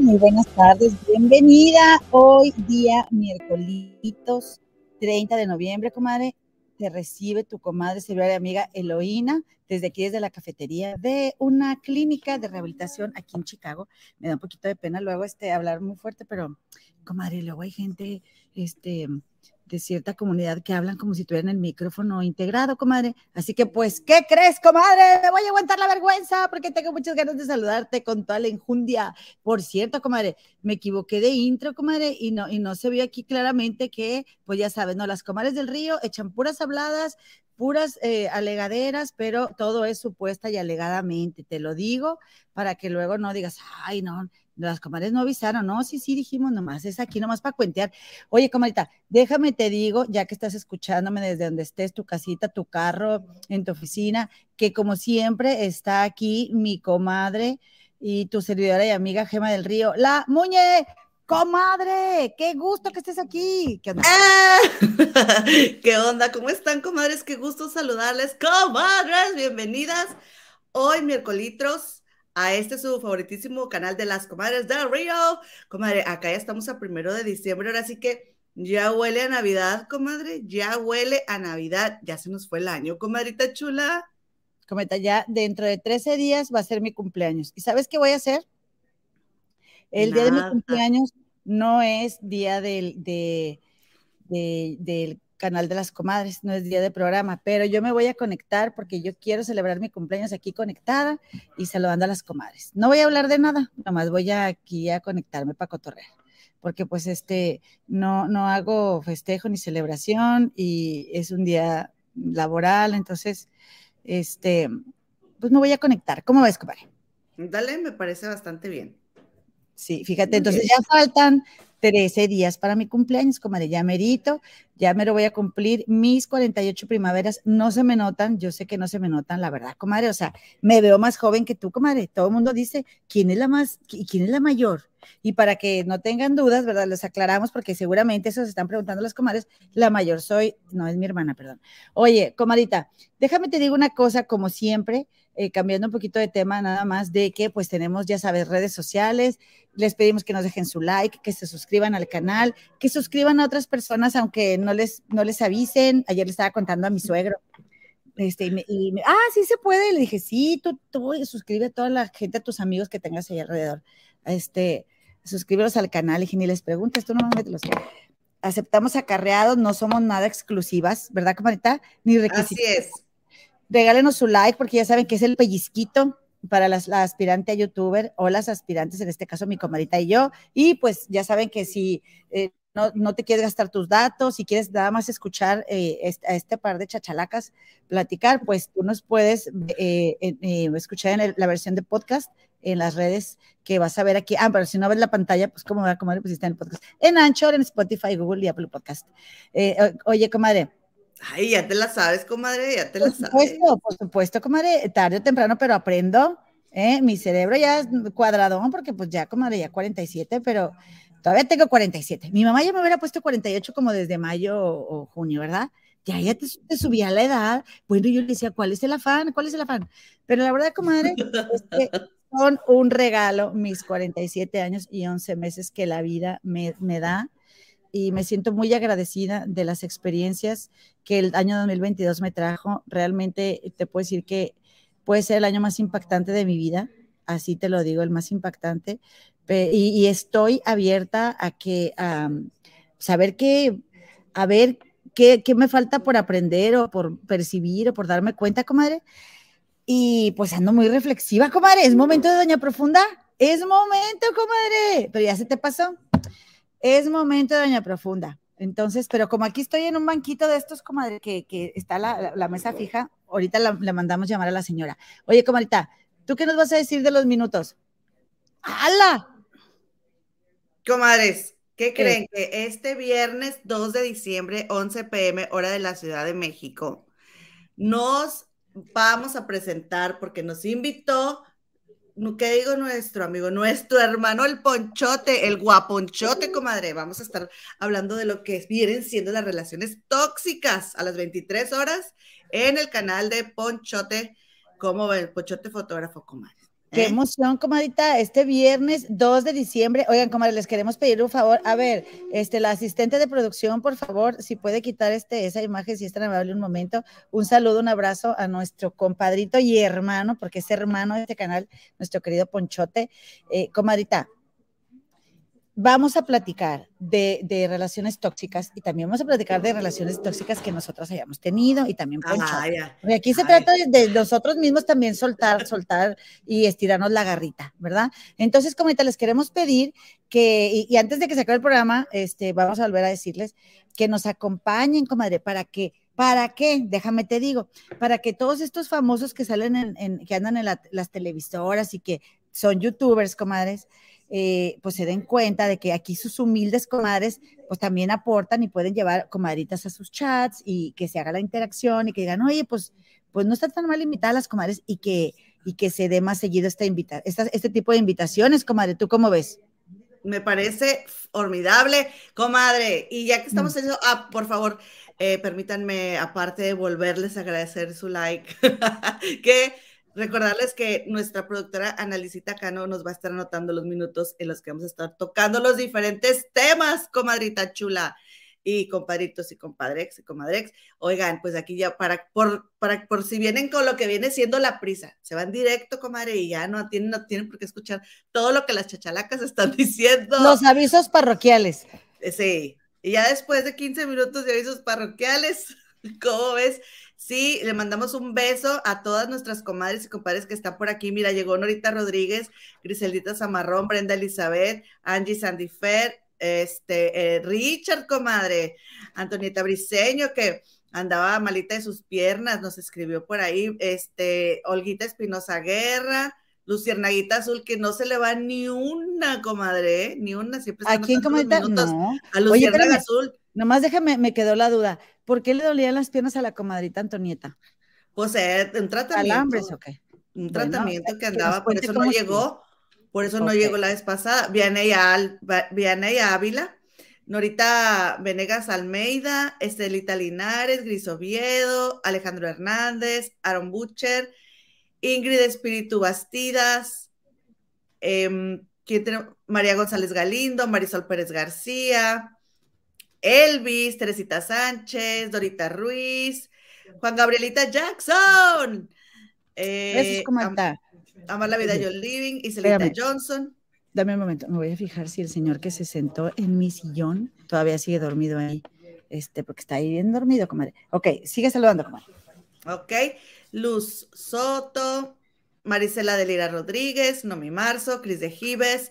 muy buenas tardes, bienvenida. Hoy día miércoles 30 de noviembre, comadre, te recibe tu comadre, y amiga Eloína, desde aquí, desde la cafetería de una clínica de rehabilitación aquí en Chicago. Me da un poquito de pena luego este, hablar muy fuerte, pero comadre, luego hay gente, este, de cierta comunidad que hablan como si tuvieran el micrófono integrado, comadre. Así que, pues, ¿qué crees, comadre? Me voy a aguantar la vergüenza porque tengo muchas ganas de saludarte con toda la injundia. Por cierto, comadre, me equivoqué de intro, comadre, y no, y no se vio aquí claramente que, pues ya sabes, no, las comadres del río echan puras habladas, puras eh, alegaderas, pero todo es supuesta y alegadamente, te lo digo, para que luego no digas, ay, no, las comadres no avisaron, no, sí, sí, dijimos nomás, es aquí nomás para cuentear. Oye, comadita, déjame te digo, ya que estás escuchándome desde donde estés, tu casita, tu carro, en tu oficina, que como siempre está aquí mi comadre y tu servidora y amiga Gema del Río, la Muñe. Comadre, qué gusto que estés aquí. ¿Qué onda? ¡Ah! ¿Qué onda? ¿Cómo están, comadres? Qué gusto saludarles, comadres. Bienvenidas hoy, miércoles a este su favoritísimo canal de las comadres del Río. Comadre, acá ya estamos a primero de diciembre, ahora sí que ya huele a Navidad, comadre, ya huele a Navidad, ya se nos fue el año, comadrita chula. Cometa, ya dentro de 13 días va a ser mi cumpleaños. ¿Y sabes qué voy a hacer? El día de mi cumpleaños no es día del, de, del canal de las comadres, no es día de programa, pero yo me voy a conectar porque yo quiero celebrar mi cumpleaños aquí conectada y saludando a las comadres. No voy a hablar de nada, nomás voy aquí a conectarme para cotorrear, porque pues este, no, no hago festejo ni celebración y es un día laboral, entonces, este, pues me voy a conectar. ¿Cómo ves, comadre? Dale, me parece bastante bien. Sí, fíjate, entonces ya faltan 13 días para mi cumpleaños, comadre, ya merito, ya me lo voy a cumplir. Mis 48 primaveras no se me notan, yo sé que no se me notan, la verdad, comadre, o sea, me veo más joven que tú, comadre. Todo el mundo dice, ¿quién es la más, quién es la mayor? Y para que no tengan dudas, ¿verdad? Les aclaramos porque seguramente eso se están preguntando las comadres. La mayor soy, no es mi hermana, perdón. Oye, comadita, déjame te digo una cosa, como siempre, eh, cambiando un poquito de tema nada más, de que pues tenemos, ya sabes, redes sociales, les pedimos que nos dejen su like, que se suscriban al canal, que suscriban a otras personas aunque no les, no les avisen. Ayer le estaba contando a mi suegro. Este, y, ah, sí se puede. Le dije, sí, tú, tú suscribe a toda la gente, a tus amigos que tengas ahí alrededor. Este, suscríbelos al canal. Y ni les preguntes, tú no los aceptamos acarreados, no somos nada exclusivas, ¿verdad, camarita? Ni requisitos. Así es. Regálenos su like porque ya saben que es el pellizquito para las, la aspirante a youtuber o las aspirantes, en este caso mi comadita y yo. Y pues ya saben que si eh, no, no, te quieres gastar tus datos, si quieres nada más escuchar eh, a este par de chachalacas platicar, pues tú nos puedes eh, escuchar en la versión de podcast en las redes que vas a ver aquí. Ah, pero si no ves la pantalla, pues cómo va, comadre, pues está en el podcast. En Anchor, en Spotify, Google y Apple Podcast. oye, comadre, Ay, ya te la sabes, comadre, ya te la sabes. Por supuesto, por supuesto, comadre, tarde o temprano, pero aprendo. ¿eh? Mi cerebro ya es cuadradón, porque pues ya, comadre, ya 47, pero todavía tengo 47. Mi mamá ya me hubiera puesto 48 como desde mayo o, junio, ¿verdad? Ya, ya te, subía la edad. Bueno, yo le decía, ¿cuál es el afán? ¿Cuál es el afán? Pero la verdad, comadre, es que son un regalo mis 47 años y 11 meses que la vida me, me da y me siento muy agradecida de las experiencias que el año 2022 me trajo. Realmente te puedo decir que puede ser el año más impactante de mi vida, así te lo digo, el más impactante. Y, estoy abierta a que, a saber qué, a ver qué, qué me falta por aprender o por percibir o por darme cuenta, comadre. Y pues ando muy reflexiva, comadre. Es momento de Doña Profunda. Es momento, comadre. Pero ya se te pasó. Es momento de Doña Profunda. Entonces, pero como aquí estoy en un banquito de estos, comadre, que, que está la, la, mesa fija, ahorita le mandamos llamar a la señora. Oye, comadita, ¿tú qué nos vas a decir de los minutos? ¡Hala! Comadres, ¿qué creen? Que este viernes 2 de diciembre, 11 pm, hora de la Ciudad de México, nos vamos a presentar porque nos invitó ¿qué digo nuestro amigo? Nuestro hermano el Ponchote, el guaponchote, comadre. Vamos a estar hablando de lo que vienen siendo las relaciones tóxicas a las 23 horas en el canal de Ponchote, como el Ponchote fotógrafo, comadre. Qué ¿eh? emoción, comadita. Este viernes 2 de diciembre. Oigan, comadre, les queremos pedir un favor. A ver, este, la asistente de producción, por favor, si puede quitar este, esa imagen, si es tan amable un momento. Un saludo, un abrazo a nuestro compadrito y hermano, porque es hermano de este canal, nuestro querido Ponchote. Eh, comadita, vamos a platicar de, de, relaciones tóxicas y también vamos a platicar de relaciones tóxicas que nosotros hayamos tenido y también Poncho. Ah, ya. Porque aquí se Ay. trata de, de, nosotros mismos también soltar, soltar y estirarnos la garrita, ¿verdad? Entonces, como ahorita les queremos pedir que, y, y, antes de que se acabe el programa, este, vamos a volver a decirles que nos acompañen, comadre, para que ¿Para qué? Déjame te digo, para que todos estos famosos que salen en, en que andan en la, las televisoras y que son youtubers, comadres, eh, pues se den cuenta de que aquí sus humildes comadres pues también aportan y pueden llevar comadritas a sus chats y que se haga la interacción y que digan, oye, pues, pues no están tan mal invitadas las comadres y que, y que se dé más seguido esta invita esta, este tipo de invitaciones, comadre. ¿Tú cómo ves? Me parece formidable, comadre. Y ya que estamos mm. haciendo, ah, por favor, eh, permítanme, aparte de volverles a agradecer su like, que Recordarles que nuestra productora Analicita Cano nos va a estar anotando los minutos en los que vamos a estar tocando los diferentes temas, comadrita chula y compadritos y compadrex y comadrex. Oigan, pues aquí ya para por, para por si vienen con lo que viene siendo la prisa, se van directo, comadre, y ya no tienen, no tienen por qué escuchar todo lo que las chachalacas están diciendo. Los avisos parroquiales. Sí, y ya después de 15 minutos de avisos parroquiales, ¿cómo ves? Sí, le mandamos un beso a todas nuestras comadres y compadres que están por aquí. Mira, llegó Norita Rodríguez, Griselita Zamarrón, Brenda Elizabeth, Angie Sandifer, este, eh, Richard, comadre, Antonieta Briseño, que andaba malita de sus piernas, nos escribió por ahí, este, Olguita Espinosa Guerra, Luciernaguita Azul, que no se le va ni una, comadre, ¿eh? ni una, siempre ¿A quién comenta? No. A Luciernaga Azul. Nomás déjame, me quedó la duda. ¿Por qué le dolían las piernas a la comadrita Antonieta? Pues eh, un tratamiento. ¿Alambres o qué? Un tratamiento bueno, que andaba, por eso no llegó, por eso okay. no llegó la vez pasada. Vianey, Al, Vianey Ávila, Norita Venegas Almeida, Estelita Linares, Gris Oviedo, Alejandro Hernández, Aaron Butcher, Ingrid Espíritu Bastidas, eh, María González Galindo, Marisol Pérez García, Elvis, Teresita Sánchez, Dorita Ruiz, Juan Gabrielita Jackson. Eh, Eso es Am Amar la vida John Living y Celita Johnson. Dame un momento, me voy a fijar si el señor que se sentó en mi sillón todavía sigue dormido ahí, este, porque está ahí bien dormido, comadre. Ok, sigue saludando, comadre. Ok, Luz Soto, Marisela de Lira Rodríguez, Nomi Marzo, Cris de Gives,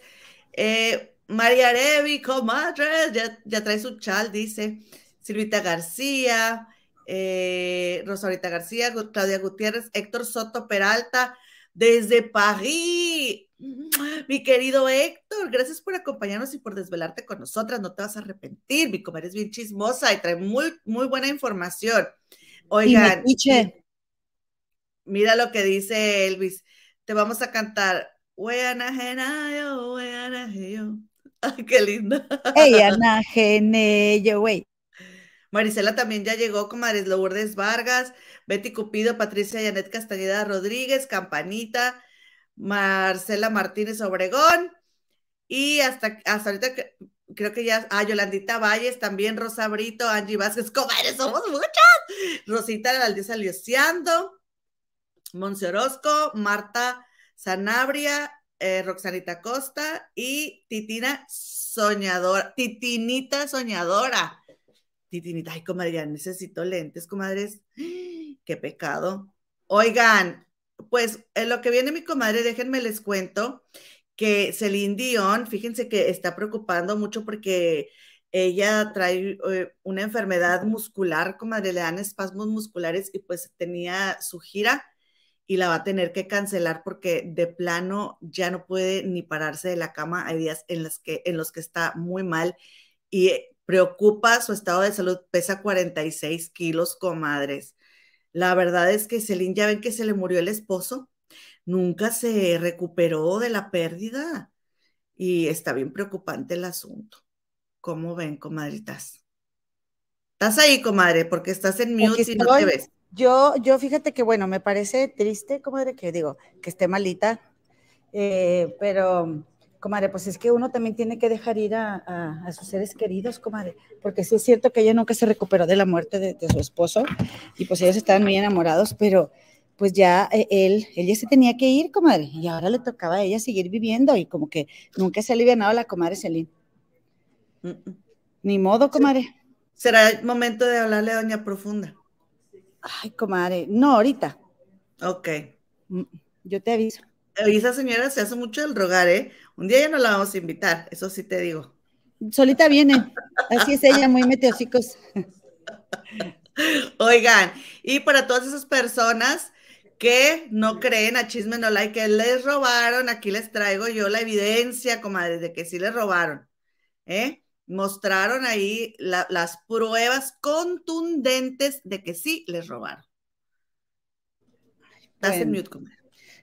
eh, María Arevi, comadre, ya, ya, trae su chal, dice. Silvita García, eh, Rosarita García, Claudia Gutiérrez, Héctor Soto Peralta, desde París. Mi querido Héctor, gracias por acompañarnos y por desvelarte con nosotras. No te vas a arrepentir. Mi comadre es bien chismosa y trae muy, muy buena información. Oigan, mira lo que dice Elvis. Te vamos a cantar. Ay, qué linda. Ella güey. Marisela también ya llegó, comadres Lourdes Vargas, Betty Cupido, Patricia Yanet Castañeda Rodríguez, Campanita, Marcela Martínez Obregón, y hasta, hasta ahorita creo que ya, ah, Yolandita Valles, también Rosa Brito, Angie Vázquez, comadres, somos muchas. Rosita Valdesa Liociando, Monse Orozco, Marta Sanabria, eh, Roxanita Costa y Titina Soñadora, Titinita Soñadora. Titinita, ay, comadre, ya necesito lentes, comadres. Qué pecado. Oigan, pues en lo que viene mi comadre, déjenme les cuento que Celine Dion, fíjense que está preocupando mucho porque ella trae eh, una enfermedad muscular, comadre, le dan espasmos musculares y pues tenía su gira y la va a tener que cancelar porque de plano ya no puede ni pararse de la cama. Hay días en los que, en los que está muy mal y preocupa su estado de salud. Pesa 46 kilos, comadres. La verdad es que Celine, ya ven que se le murió el esposo, nunca se recuperó de la pérdida y está bien preocupante el asunto. ¿Cómo ven, comadritas? Estás ahí, comadre, porque estás en mute y no te ves. Yo, yo fíjate que, bueno, me parece triste, comadre, que digo, que esté malita. Eh, pero, comadre, pues es que uno también tiene que dejar ir a, sus seres queridos, comadre, porque sí es cierto que ella nunca se recuperó de la muerte de, su esposo y pues ellos estaban muy enamorados, pero pues ya eh, él, ya se tenía que ir, comadre, y ahora le tocaba a ella seguir viviendo y como que nunca se ha aliviado la comadre Celine. Ni modo, comadre. Será el momento de hablarle a Doña Profunda. Ay, comadre, no, ahorita. Ok. Mm, yo te aviso. Esa señora se hace mucho el rogar, ¿eh? Un día ya no la vamos a invitar, eso sí te digo. Solita viene. Así es ella, muy meteosicos. Oigan, y para todas esas personas que no creen a Chisme No Like, que les robaron, aquí les traigo yo la evidencia, comadre, de que sí les robaron. ¿eh? Mostraron ahí las pruebas contundentes de que sí les robaron. Estás mute, comadre.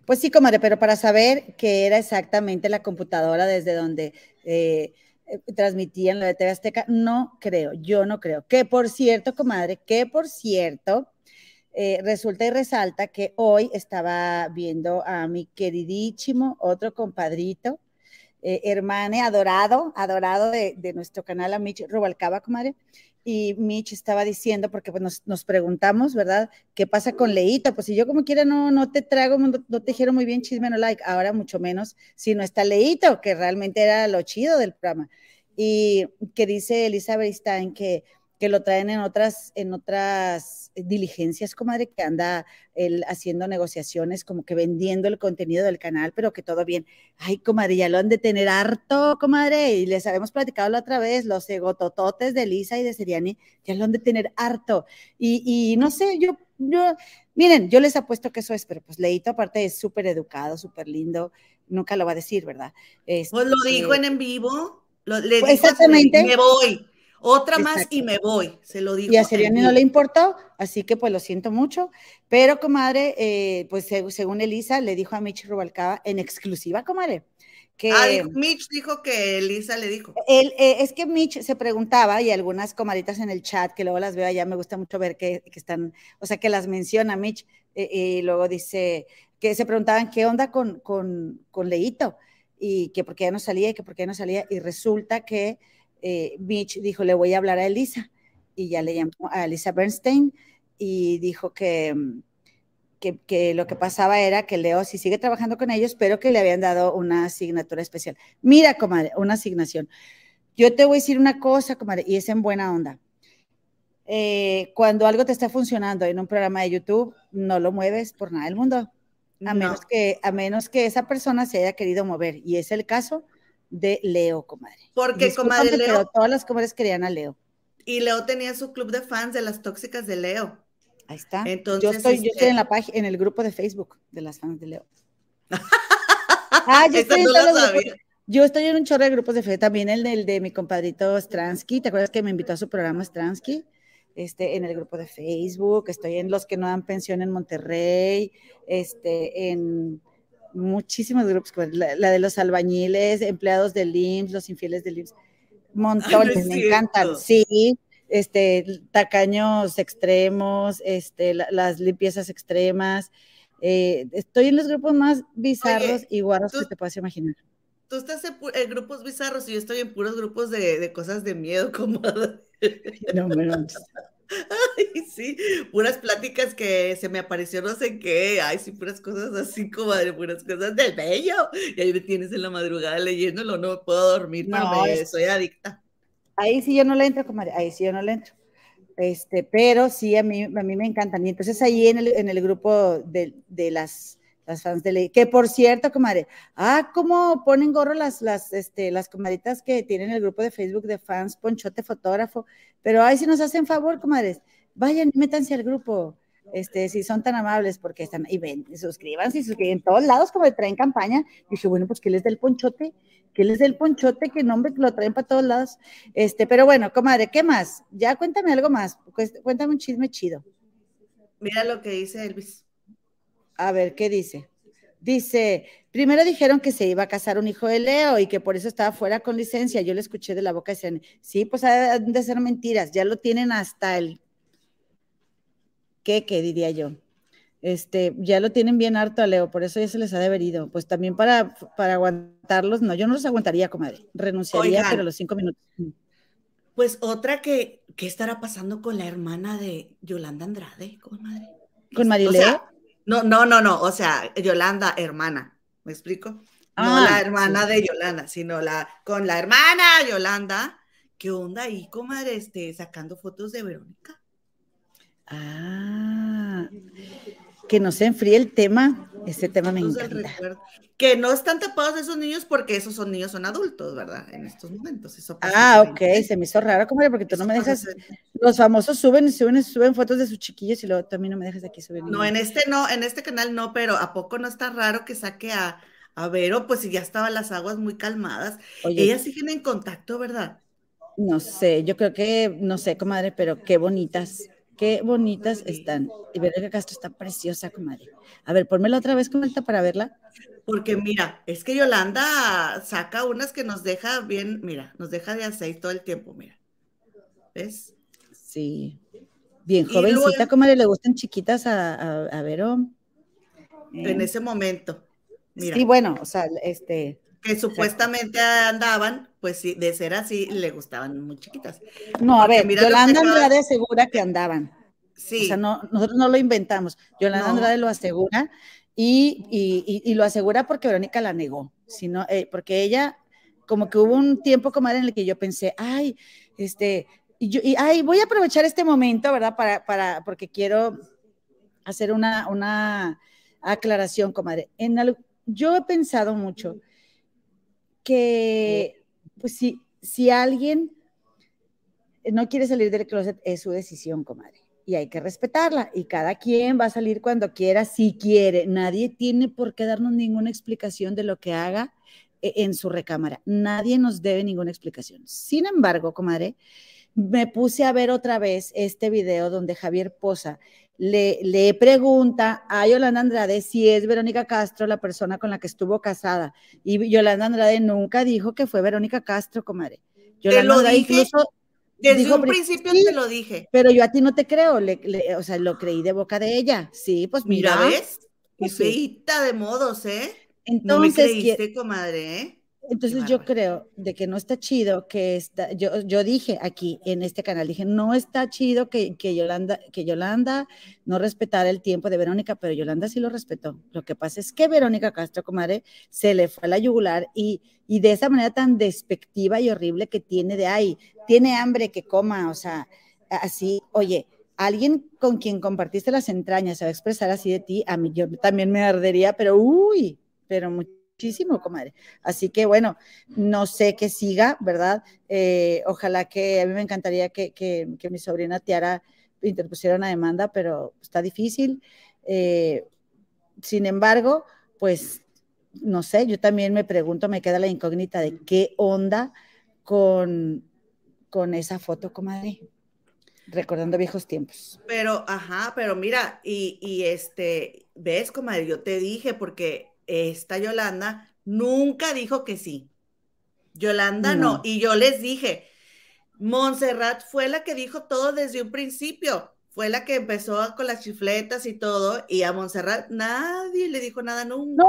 Pues sí, comadre, pero para saber que era exactamente la computadora desde donde eh, eh, transmitían la de TV Azteca, no creo, yo no creo. Que por cierto, comadre, que por cierto, eh, resulta y resalta que hoy estaba viendo a mi queridísimo otro compadrito, eh, hermane adorado, adorado de, nuestro canal, a Mitch Rubalcaba, comadre. Y Mitch estaba diciendo, porque pues, nos, preguntamos, ¿verdad? ¿Qué pasa con Leito? Pues si yo como quiera no, no te trago, no, te dijeron muy bien chisme no like, ahora mucho menos si no está Leito, que realmente era lo chido del programa. Y que dice Elizabeth Stein que que lo traen en otras, en otras diligencias, comadre, que anda él haciendo negociaciones, como que vendiendo el contenido del canal, pero que todo bien. Ay, comadre, ya lo han de tener harto, comadre, y les habíamos platicado la otra vez, los egotototes de Lisa y de Seriani, ya lo han de tener harto. Y, y no sé, yo, yo, miren, yo les apuesto que eso es, pero pues Leito aparte es súper educado, súper lindo, nunca lo va a decir, ¿verdad? pues lo dijo en en vivo, lo, le pues exactamente. me voy otra más y me voy, se lo digo. Y a Seriani no le importó, así que pues lo siento mucho. Pero, comadre, eh, pues según Elisa, le dijo a Mitch Rubalcaba en exclusiva, comadre. Que, ah, Mitch dijo que Elisa le dijo. Él, eh, es que Mitch se preguntaba, y algunas comaditas en el chat, que luego las veo allá, me gusta mucho ver que, están, o sea, que las menciona Mitch, eh, y luego dice que se preguntaban qué onda con, con, con Leito, y que por qué ya no salía, y que por qué ya no salía, y resulta que eh, Mitch dijo, le voy a hablar a Elisa, y ya le llamó a Elisa Bernstein y dijo que, que, lo que pasaba era que Leo si sigue trabajando con ellos, pero que le habían dado una asignatura especial. Mira, comadre, una asignación. Yo te voy a decir una cosa, comadre, y es en buena onda. Eh, cuando algo te está funcionando en un programa de YouTube, no lo mueves por nada del mundo, a, menos que, a menos que esa persona se haya querido mover, y es el caso de Leo, comadre. Porque, comadre Leo. Pero todas las comadres querían a Leo. Y Leo tenía su club de fans de las tóxicas de Leo. Ahí está. Entonces, yo estoy, yo estoy en la página, en el grupo de Facebook de las fans de Leo. ah, yo estoy, en yo estoy en un chorro de grupos de Facebook, también el del de mi compadrito Stransky, ¿te acuerdas que me invitó a su programa Stransky? Este, en el grupo de Facebook, estoy en los que no dan pensión en Monterrey, este, en muchísimos grupos, la, de los albañiles, empleados del IMSS, los infieles del IMSS, montones, me encantan, sí, este, tacaños extremos, este, las limpiezas extremas, eh, estoy en los grupos más bizarros y guarros que te puedas imaginar. Tú estás en, grupos bizarros y yo estoy en puros grupos de, de cosas de miedo, como... No, no, Ay, sí, puras pláticas que se me apareció no sé qué, ay, sí, puras cosas así, comadre, puras cosas del bello. Y ahí me tienes en la madrugada leyéndolo, no puedo dormir, no, soy adicta. Ahí sí yo no le entro, comadre, ahí sí yo no le entro. Este, pero sí, a mí, a mí me encantan. Y entonces ahí en el, en el grupo de, de las las fans de ley. Que por cierto, comadre, ah, cómo ponen gorro las, las, este, las comaditas que tienen el grupo de Facebook de fans, Ponchote Fotógrafo. Pero ay, si nos hacen favor, comadres, vayan y métanse al grupo. Este, si son tan amables, porque están, y ven, suscríbanse y suscriben en todos lados, como traen campaña. dije, bueno, pues que les dé el ponchote, que les dé el ponchote, que nombre lo traen para todos lados. Este, pero bueno, comadre, ¿qué más? Ya cuéntame algo más, cuéntame un chisme chido. Mira lo que dice Elvis. A ver, ¿qué dice? Dice, primero dijeron que se iba a casar un hijo de Leo y que por eso estaba fuera con licencia. Yo le escuché de la boca de sí, pues ha de ser mentiras, ya lo tienen hasta el, ¿qué, qué diría yo? este, ya lo tienen bien harto a Leo, por eso ya se les ha deberido. Pues también para, para aguantarlos, no, yo no los aguantaría, comadre. Renunciaría, pero los cinco minutos. Pues otra que, ¿qué estará pasando con la hermana de Yolanda Andrade, comadre? ¿Con Marileo? No, no, no, no, o sea, Yolanda, hermana, ¿me explico? no ah, la hermana de Yolanda, sino la, con la hermana Yolanda. ¿Qué onda ahí, comadre, este, sacando fotos de Verónica? Ah, que no se enfríe el tema. Ese tema me encanta. Que no están tapados esos niños porque esos son niños, son adultos, ¿verdad? En estos momentos. ah, ok, se me hizo raro, comadre, porque tú no me dejas. Los famosos suben, suben, suben fotos de sus chiquillos y luego también no me dejas aquí subir. No, en este no, en este canal no, pero ¿a poco no está raro que saque a, a Vero? Pues si ya estaban las aguas muy calmadas. Ellas siguen en contacto, ¿verdad? No sé, yo creo que, no sé, comadre, pero qué bonitas. Qué bonitas están. Y Verónica Castro está preciosa, comadre. A ver, ponmela otra vez, alta para verla. Porque mira, es que Yolanda saca unas que nos deja bien, mira, nos deja de aceite todo el tiempo, mira. ¿Ves? Sí. Bien jovencita, comadre, le gustan chiquitas a, a, Vero. En ese momento. Mira. Sí, bueno, o sea, este. Que supuestamente andaban, pues sí, de ser así, le gustaban muy chiquitas. No, a ver, Yolanda Andrade asegura que andaban. Sí. O sea, no, nosotros no lo inventamos. Yolanda Andrade lo asegura y, y, y, lo asegura porque Verónica la negó, sino, eh, porque ella, como que hubo un tiempo, comadre, en el que yo pensé, ay, este, y yo, y, ay, voy a aprovechar este momento, ¿verdad? Para, para, porque quiero hacer una, una aclaración, comadre. En yo he pensado mucho que, pues si, si alguien no quiere salir del closet, es su decisión, comadre. Y hay que respetarla. Y cada quien va a salir cuando quiera, si quiere. Nadie tiene por qué darnos ninguna explicación de lo que haga eh, en su recámara. Nadie nos debe ninguna explicación. Sin embargo, comadre, me puse a ver otra vez este video donde Javier Poza le, le, pregunta a Yolanda Andrade si es Verónica Castro la persona con la que estuvo casada. Y Yolanda Andrade nunca dijo que fue Verónica Castro, comadre. Yolanda te lo Andrade dije, incluso desde un principio te lo dije. Pero yo a ti no te creo, o sea, lo creí de boca de ella. Sí, pues mira. Mira, ¿ves? Qué feita de modos, ¿eh? Entonces, no me creíste, comadre, ¿eh? Entonces yo creo de que no está chido que está, yo, yo dije aquí en este canal, dije, no está chido que, que, Yolanda, que Yolanda no respetara el tiempo de Verónica, pero Yolanda sí lo respetó. Lo que pasa es que Verónica Castro, comadre, se le fue a la yugular y, y de esa manera tan despectiva y horrible que tiene de, ay, tiene hambre que coma, o sea, así, oye, alguien con quien compartiste las entrañas se va a expresar así de ti, a mí yo también me ardería, pero uy, pero mucho muchísimo, comadre. Así que bueno, no sé qué siga, ¿verdad? Eh, ojalá que a mí me encantaría que, que, mi sobrina Tiara interpusiera una demanda, pero está difícil. Eh, sin embargo, pues no sé, yo también me pregunto, me queda la incógnita de qué onda con, con esa foto, comadre recordando viejos tiempos. Pero, ajá, pero mira, y, y este, ves, comadre, yo te dije, porque esta Yolanda nunca dijo que sí. Yolanda no. Y yo les dije, Montserrat fue la que dijo todo desde un principio. Fue la que empezó con las chifletas y todo. Y a Montserrat nadie le dijo nada nunca.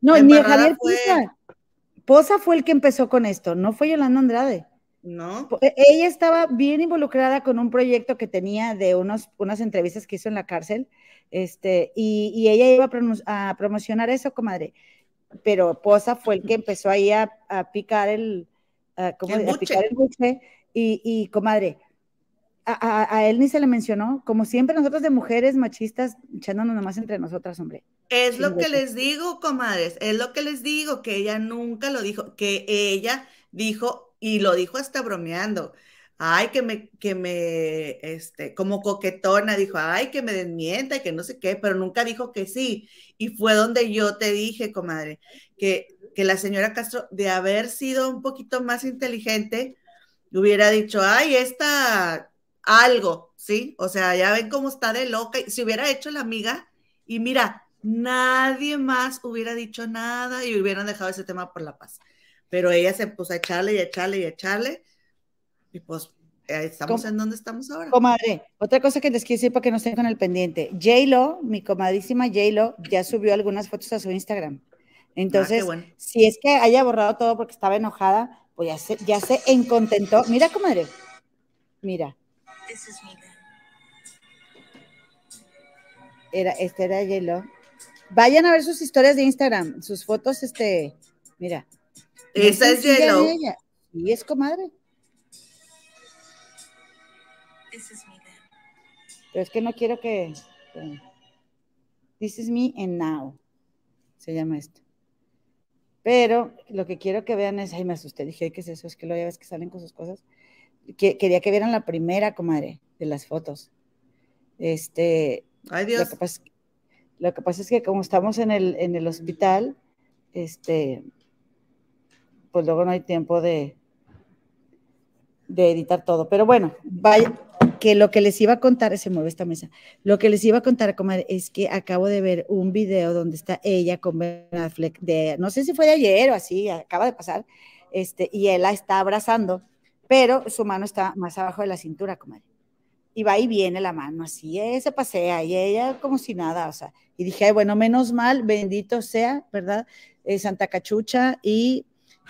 No, no, ni a Javier Poza. Poza fue el que empezó con esto, no fue Yolanda Andrade. No. E, ella estaba bien involucrada con un proyecto que tenía de unos, unas entrevistas que hizo en la cárcel este, y, ella iba a, promocionar eso, comadre. Pero Poza fue el que empezó ahí a, picar el, a, picar el buche. Y, y comadre, a, él ni se le mencionó, como siempre nosotros de mujeres machistas echándonos nomás entre nosotras, hombre. Es lo que les digo, comadres, es lo que les digo, que ella nunca lo dijo, que ella dijo, y lo dijo hasta bromeando, ay, que me, que me, este, como coquetona, dijo, ay, que me desmienta y que no sé qué, pero nunca dijo que sí. Y fue donde yo te dije, comadre, que, que la señora Castro, de haber sido un poquito más inteligente, hubiera dicho, ay, esta, algo, ¿sí? O sea, ya ven cómo está de loca. Si hubiera hecho la amiga, y mira, nadie más hubiera dicho nada y hubieran dejado ese tema por la paz. Pero ella se puso a echarle y a echarle y a echarle y pues estamos en donde estamos ahora. Comadre, otra cosa que les quiero decir para que no estén con el pendiente. J-Lo, mi comadrísima J-Lo, ya subió algunas fotos a su Instagram. Entonces, ah, si es que haya borrado todo porque estaba enojada, pues ya se, ya se encontentó. Mira, comadre. Mira. Era, este era J-Lo. Vayan a ver sus historias de Instagram, sus fotos, este, mira. Esa es J-Lo. Y es comadre. Pero es que no quiero que. This is me and now. Se llama esto. Pero lo que quiero que vean es, ay, me asusté, dije, ¿qué es eso? Es que ya ves que salen con sus cosas. Que, quería que vieran la primera, comadre, de las fotos. Este. Ay, Dios. Lo que pasa, es que como estamos en el, en el hospital, este, pues luego no hay tiempo de, de editar todo. Pero bueno, vaya, que lo que les iba a contar, se mueve esta mesa, lo que les iba a contar, comadre, es que acabo de ver un video donde está ella con Ben Affleck, de, no sé si fue de ayer o así, acaba de pasar, este, y él la está abrazando, pero su mano está más abajo de la cintura, comadre. Y va y viene la mano, así, se pasea, y ella como si nada, o sea, y dije, bueno, menos mal, bendito sea, ¿verdad? Eh, Santa Cachucha y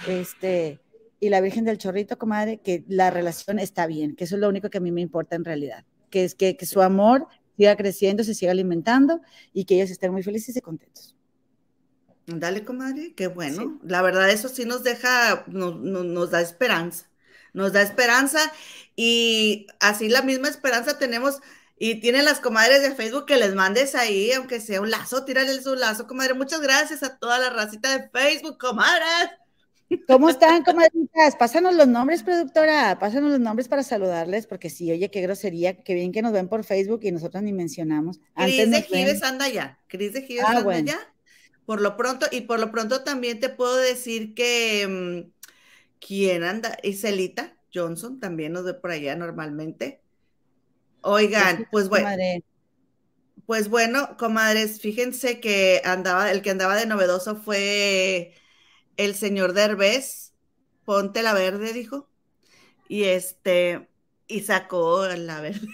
este y la Virgen del Chorrito, comadre, que la relación está bien, que eso es lo único que a mí me importa en realidad, que es que, su amor siga creciendo, se siga alimentando y que ellos estén muy felices y contentos. Dale, comadre, qué bueno. La verdad, eso sí nos deja, nos da esperanza, nos da esperanza y así la misma esperanza tenemos y tienen las comadres de Facebook que les mandes ahí, aunque sea un lazo, tírale su lazo, comadre. Muchas gracias a toda la racita de Facebook, comadres. ¿Cómo están, comadritas? Pásanos los nombres, productora. Pásanos los nombres para saludarles, porque sí, oye, qué grosería, qué bien que nos ven por Facebook y nosotros ni mencionamos. Cris de Gives anda ya. Cris de Gives ah, anda ya. Por lo pronto, y por lo pronto también te puedo decir que mm, quién anda, Iselita Johnson también nos ve por allá normalmente. Oigan, pues bueno. Pues bueno, comadres, fíjense que andaba, el que andaba de novedoso fue el señor Derbez, ponte la verde, dijo. Y este, y sacó la verde.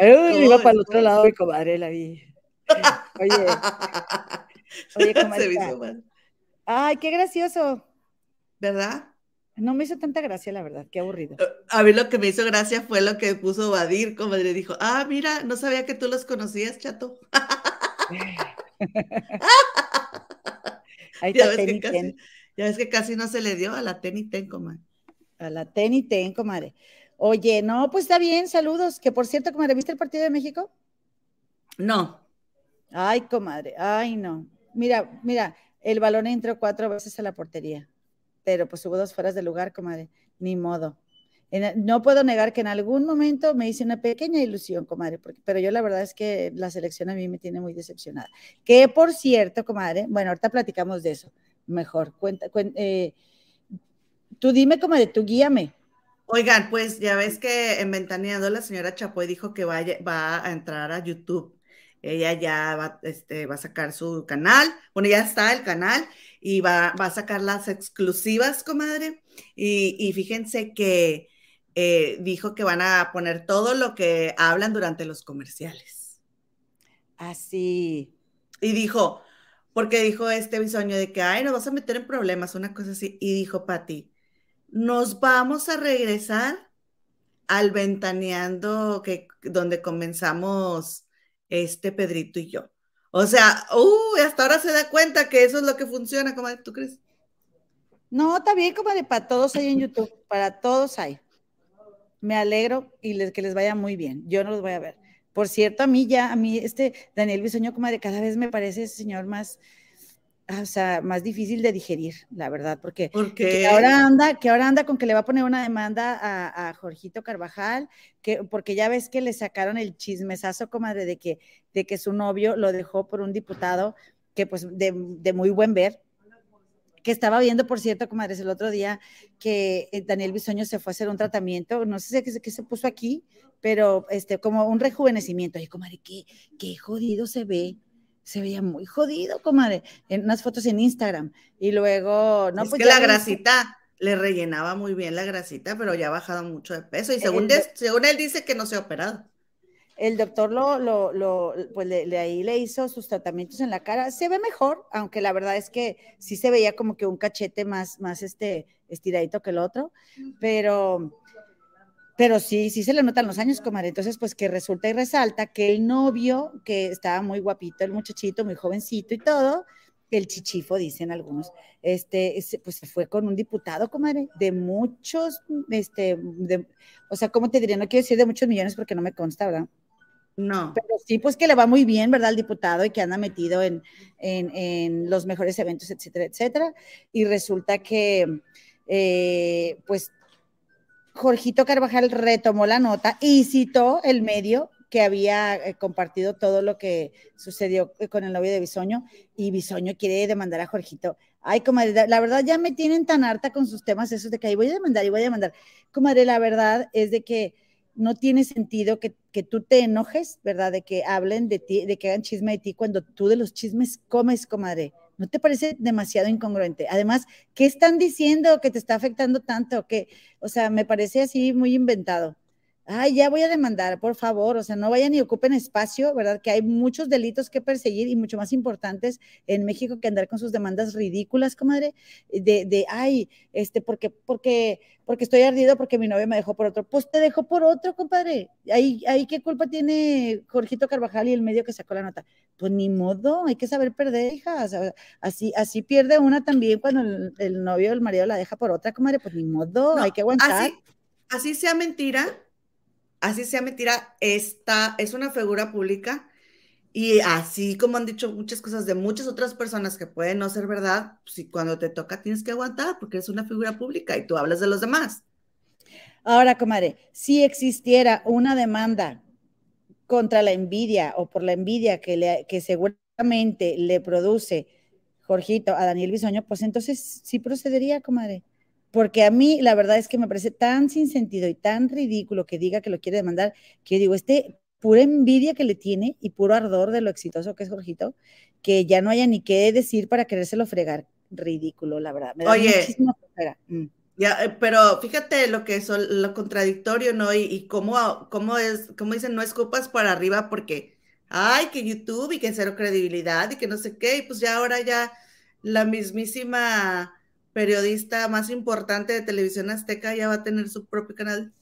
Uy, iba para el otro lado mi comadre, la vi. Oye, oye, comadre. Ay, qué gracioso. ¿Verdad? No me hizo tanta gracia, la verdad, qué aburrido. A mí lo que me hizo gracia fue lo que puso Badir, comadre, dijo, ah, mira, no sabía que tú los conocías, chato. Ahí está ya, ves casi, ya ves que casi no se le dio a la ten y ten, comadre. A la ten y ten, comadre. Oye, no, pues está bien, saludos. Que por cierto, comadre, ¿viste el partido de México? No. Ay, comadre, ay, no. Mira, mira, el balón entró cuatro veces a la portería, pero pues hubo dos fueras de lugar, comadre. Ni modo no puedo negar que en algún momento me hice una pequeña ilusión, comadre, pero yo la verdad es que la selección a mí me tiene muy decepcionada. Que por cierto, comadre, bueno, ahorita platicamos de eso. Mejor, cuenta, eh, tú dime, comadre, tú guíame. Oigan, pues ya ves que en Ventaneando la señora Chapoy dijo que va a entrar a YouTube. Ella ya este, va a sacar su canal. Bueno, ya está el canal y va, a sacar las exclusivas, comadre. y fíjense que eh, dijo que van a poner todo lo que hablan durante los comerciales. Así. y dijo, porque dijo este bisoño de que, ay, nos vas a meter en problemas, una cosa así. Y dijo Pati, nos vamos a regresar al ventaneando que, donde comenzamos este Pedrito y yo. O sea, uh, hasta ahora se da cuenta que eso es lo que funciona, como tú crees? No, está bien, como de para todos hay en YouTube, para todos hay me alegro y les, que les vaya muy bien. Yo no los voy a ver. Por cierto, a mí ya, a mí este Daniel Bisoño, como de cada vez me parece ese señor más, ah, o sea, más difícil de digerir, la verdad, porque que ahora anda, que ahora anda con que le va a poner una demanda a, a, Jorgito Carvajal, que, porque ya ves que le sacaron el chismesazo, comadre, de que, de que su novio lo dejó por un diputado que pues de, de muy buen ver, que estaba viendo, por cierto, comadres, el otro día que eh, Daniel Bisoño se fue a hacer un tratamiento, no sé qué, se puso aquí, pero este, como un rejuvenecimiento. Y comadre, qué, qué jodido se ve. Se veía muy jodido, comadre, en unas fotos en Instagram. Y luego, no, es pues que la grasita, le rellenaba muy bien la grasita, pero ya ha bajado mucho de peso. Y según, según él dice que no se ha operado. El doctor lo, lo, lo pues le, ahí le hizo sus tratamientos en la cara. Se ve mejor, aunque la verdad es que sí se veía como que un cachete más, más este, estiradito que el otro, pero, pero sí, sí se le notan los años, comadre. Entonces, pues que resulta y resalta que el novio, que estaba muy guapito, el muchachito, muy jovencito y todo, el chichifo, dicen algunos, este, pues se fue con un diputado, comadre, de muchos, este, o sea, ¿cómo te diría? No quiero decir de muchos millones porque no me consta, ¿verdad? No. Pero sí, pues que le va muy bien, ¿verdad? Al diputado y que anda metido en, en, los mejores eventos, etcétera, etcétera. Y resulta que, eh, pues, Jorgito Carvajal retomó la nota y citó el medio que había eh, compartido todo lo que sucedió con el novio de Bisoño y Bisoño quiere demandar a Jorgito. Ay, comadre, la verdad ya me tienen tan harta con sus temas esos de que ahí voy a demandar y voy a demandar. Comadre, la verdad es de que no tiene sentido que, que, tú te enojes, ¿verdad? De que hablen de ti, de que hagan chisme de ti cuando tú de los chismes comes, comadre. ¿No te parece demasiado incongruente? Además, ¿qué están diciendo que te está afectando tanto? Que, o sea, me parece así muy inventado ay, ya voy a demandar, por favor, o sea, no vayan y ocupen espacio, ¿verdad? Que hay muchos delitos que perseguir y mucho más importantes en México que andar con sus demandas ridículas, comadre, de, de ay, este, porque, porque, porque estoy ardido porque mi novio me dejó por otro. Pues te dejó por otro, compadre. Ahí, ahí qué culpa tiene Jorgito Carvajal y el medio que sacó la nota. Pues ni modo, hay que saber perder, hija. así, así pierde una también cuando el, novio o el marido la deja por otra, comadre. Pues ni modo, hay que aguantar. Así, así sea mentira, así sea mentira, esta es una figura pública y así como han dicho muchas cosas de muchas otras personas que pueden no ser verdad, si pues, cuando te toca tienes que aguantar porque es una figura pública y tú hablas de los demás. Ahora, comadre, si existiera una demanda contra la envidia o por la envidia que, le, que seguramente le produce Jorgito a Daniel Bisoño, pues entonces sí procedería, comadre porque a mí la verdad es que me parece tan sin sentido y tan ridículo que diga que lo quiere demandar, que digo, este pura envidia que le tiene y puro ardor de lo exitoso que es Jorgito, que ya no haya ni qué decir para querérselo fregar. Ridículo, la verdad. Me da Oye, mm. ya, eh, pero fíjate lo que es lo contradictorio, ¿no? Y, cómo, cómo es, cómo dicen, no escupas para arriba porque, ay, que YouTube y que cero credibilidad y que no sé qué, y pues ya ahora ya la mismísima periodista más importante de televisión azteca ya va a tener su propio canal.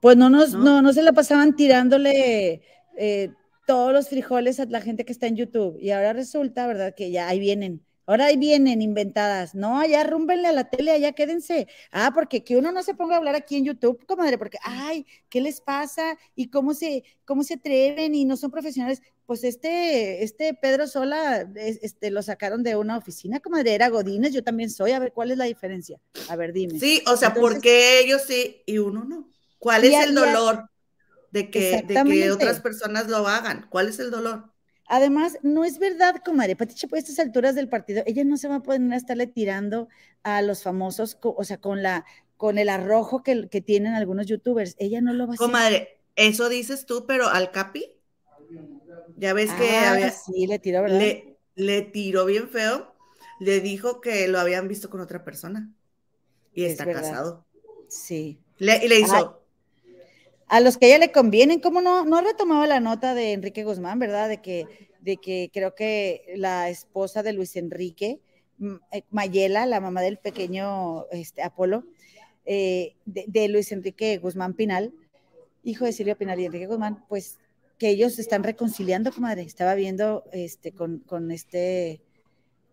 Pues no nos, no, no, se la pasaban tirándole eh, todos los frijoles a la gente que está en YouTube. Y ahora resulta, ¿verdad? Que ya ahí vienen. Ahora ahí vienen inventadas. No, allá rúmbenle a la tele, allá quédense. Ah, porque que uno no se ponga a hablar aquí en YouTube, comadre, porque, ay, ¿qué les pasa? ¿Y cómo se, cómo se atreven? Y no son profesionales pues este, este Pedro Sola, este, lo sacaron de una oficina, comadre, era Godínez, yo también soy, a ver, ¿cuál es la diferencia? A ver, dime. Sí, o sea, ¿por qué ellos sí y uno no? ¿Cuál es el dolor de que, de que otras personas lo hagan? ¿Cuál es el dolor? Además, no es verdad, comadre, Patiche, por estas alturas del partido, ella no se va a poder estarle tirando a los famosos, o sea, con la con el arrojo que, que tienen algunos youtubers, ella no lo va a hacer. Comadre, eso dices tú, pero al Capi ya ves que ah, sí, le tiró, ¿verdad? Le, tiró bien feo. Le dijo que lo habían visto con otra persona. Y está casado. Sí. Le, y le hizo. A los que a ella le convienen, ¿cómo no? No retomaba la nota de Enrique Guzmán, ¿verdad? De que, de que creo que la esposa de Luis Enrique, eh, Mayela, la mamá del pequeño este, Apolo, eh, de, Luis Enrique Guzmán Pinal, hijo de Silvia Pinal y Enrique Guzmán, pues que ellos están reconciliando, comadre. Estaba viendo este, con, este,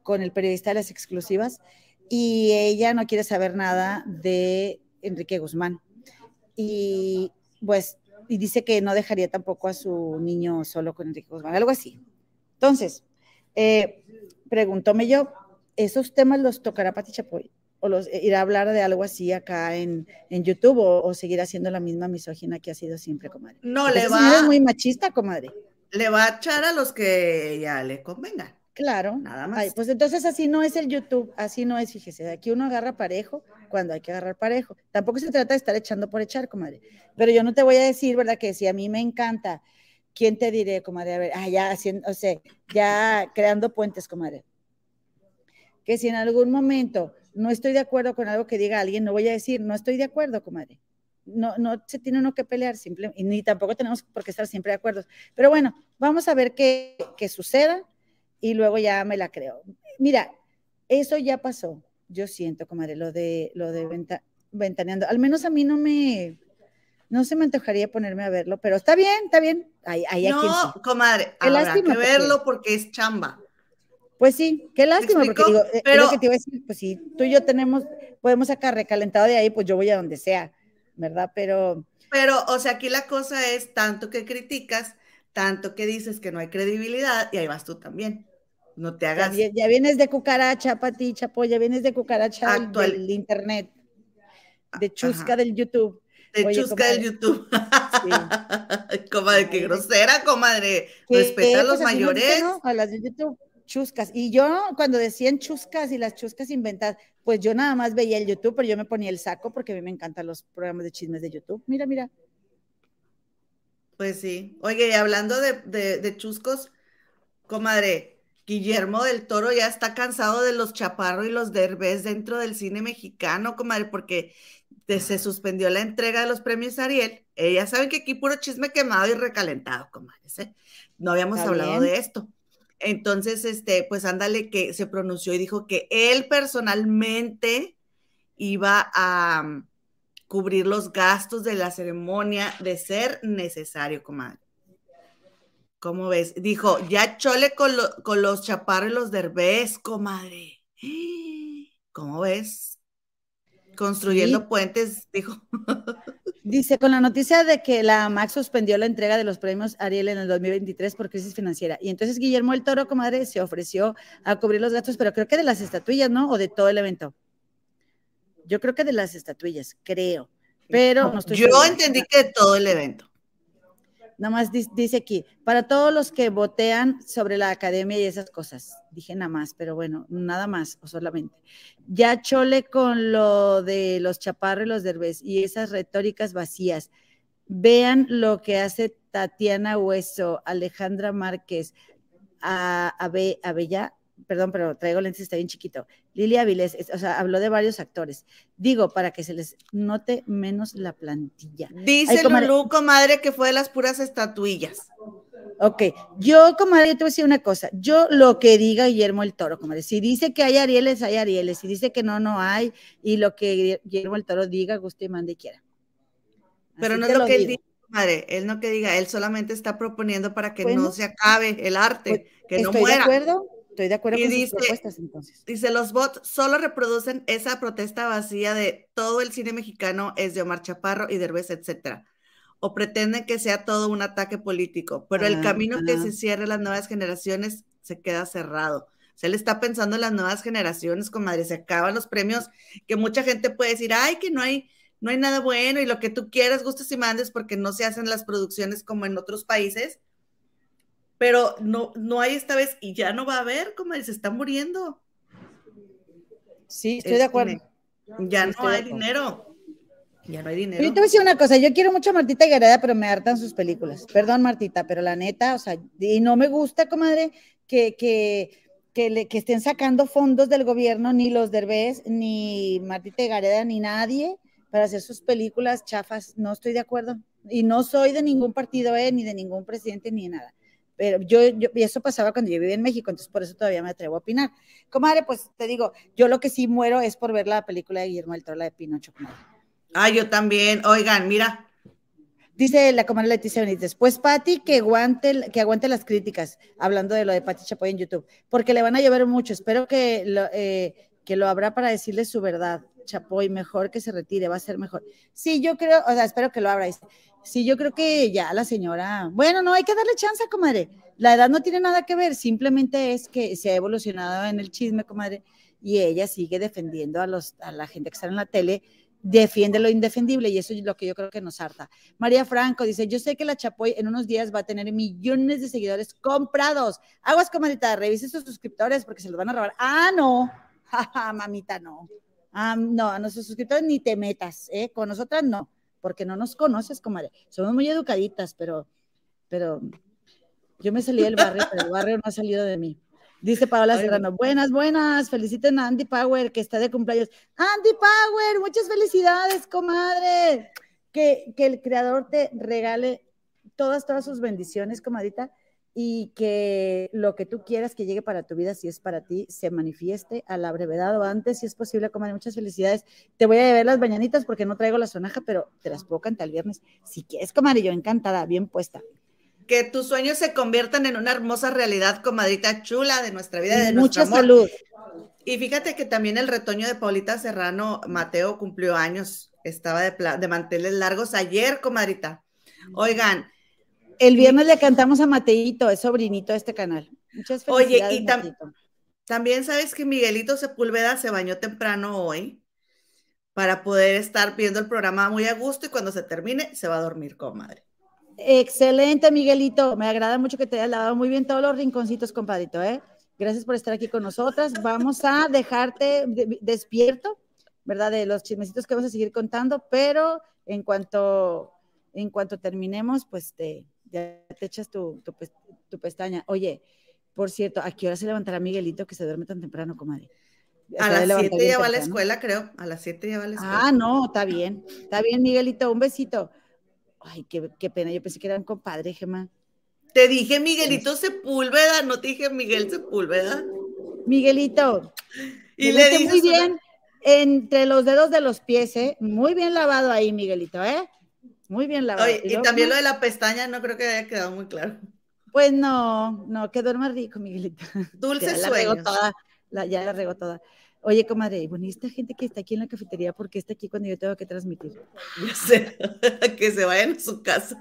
con el periodista de las exclusivas y ella no quiere saber nada de Enrique Guzmán. Y pues, y dice que no dejaría tampoco a su niño solo con Enrique Guzmán, algo así. Entonces, eh, preguntóme yo, ¿esos temas los tocará Pati Chapoy? o los, eh, ir a hablar de algo así acá en, en YouTube o, seguir haciendo la misma misógina que ha sido siempre, comadre. No, le va. Es muy machista, comadre. Le va a echar a los que ya le convengan. Claro. Nada más. pues entonces así no es el YouTube, así no es, fíjese, aquí uno agarra parejo cuando hay que agarrar parejo. Tampoco se trata de estar echando por echar, comadre. Pero yo no te voy a decir, ¿verdad? Que si a mí me encanta, ¿quién te diré, comadre? A ver, ah, ya haciendo, o sea, ya creando puentes, comadre. Que si en algún momento no estoy de acuerdo con algo que diga alguien, no voy a decir, no estoy de acuerdo, comadre. No, no se tiene uno que pelear, simple, y ni tampoco tenemos por qué estar siempre de acuerdo. Pero bueno, vamos a ver qué, qué suceda y luego ya me la creo. Mira, eso ya pasó, yo siento, comadre, lo de, lo de venta, ventaneando. Al menos a mí no me, no se me antojaría ponerme a verlo, pero está bien, está bien. no, comadre, habrá que verlo porque es chamba. Pues sí, qué lástima, porque digo, eh, pero, que te iba a decir, pues si tú y yo tenemos, podemos sacar recalentado de ahí, pues yo voy a donde sea, ¿verdad? Pero. Pero, o sea, aquí la cosa es tanto que criticas, tanto que dices que no hay credibilidad, y ahí vas tú también. No te hagas. Ya, vienes de cucaracha, Pati, Chapo, ya vienes de cucaracha Actual. del, internet, de chusca del YouTube. De chusca del YouTube. comadre, qué grosera, comadre. Respeta a los pues mayores. A las de YouTube chuscas. Y yo cuando decían chuscas y las chuscas inventadas, pues yo nada más veía el YouTube, pero yo me ponía el saco porque a mí me encantan los programas de chismes de YouTube. Mira, mira. Pues sí. Oye, y hablando de, de, chuscos, comadre, Guillermo del Toro ya está cansado de los chaparros y los derbés dentro del cine mexicano, comadre, porque se suspendió la entrega de los premios Ariel. Ella eh, sabe que aquí puro chisme quemado y recalentado, comadre. ¿eh? No habíamos hablado de esto. Entonces, este, pues ándale que se pronunció y dijo que él personalmente iba a cubrir los gastos de la ceremonia de ser necesario, comadre. ¿Cómo ves? Dijo, ya chole con, con los chaparros y los derbés, comadre. ¿Cómo ves? Construyendo puentes, dijo. Dice, con la noticia de que la Max suspendió la entrega de los premios Ariel en el 2023 por crisis financiera. Y entonces Guillermo el Toro, comadre, se ofreció a cubrir los gastos, pero creo que de las estatuillas, ¿no? O de todo el evento. Yo creo que de las estatuillas, creo. Pero no, estoy Yo entendí que todo el evento. Nada más dice aquí, para todos los que votean sobre la academia y esas cosas. Dije nada más, pero bueno, nada más o solamente. Ya chole con lo de los chaparros y los derbés y esas retóricas vacías. Vean lo que hace Tatiana Hueso, Alejandra Márquez, a, a, a Bella, perdón, pero traigo lentes, está bien chiquito. Lilia Avilés, o sea, habló de varios actores. Digo, para que se les note menos la plantilla. Dice Lulú, comadre, que fue de las puras estatuillas. Ok, yo, comadre, yo te voy a decir una cosa. Yo lo que diga Guillermo el Toro, comadre, si dice que hay Arieles, hay Arieles. Si dice que no, no hay. Y lo que Guillermo el Toro diga, guste y mande y quiera. Pero no es lo, que él diga, comadre. Él no que diga, él solamente está proponiendo para que no se acabe el arte, pues, que no muera. De acuerdo, Estoy de acuerdo con dice, sus propuestas entonces. Dice, los bots solo reproducen esa protesta vacía de todo el cine mexicano es de Omar Chaparro y Derbez, etcétera. O pretenden que sea todo un ataque político, pero el ah, camino que se cierre las nuevas generaciones se queda cerrado. O sea, él está pensando en las nuevas generaciones, comadre, se acaban los premios, que mucha gente puede decir, ay, que no hay, no hay nada bueno y lo que tú quieras, gustes y mandes, porque no se hacen las producciones como en otros países pero no, no hay esta vez y ya no va a haber, como se está muriendo. Sí, estoy de acuerdo. Ya no hay dinero. Ya no hay dinero. Yo te voy a decir una cosa, yo quiero mucho a Martita Gareda, pero me hartan sus películas. Perdón, Martita, pero la neta, o sea, y no me gusta, comadre, que, que, que, le, que estén sacando fondos del gobierno, ni los Derbez, ni Martita Gareda, ni nadie, para hacer sus películas chafas. No estoy de acuerdo. Y no soy de ningún partido, eh, ni de ningún presidente, ni de nada. Pero yo, yo, y eso pasaba cuando yo vivía en México, entonces por eso todavía me atrevo a opinar. Comadre, pues te digo, yo lo que sí muero es por ver la película de Guillermo del Toro, la de Pinocho, comadre. Ah, yo también. Oigan, mira. Dice la comadre Leticia Benítez, pues Pati que aguante, que aguante las críticas, hablando de lo de Pati Chapoy en YouTube, porque le van a llover mucho. Espero que lo, eh, que lo habrá para decirle su verdad. Chapoy, mejor que se retire, va a ser mejor. Sí, yo creo, o sea, espero que lo abra. Sí, yo creo que ya la señora, bueno, no hay que darle chance, comadre. La edad no tiene nada que ver, simplemente es que se ha evolucionado en el chisme, comadre, y ella sigue defendiendo a, los, a la gente que está en la tele, defiende lo indefendible y eso es lo que yo creo que nos harta. María Franco dice, yo sé que la Chapoy en unos días va a tener millones de seguidores comprados. Aguas, comadita, revise sus suscriptores porque se los van a robar. Ah, no, mamita, no. Ah, no, a nuestros suscriptores ni te metas, ¿eh? Con nosotras no porque no nos conoces, comadre. Somos muy educaditas, pero, pero yo me salí del barrio, pero el barrio no ha salido de mí. Dice Paola Serrano, buenas, buenas, feliciten a Andy Power, que está de cumpleaños. Andy Power, muchas felicidades, comadre. Que, que el creador te regale todas, todas sus bendiciones, comadita, y que lo que tú quieras que llegue para tu vida, si es para ti, se manifieste a la brevedad o antes, si es posible, comadre. Muchas felicidades. Te voy a llevar las mañanitas porque no traigo la sonaja, pero te las puedo cantar el viernes. Si quieres, comadre, yo encantada, bien puesta que tus sueños se conviertan en una hermosa realidad, comadita chula de nuestra vida, de Mucha salud. Y fíjate que también el retoño de Paulita Serrano, Mateo, cumplió años, estaba de, de manteles largos ayer, comadrita. Oigan. El viernes le cantamos a Mateito, es sobrinito de este canal. Muchas felicidades, Oye, y también sabes que Miguelito Sepúlveda se bañó temprano hoy para poder estar viendo el programa muy a gusto y cuando se termine se va a dormir, comadre. Excelente, Miguelito. Me agrada mucho que te hayas lavado muy bien todos los rinconcitos, compadrito, ¿eh? Gracias por estar aquí con nosotras. Vamos a dejarte despierto, ¿verdad? De los chismecitos que vamos a seguir contando, pero en cuanto, en cuanto terminemos, pues te, ya te echas tu, tu, pestaña. Oye, por cierto, ¿a qué hora se levantará Miguelito que se duerme tan temprano, comadre? A las 7 ya va a la escuela, creo. A las 7 ya va a la escuela. Ah, no, está bien. Está bien, Miguelito. Un besito. Ay, qué, pena, yo pensé que era un compadre, Gemma. Te dije Miguelito Sepúlveda, no te dije Miguel Sepúlveda. Miguelito. Y le dije muy bien entre los dedos de los pies, ¿eh? Muy bien lavado ahí, Miguelito, ¿eh? Muy bien lavado. y, también lo de la pestaña, no creo que haya quedado muy claro. Pues no, no, que duerma rico, Miguelito. Dulce sueño. ya la regó toda. Oye, comadre, bueno, ¿y esta gente que está aquí en la cafetería, por qué está aquí cuando yo tengo que transmitir? Ya sé, que se vayan a su casa.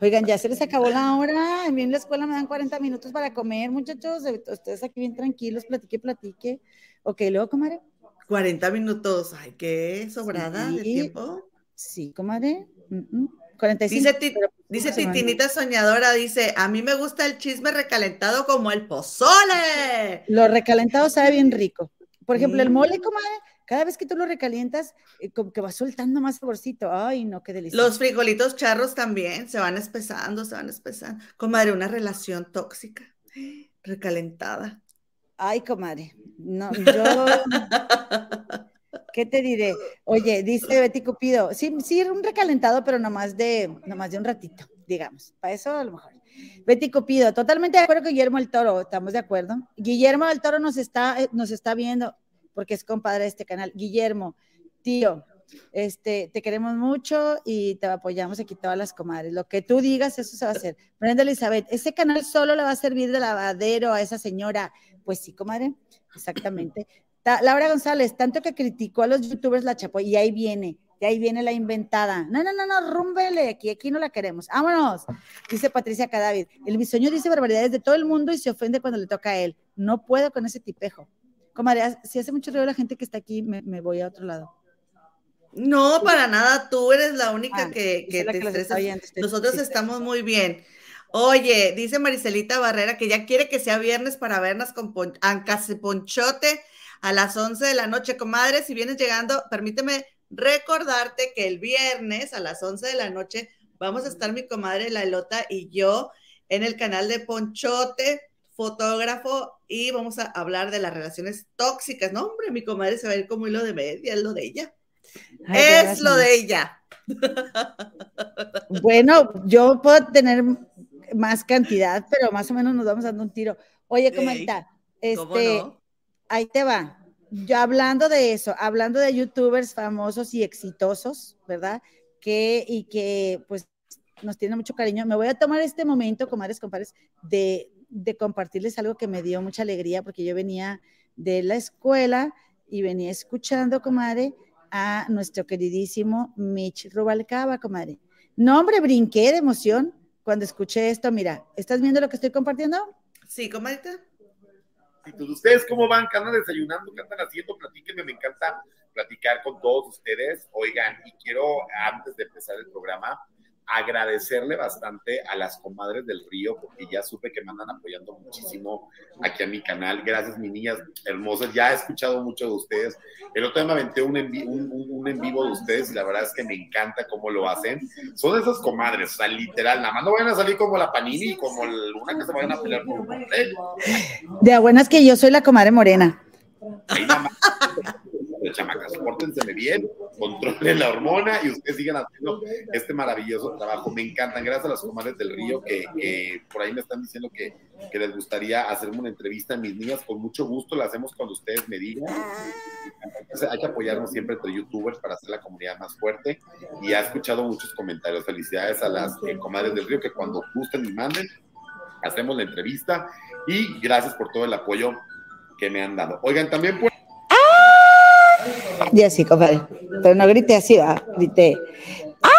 Oigan, ya se les acabó la hora. A mí en la escuela me dan 40 minutos para comer, muchachos. Ustedes aquí bien tranquilos, platique, platique. Ok, luego, comadre. 40 minutos, ay, qué sobrada de tiempo. Sí, comadre. Dice, dice Titinita Soñadora, dice, a mí me gusta el chisme recalentado como el pozole. Lo recalentado sabe bien rico. Por ejemplo, el mole, comadre, cada vez que tú lo recalientas, eh, como que va soltando más saborcito. Ay, no, qué delicioso. Los frijolitos charros también se van espesando, se van espesando. Comadre, una relación tóxica, recalentada. Ay, comadre, no, yo... ¿Qué te diré? Oye, dice Betty Cupido, sí, sí, un recalentado, pero nomás de, nomás de un ratito, digamos. Para eso a lo mejor. Betty Cupido, totalmente de acuerdo con Guillermo el Toro, estamos de acuerdo. Guillermo del Toro nos está, eh, nos está viendo porque es compadre de este canal. Guillermo, tío, este, te queremos mucho y te apoyamos aquí todas las comadres. Lo que tú digas, eso se va a hacer. Brenda Elizabeth, ese canal solo le va a servir de lavadero a esa señora. Pues sí, comadre, exactamente. Laura González, tanto que criticó a los youtubers la chapó, y ahí viene, y ahí viene la inventada. No, no, no, no, rúmbele, aquí, aquí no la queremos. Vámonos, dice Patricia Cadavid. El bisoño dice barbaridades de todo el mundo y se ofende cuando le toca a él. No puedo con ese tipejo. Comadre, si hace mucho ruido la gente que está aquí, me, voy a otro lado. No, para nada, tú eres la única ah, que, te estresas. Nosotros estamos muy bien. Oye, dice Maricelita Barrera que ya quiere que sea viernes para vernos con pon Ponchote a las 11 de la noche, comadre. Si vienes llegando, permíteme recordarte que el viernes a las 11 de la noche vamos a estar mi comadre La Elota y yo en el canal de Ponchote, fotógrafo, y vamos a hablar de las relaciones tóxicas. No, hombre, mi comadre se va a ir como hilo de media, es lo de ella. es lo de ella. Bueno, yo puedo tener más cantidad, pero más o menos nos vamos dando un tiro. Oye, comenta, este, ahí te va. Yo hablando de eso, hablando de youtubers famosos y exitosos, ¿verdad? Que, y que pues nos tienen mucho cariño. Me voy a tomar este momento, comadres, compadres, de, de compartirles algo que me dio mucha alegría porque yo venía de la escuela y venía escuchando, comadre, a nuestro queridísimo Mitch Rubalcaba, comadre. No, hombre, brinqué de emoción cuando escuché esto. Mira, ¿estás viendo lo que estoy compartiendo? Sí, comadre. ¿Ustedes cómo van? ¿Qué andan desayunando? ¿Qué andan haciendo? Platíquenme, me encanta platicar con todos ustedes. Oigan, y quiero, antes de empezar el programa, agradecerle bastante a las comadres del río, porque ya supe que me andan apoyando muchísimo aquí a mi canal. Gracias, mis niñas hermosas. Ya he escuchado mucho de ustedes. El otro día me aventé un en, un, en vivo de ustedes y la verdad es que me encanta cómo lo hacen. Son esas comadres, o sea, literal, nada más no vayan a salir como la Panini como una que se vayan a pelear por un De buenas que yo soy la comadre morena. Ahí nada más de chamacas, pórtense bien, controlen la hormona y ustedes sigan haciendo este maravilloso trabajo. Me encantan, gracias a las comadres del río que por ahí me están diciendo que, que, les gustaría hacerme una entrevista a mis niñas, con mucho gusto la hacemos cuando ustedes me digan. hay que apoyarnos siempre entre youtubers para hacer la comunidad más fuerte y ha escuchado muchos comentarios. Felicidades a las eh, comadres del río que cuando gusten y manden, hacemos la entrevista y gracias por todo el apoyo que me han dado. Oigan, también pues y así, compadre. Pero no grité así, ¿va? grité. ¡Ah!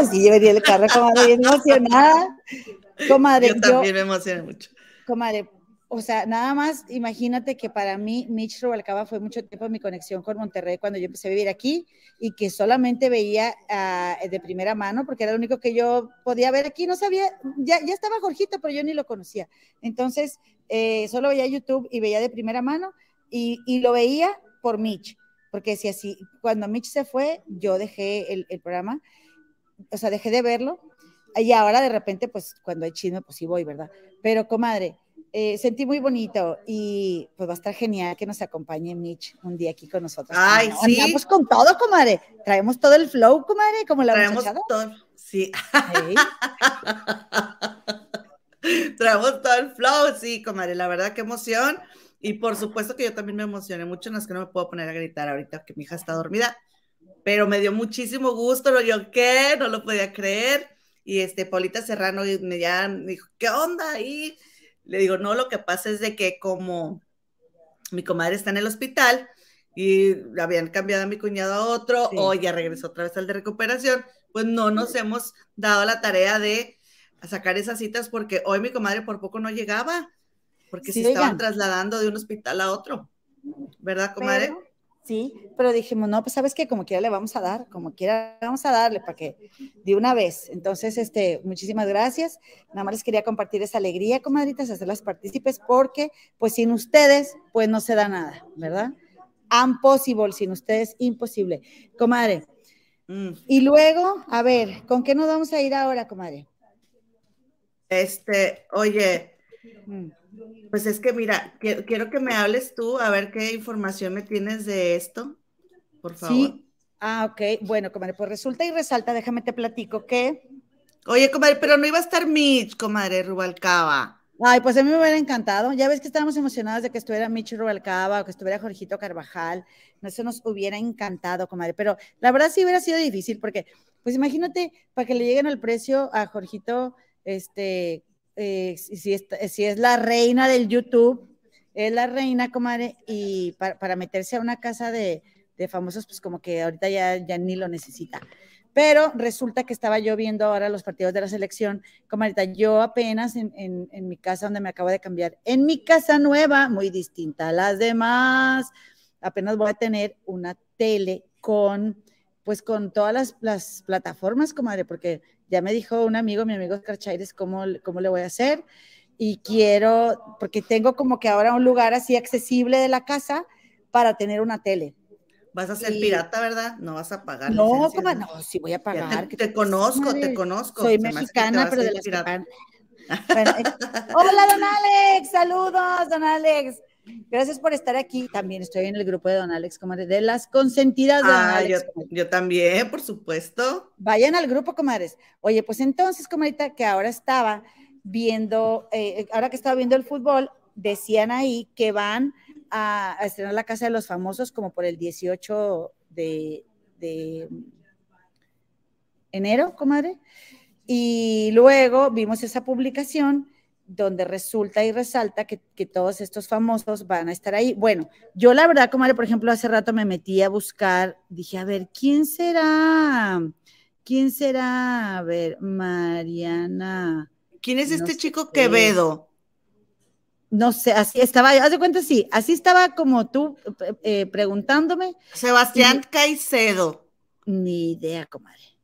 Así yo venía el carro, comadre, bien emocionada. Comadre, yo también me emocioné mucho. Comadre, o sea, nada más imagínate que para mí Mitch Rubalcaba fue mucho tiempo mi conexión con Monterrey cuando yo empecé a vivir aquí y que solamente veía uh, de primera mano porque era lo único que yo podía ver aquí. No sabía, ya, ya estaba Jorgito, pero yo ni lo conocía. Entonces, eh, solo veía YouTube y veía de primera mano y, y, lo veía por Mitch, porque si así, cuando Mitch se fue, yo dejé el, el, programa, o sea, dejé de verlo, y ahora de repente, pues cuando hay chisme, pues sí voy, ¿verdad? Pero, comadre, eh, sentí muy bonito y pues va a estar genial que nos acompañe Mitch un día aquí con nosotros. Ay, sí. Andamos con todo, comadre. Traemos todo el flow, comadre, como la Traemos todo, sí. Traemos todo el flow, sí, comadre. La verdad, qué emoción. Y por supuesto que yo también me emocioné mucho, no es que no me puedo poner a gritar ahorita que mi hija está dormida, pero me dio muchísimo gusto, lo yo qué, no lo podía creer. Y este, Paulita Serrano me ya dijo, ¿qué onda? Y le digo, no, lo que pasa es de que como mi comadre está en el hospital y habían cambiado a mi cuñado a otro, o ya regresó otra vez al de recuperación, pues no nos hemos dado la tarea de sacar esas citas porque hoy mi comadre por poco no llegaba porque se estaban trasladando de un hospital a otro, ¿verdad, comadre? sí, pero dijimos, no, pues sabes que como quiera le vamos a dar, como quiera vamos a darle para que de una vez. Entonces, este, muchísimas gracias. Nada más les quería compartir esa alegría, comadritas, hacerlas partícipes, porque pues sin ustedes, pues no se da nada, ¿verdad? Impossible, sin ustedes, imposible. Comadre. Mm. Y luego, a ver, ¿con qué nos vamos a ir ahora, comadre? Este, oye, mm. Pues es que mira, quiero, que me hables tú, a ver qué información me tienes de esto, por favor. Sí. Ah, ok. Bueno, comadre, pues resulta y resalta, déjame te platico que. Oye, comadre, pero no iba a estar Mitch, comadre Rubalcaba. Ay, pues a mí me hubiera encantado. Ya ves que estábamos emocionados de que estuviera Mitch Rubalcaba o que estuviera Jorgito Carvajal. Eso nos hubiera encantado, comadre. Pero la verdad sí hubiera sido difícil porque, pues imagínate, para que le lleguen al precio a Jorgito, este, eh, si, es, la reina del YouTube, es la reina, comadre, y para, meterse a una casa de, famosos, pues como que ahorita ya, ni lo necesita. Pero resulta que estaba yo viendo ahora los partidos de la selección, comadre, yo apenas en, en, en mi casa donde me acabo de cambiar, en mi casa nueva, muy distinta a las demás, apenas voy a tener una tele con, pues con todas las, las plataformas, comadre, porque ya me dijo un amigo, mi amigo Oscar Chaires, cómo, cómo le voy a hacer. Y quiero, porque tengo como que ahora un lugar así accesible de la casa para tener una tele. Vas a ser pirata, ¿verdad? No vas a pagar. No, ¿cómo no? Sí voy a pagar. Te, conozco, te conozco. Soy mexicana, pero de las pirata. Bueno, eh, hola, don Alex, saludos, don Alex. Gracias por estar aquí. También estoy en el grupo de Don Alex, comadre, de las consentidas de ah, Yo, también, por supuesto. Vayan al grupo, comadres. Oye, pues entonces, comadita, que ahora estaba viendo, eh, ahora que estaba viendo el fútbol, decían ahí que van a, estrenar la Casa de los Famosos como por el 18 de, de enero, comadre. Y luego vimos esa publicación donde resulta y resalta que, todos estos famosos van a estar ahí. Bueno, yo la verdad, como por ejemplo, hace rato me metí a buscar, dije, a ver, ¿quién será? ¿Quién será? A ver, Mariana. ¿Quién es este chico Quevedo? No sé, así estaba, haz de cuenta, sí, así estaba como tú eh, preguntándome. Sebastián Caicedo. Ni idea, comadre.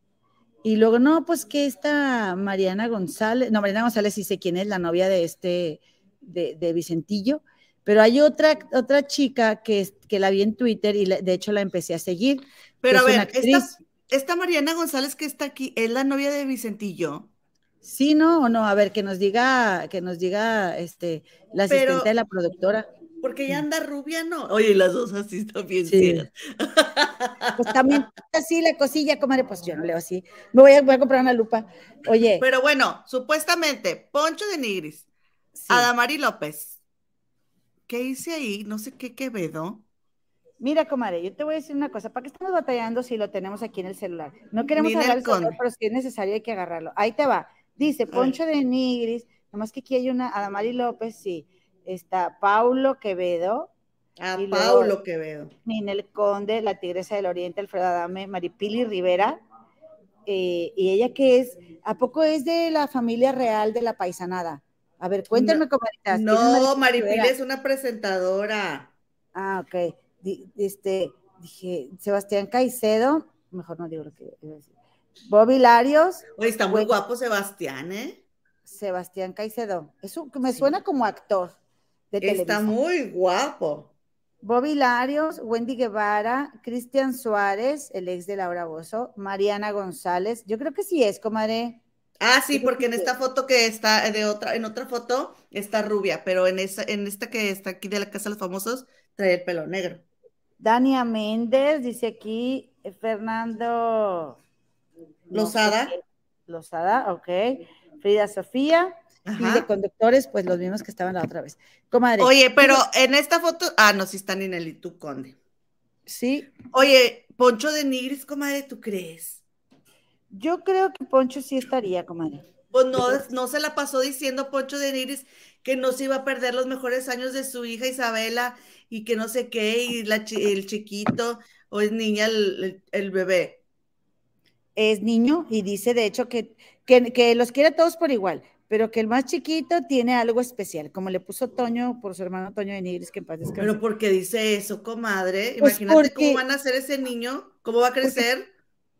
Y luego, no, pues que esta Mariana González, no, Mariana González sí sé quién es, la novia de este, de, de Vicentillo, pero hay otra, otra chica que, que la vi en Twitter y de hecho la empecé a seguir. Pero a ver, esta, esta, Mariana González que está aquí, ¿es la novia de Vicentillo? Sí, no, o no, a ver, que nos diga, que nos diga este, la asistente de la productora. Porque ya anda rubia, ¿no? Oye, las dos así están bien sí. Pues también así la cosilla, comadre, pues yo no leo así. Me voy a, voy a comprar una lupa. Oye. Pero bueno, supuestamente, Poncho de Nigris, Adamari López. ¿Qué hice ahí? No sé qué Quevedo. Mira, comadre, yo te voy a decir una cosa. ¿Para qué estamos batallando si lo tenemos aquí en el celular? No queremos hablar del celular, pero si es necesario hay que agarrarlo. Ahí te va. Dice Poncho de Nigris, nomás que aquí hay una Adamari López, sí está Paulo Quevedo. Ah, Paulo Quevedo. Ninel Conde, la Tigresa del Oriente, Alfredo Adame, Maripili Rivera. Eh, y ella que es, ¿a poco es de la familia real de la paisanada? A ver, cuéntenme cómo No, Maripili es una presentadora. Ah, ok. Este, dije, Sebastián Caicedo, mejor no digo lo que iba a decir. Bobby Larios. Oye, está muy guapo Sebastián, ¿eh? Sebastián Caicedo. Eso me suena como actor. Está muy guapo. Bobby Larios, Wendy Guevara, Cristian Suárez, el ex de Laura Bozo, Mariana González. Yo creo que sí es, comadre. Ah, sí, porque en esta foto que está de otra, en otra foto está rubia, pero en esa, en esta que está aquí de la Casa de los Famosos, trae el pelo negro. Dania Méndez, dice aquí, eh, Fernando Lozada. Lozada, ok. Frida Sofía, y de conductores, pues los mismos que estaban la otra vez. Comadre. Oye, pero en esta foto, ah, no, sí están en el tú, Conde. Sí. Oye, Poncho de Nigris, comadre, ¿tú crees? Yo creo que Poncho sí estaría, comadre. Pues no, no se la pasó diciendo Poncho de Nigris que no se iba a perder los mejores años de su hija Isabela y que no sé qué, y la, el chiquito, o es niña el, el, bebé. Es niño y dice de hecho que, que, que los quiere todos por igual, pero que el más chiquito tiene algo especial, como le puso Toño por su hermano Toño de Nigris, que en paz descanse. Pero porque dice eso, comadre, pues imagínate cómo van a ser ese niño, cómo va a crecer.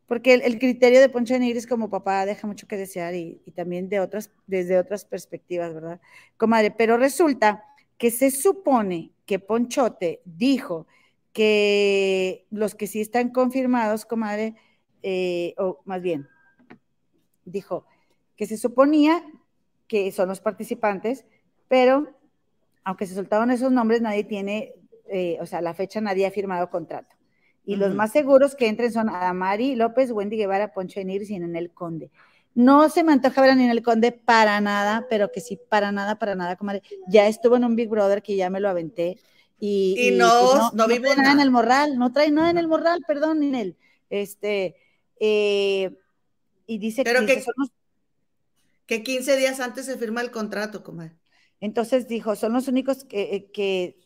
Porque, el, criterio de Poncho de Nigris como papá deja mucho que desear y, también de otras, desde otras perspectivas, ¿verdad? Comadre, pero resulta que se supone que Ponchote dijo que los que sí están confirmados, comadre, eh, o más bien, dijo que se suponía que son los participantes, pero aunque se soltaron esos nombres, nadie tiene, eh, o sea, la fecha nadie ha firmado contrato. Y los más seguros que entren son Adamari López, Wendy Guevara, Poncho Enir y Nenel Conde. No se me antoja ver a Ninel Conde para nada, pero que sí, para nada, para nada, comadre. Ya estuvo en un Big Brother que ya me lo aventé. Y, y, no, pues, no, no, trae nada en el morral, no trae nada en el morral, perdón, Ninel. Este, eh, y dice pero que, que 15 días antes se firma el contrato, comadre. Entonces dijo, son los únicos que, eh,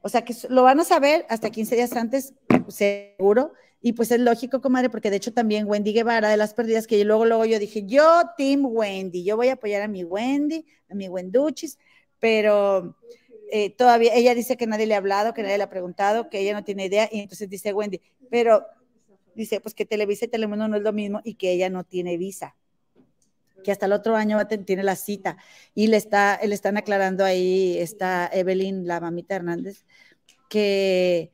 o sea, que lo van a saber hasta 15 días antes, seguro, y pues es lógico, comadre, porque de hecho también Wendy Guevara de las perdidas, que luego, luego yo dije, yo, Team Wendy, yo voy a apoyar a mi Wendy, a mi Wenduchis, pero eh, todavía ella dice que nadie le ha hablado, que nadie le ha preguntado, que ella no tiene idea, y entonces dice Wendy, pero dice, pues que Televisa y Telemundo no es lo mismo y que ella no tiene visa que hasta el otro año tiene la cita y le está, le están aclarando ahí, está Evelyn, la mamita Hernández, que,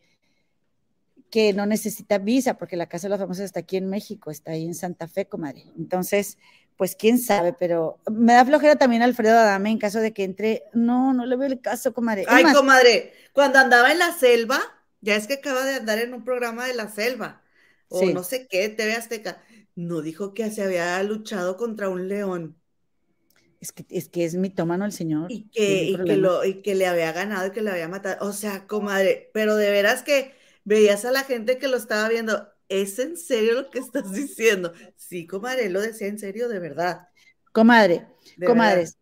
que no necesita visa porque la Casa de los Famosos está aquí en México, está ahí en Santa Fe, comadre. Entonces, pues quién sabe, pero me da flojera también Alfredo Adame en caso de que entre. No, no le veo el caso, comadre. Ay, comadre, cuando andaba en la selva, ya es que acaba de andar en un programa de la selva, o no sé qué, TV Azteca no dijo que se había luchado contra un león. Es que es, que es mitómano el señor. Y que, y que, lo, y que le había ganado y que le había matado. O sea, comadre, pero de veras que veías a la gente que lo estaba viendo. ¿Es en serio lo que estás diciendo? Sí, comadre, lo decía en serio, de verdad. Comadre, comadres,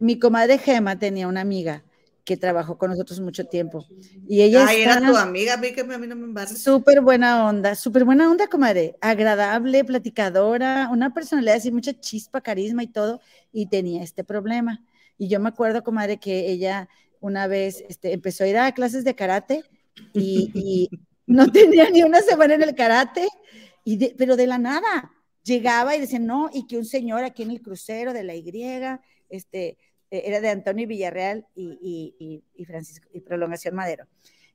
mi comadre Gema tenía una amiga que trabajó con nosotros mucho tiempo. Y ella Ay, era tu amiga, a mí que a mí no me Súper buena onda, súper buena onda, comadre. Agradable, platicadora, una personalidad así, mucha chispa, carisma y todo. Y tenía este problema. Y yo me acuerdo, comadre, que ella una vez este, empezó a ir a clases de karate y, no tenía ni una semana en el karate, y pero de la nada llegaba y decía, no, y que un señor aquí en el crucero de la Y, este, era de Antonio Villarreal y, y, Francisco, y Prolongación Madero.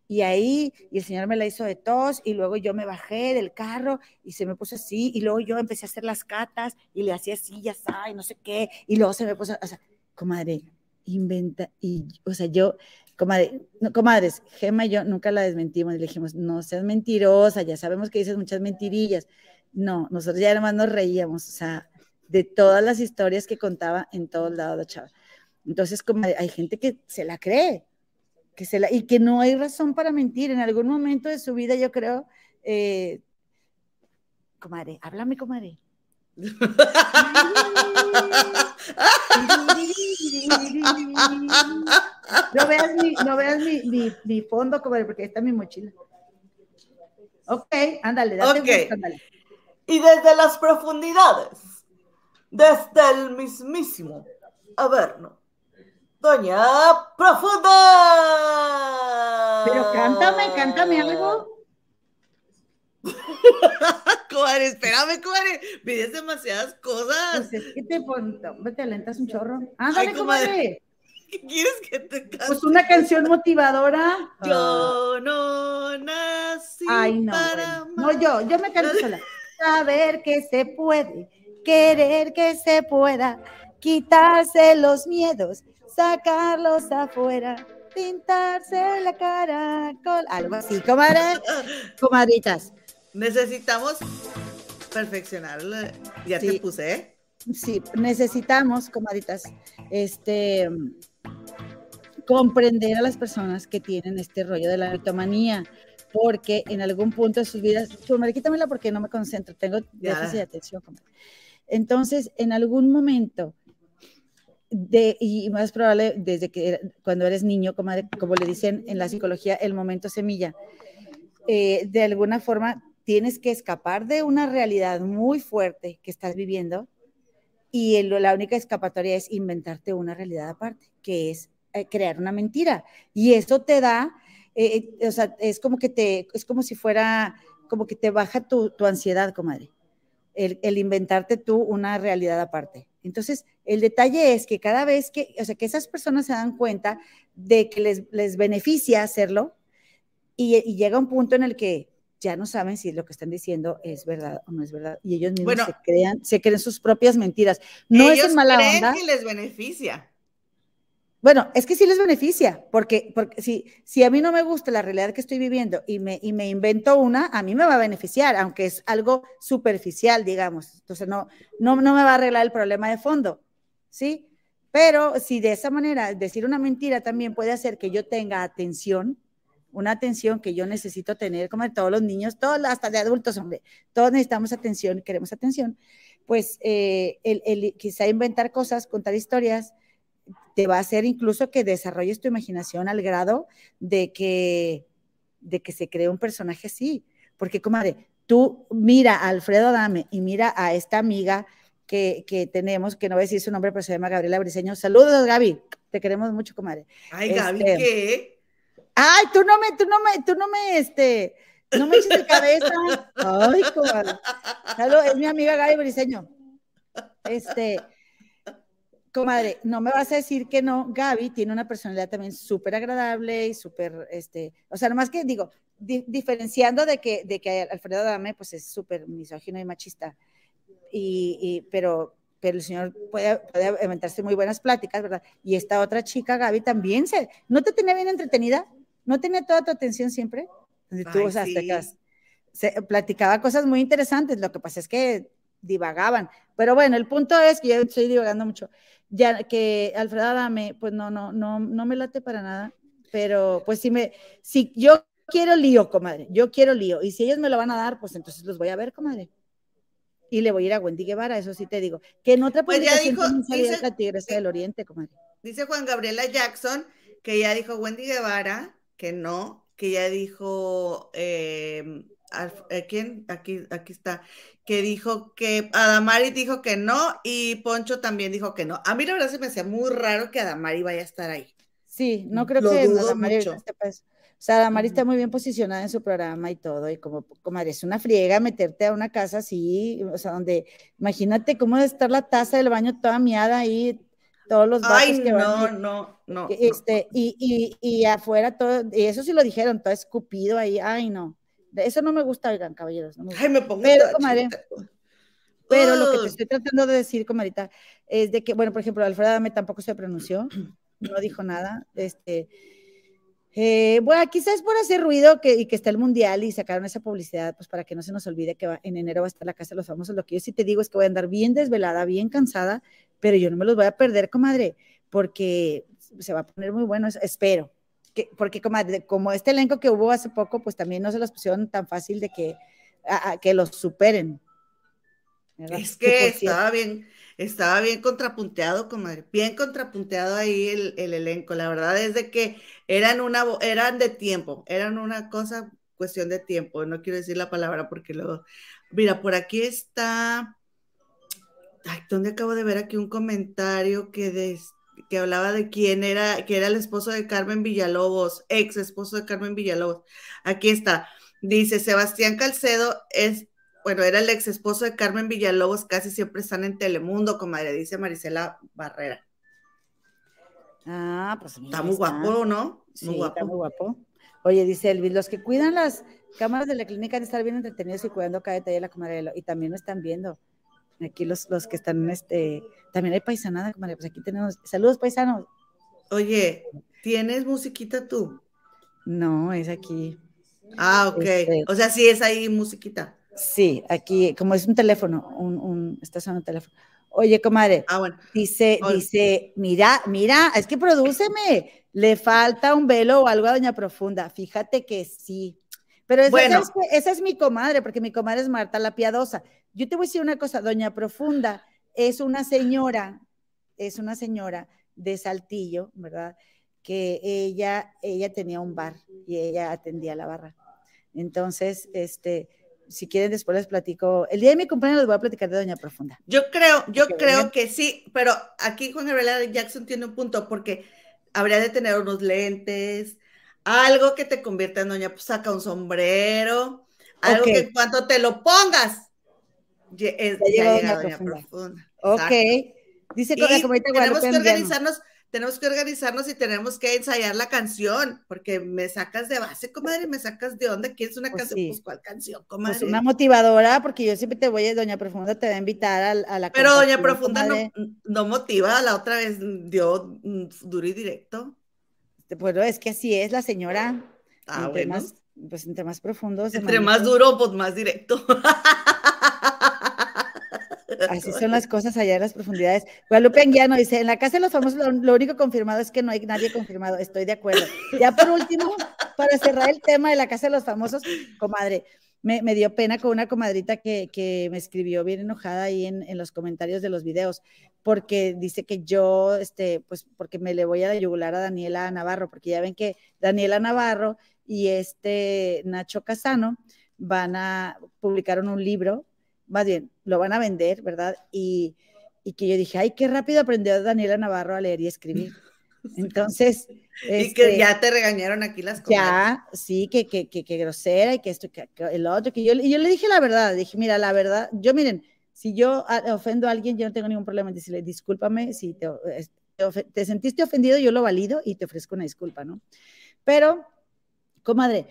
Y ahí, y el señor me la hizo de tos, y luego yo me bajé del carro y se me puso así, y luego yo empecé a hacer las catas y le hacía así, ya y no sé qué, y luego se me puso, o sea, comadre, inventa, y, o sea, yo, comadre, no, comadres, Gema y yo nunca la desmentimos, y le dijimos, no seas mentirosa, ya sabemos que dices muchas mentirillas. No, nosotros ya además nos reíamos, o sea, de todas las historias que contaba en todos lados la chava. Entonces, como hay gente que se la cree, que se la, y que no hay razón para mentir. En algún momento de su vida, yo creo, eh, comadre, háblame, comadre. no veas mi, no veas mi, mi, fondo, comadre, porque ahí está mi mochila. Ok, ándale, date okay. ándale. Y desde las profundidades, desde el mismísimo Averno, Doña Profunda. Pero cántame, cántame algo. comadre, espérame, comadre. Pides demasiadas cosas. Pues es que te, te alentas un chorro. Ándale, comadre. ¿Qué quieres que te cante? Pues una canción motivadora. Yo no nací Ay, no, para No, yo, yo me canto sola. Saber que se puede, querer que se pueda, quitarse los miedos, sacarlos afuera, pintarse la cara con algo así, comadre, comadritas. Necesitamos perfeccionarlo. Ya te puse, ¿eh? Sí, necesitamos, comadritas, este comprender a las personas que tienen este rollo de la mitomanía, porque en algún punto de sus vidas, comadre, quítamela porque no me concentro, tengo déficit de atención, comadre. Entonces, en algún momento de, y más probable desde que cuando eres niño, como, como le dicen en la psicología, el momento semilla, eh, de alguna forma tienes que escapar de una realidad muy fuerte que estás viviendo y la única escapatoria es inventarte una realidad aparte, que es eh, crear una mentira. Y eso te da, eh, o sea, es como que te, es como si fuera, como que te baja tu, tu ansiedad, comadre, el, el inventarte tú una realidad aparte. Entonces, el detalle es que cada vez que, o sea, que esas personas se dan cuenta de que les, les beneficia hacerlo y, llega un punto en el que ya no saben si lo que están diciendo es verdad o no es verdad y ellos mismos se crean, se creen sus propias mentiras. No ellos es mala creen que les beneficia. Bueno, es que sí les beneficia, porque, porque si, si a mí no me gusta la realidad que estoy viviendo y me, y me invento una, a mí me va a beneficiar, aunque es algo superficial, digamos. Entonces, no, no, no me va a arreglar el problema de fondo, ¿sí? Pero si de esa manera decir una mentira también puede hacer que yo tenga atención, una atención que yo necesito tener, como de todos los niños, todos, hasta de adultos, hombre, todos necesitamos atención, queremos atención, pues eh, el, el, quizá inventar cosas, contar historias, te va a hacer incluso que desarrolles tu imaginación al grado de que, de que se cree un personaje así. Porque, comadre, tú mira a Alfredo Adame y mira a esta amiga que, que, tenemos, que no voy a decir su nombre, pero se llama Gabriela Briseño. Saludos, Gaby. Te queremos mucho, comadre. Ay, Gaby, este, ¿qué? Ay, tú no me, tú no me, tú no me, este, no me eches de cabeza. Ay, comadre. Saludos, es mi amiga Gaby Briseño. Este, comadre, no me vas a decir que no, Gaby tiene una personalidad también súper agradable y súper, este, o sea, nomás que digo, diferenciando de que, de que Alfredo Dame, pues es súper misógino y machista, y, pero, pero el señor puede, puede, inventarse muy buenas pláticas, ¿verdad? Y esta otra chica, Gaby, también se, ¿no te tenía bien entretenida? ¿No tenía toda tu atención siempre? Tú, o sea, se platicaba cosas muy interesantes, lo que pasa es que divagaban. Pero bueno, el punto es que yo estoy divagando mucho ya que Alfredo Adame, pues no, no, no, no me late para nada, pero pues si me, si yo quiero lío, comadre, yo quiero lío, y si ellos me lo van a dar, pues entonces los voy a ver, comadre. Y le voy a ir a Wendy Guevara, eso sí te digo. Que no te pues ya dijo, dice, la Tigresa del Oriente, comadre. Dice Juan Gabriela Jackson que ya dijo Wendy Guevara que no, que ya dijo eh, ¿quién? Aquí, aquí está, que dijo que Adamari dijo que no y Poncho también dijo que no. A mí la verdad se me hacía muy raro que Adamari vaya a estar ahí. Sí, no creo que Adamari este O sea, Mari está muy bien posicionada en su programa y todo, y como, comadre, es una friega meterte a una casa así, o sea, donde, imagínate cómo debe estar la taza del baño toda miada ahí, todos los Ay, que no, van, no, no, este, Y, y, y, afuera todo, y eso sí lo dijeron, todo escupido ahí, ay, no. Eso no me gusta, oigan, caballeros. Ay, me pongo Pero, comadre, pero lo que te estoy tratando de decir, comadita, es de que, bueno, por ejemplo, Alfredo Adame tampoco se pronunció, no dijo nada, este, eh, bueno, quizás por hacer ruido que, y que está el mundial y sacaron esa publicidad, pues para que no se nos olvide que en enero va a estar la casa de los famosos. Lo que yo sí te digo es que voy a andar bien desvelada, bien cansada, pero yo no me los voy a perder, comadre, porque se va a poner muy bueno, espero. Que, porque, como este elenco que hubo hace poco, pues también no se los pusieron tan fácil de que, que los superen. Es que estaba bien, estaba bien contrapunteado, comadre, bien contrapunteado ahí el, elenco. La verdad es de que eran una, eran de tiempo, eran una cosa, cuestión de tiempo. No quiero decir la palabra porque luego, mira, por aquí está, ay, ¿dónde acabo de ver aquí un comentario que que hablaba de quién era, que era el esposo de Carmen Villalobos, ex esposo de Carmen Villalobos. Aquí está. Dice, Sebastián Calcedo es bueno, era el ex esposo de Carmen Villalobos, casi siempre están en Telemundo, comadre, dice Marisela Barrera. Ah, pues está muy guapo, ¿no? Muy sí, guapo. está muy guapo. Oye, dice Elvis, los que cuidan las cámaras de la clínica han de estar bien entretenidos y cuidando cada detalle de la comadre, y también lo están viendo. Aquí los, los que están, este, también hay paisanada, comadre, pues aquí tenemos, saludos paisanos. Oye, ¿tienes musiquita tú? No, es aquí. Ah, ok. Este, o sea, sí es ahí musiquita. Sí, aquí, como es un teléfono, un, un está sonando un teléfono. Oye, comadre, ah, bueno. dice, dice, mira, mira, es que prodúceme, le falta un velo o algo a Doña Profunda. Fíjate que sí. Pero esa, esa es mi comadre, porque mi comadre es Marta la Piadosa. Yo te voy a decir una cosa, Doña Profunda es una señora, es una señora de Saltillo, ¿verdad? Que ella, ella tenía un bar y ella atendía la barra. Entonces, este, si quieren después les platico. El día de mi cumpleaños les voy a platicar de Doña Profunda. Yo creo, yo creo que sí, pero aquí Juan Gabriel Jackson tiene un punto porque habría de tener unos lentes, algo que te convierta en Doña, pues saca un sombrero, algo que en cuanto te lo pongas, ya, llega, Doña, Profunda. Ok. Dice que tenemos que organizarnos tenemos que organizarnos y tenemos que ensayar la canción, porque me sacas de base, comadre, me sacas de onda, ¿quieres una pues canción? Pues, ¿cuál canción, comadre? Pues una motivadora, porque yo siempre te voy, a Doña Profunda te va a invitar a, la Pero Doña Profunda no, no, motiva, la otra vez dio duro y directo. Bueno, es que así es la señora. Ah, entre Más, pues entre más profundos. Entre más duro, pues más directo. Así son las cosas allá en las profundidades. Guadalupe Anguiano dice, en la casa de los famosos lo, único confirmado es que no hay nadie confirmado. Estoy de acuerdo. Ya por último, para cerrar el tema de la casa de los famosos, comadre, me, dio pena con una comadrita que, que me escribió bien enojada ahí en, en, los comentarios de los videos, porque dice que yo, este, pues porque me le voy a yugular a Daniela Navarro, porque ya ven que Daniela Navarro y este Nacho Casano van a publicaron un libro más bien, lo van a vender, ¿verdad? Y, y que yo dije, ay, qué rápido aprendió Daniela Navarro a leer y escribir. Entonces. y que este, ya te regañaron aquí las cosas. Ya, sí, que, que, que, que grosera y que esto, que, el otro, que yo, y yo le dije la verdad, dije, mira, la verdad, yo miren, si yo ofendo a alguien, yo no tengo ningún problema en decirle, discúlpame, si te, te, te sentiste ofendido, yo lo valido y te ofrezco una disculpa, ¿no? Pero, comadre,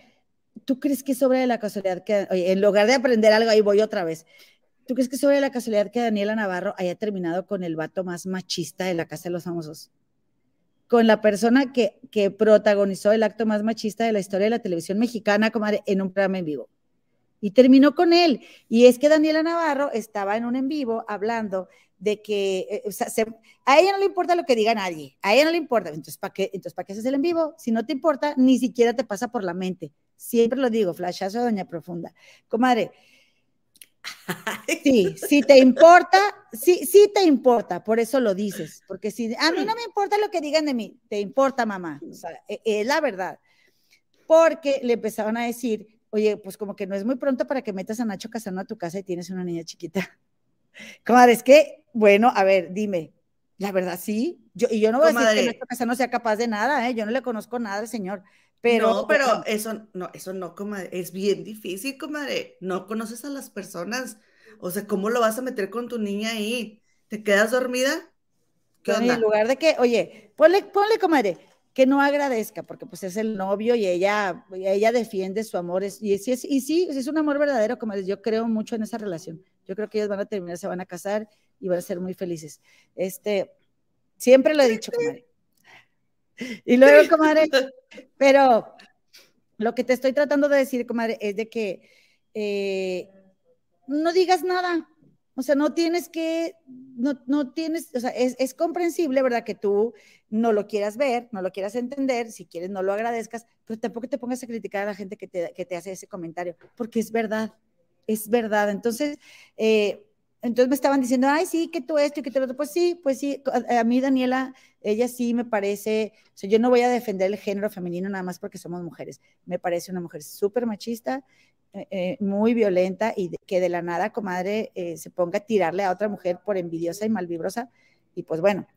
¿tú crees que sobre la casualidad que, oye, en lugar de aprender algo, ahí voy otra vez, ¿tú crees que sobre la casualidad que Daniela Navarro haya terminado con el vato más machista de la Casa de los Famosos? Con la persona que, que protagonizó el acto más machista de la historia de la televisión mexicana, comadre, en un programa en vivo. Y terminó con él. Y es que Daniela Navarro estaba en un en vivo hablando de que eh, a ella no le importa lo que diga nadie, a ella no le importa, entonces ¿para qué, entonces, ¿para qué haces el en vivo? Si no te importa, ni siquiera te pasa por la mente. Siempre lo digo, flashazo de Doña Profunda. Comadre, sí, si te importa, sí, sí te importa, por eso lo dices, porque si a mí no me importa lo que digan de mí, te importa, mamá, o sea, e, es la verdad. Porque le empezaron a decir, oye, pues como que no es muy pronto para que metas a Nacho Casano a tu casa y tienes una niña chiquita. Comadre, es que, bueno, a ver, dime, la verdad sí, yo, y yo no voy a decir que Nacho Casano sea capaz de nada, ¿eh? yo no le conozco nada al señor, Pero, no, pero eso no, eso no, comadre, es bien difícil, comadre. No conoces a las personas. O sea, ¿cómo lo vas a meter con tu niña ahí? ¿Te quedas dormida? ¿Qué onda? En lugar de que, oye, ponle, ponle, comadre, que no agradezca, porque pues es el novio y ella, ella defiende su amor. y, sí, es, y sí, es un amor verdadero, comadre. Yo creo mucho en esa relación. Yo creo que ellos van a terminar, se van a casar y van a ser muy felices. Este, siempre lo he dicho, comadre. Y luego, comadre, pero lo que te estoy tratando de decir, comadre, es de que eh, no digas nada. O sea, no tienes que, no, no tienes, o sea, es, es, comprensible, ¿verdad? Que tú no lo quieras ver, no lo quieras entender, si quieres no lo agradezcas, pero tampoco te pongas a criticar a la gente que te, que te hace ese comentario, porque es verdad, es verdad. Entonces, eh, entonces me estaban diciendo, ay, sí, que tú esto y que tú otro. Pues sí, pues sí, a, mí Daniela, ella sí me parece, o yo no voy a defender el género femenino nada más porque somos mujeres. Me parece una mujer súper machista, eh, eh, muy violenta y que de la nada, comadre, eh, se ponga a tirarle a otra mujer por envidiosa y malvibrosa. Y pues bueno,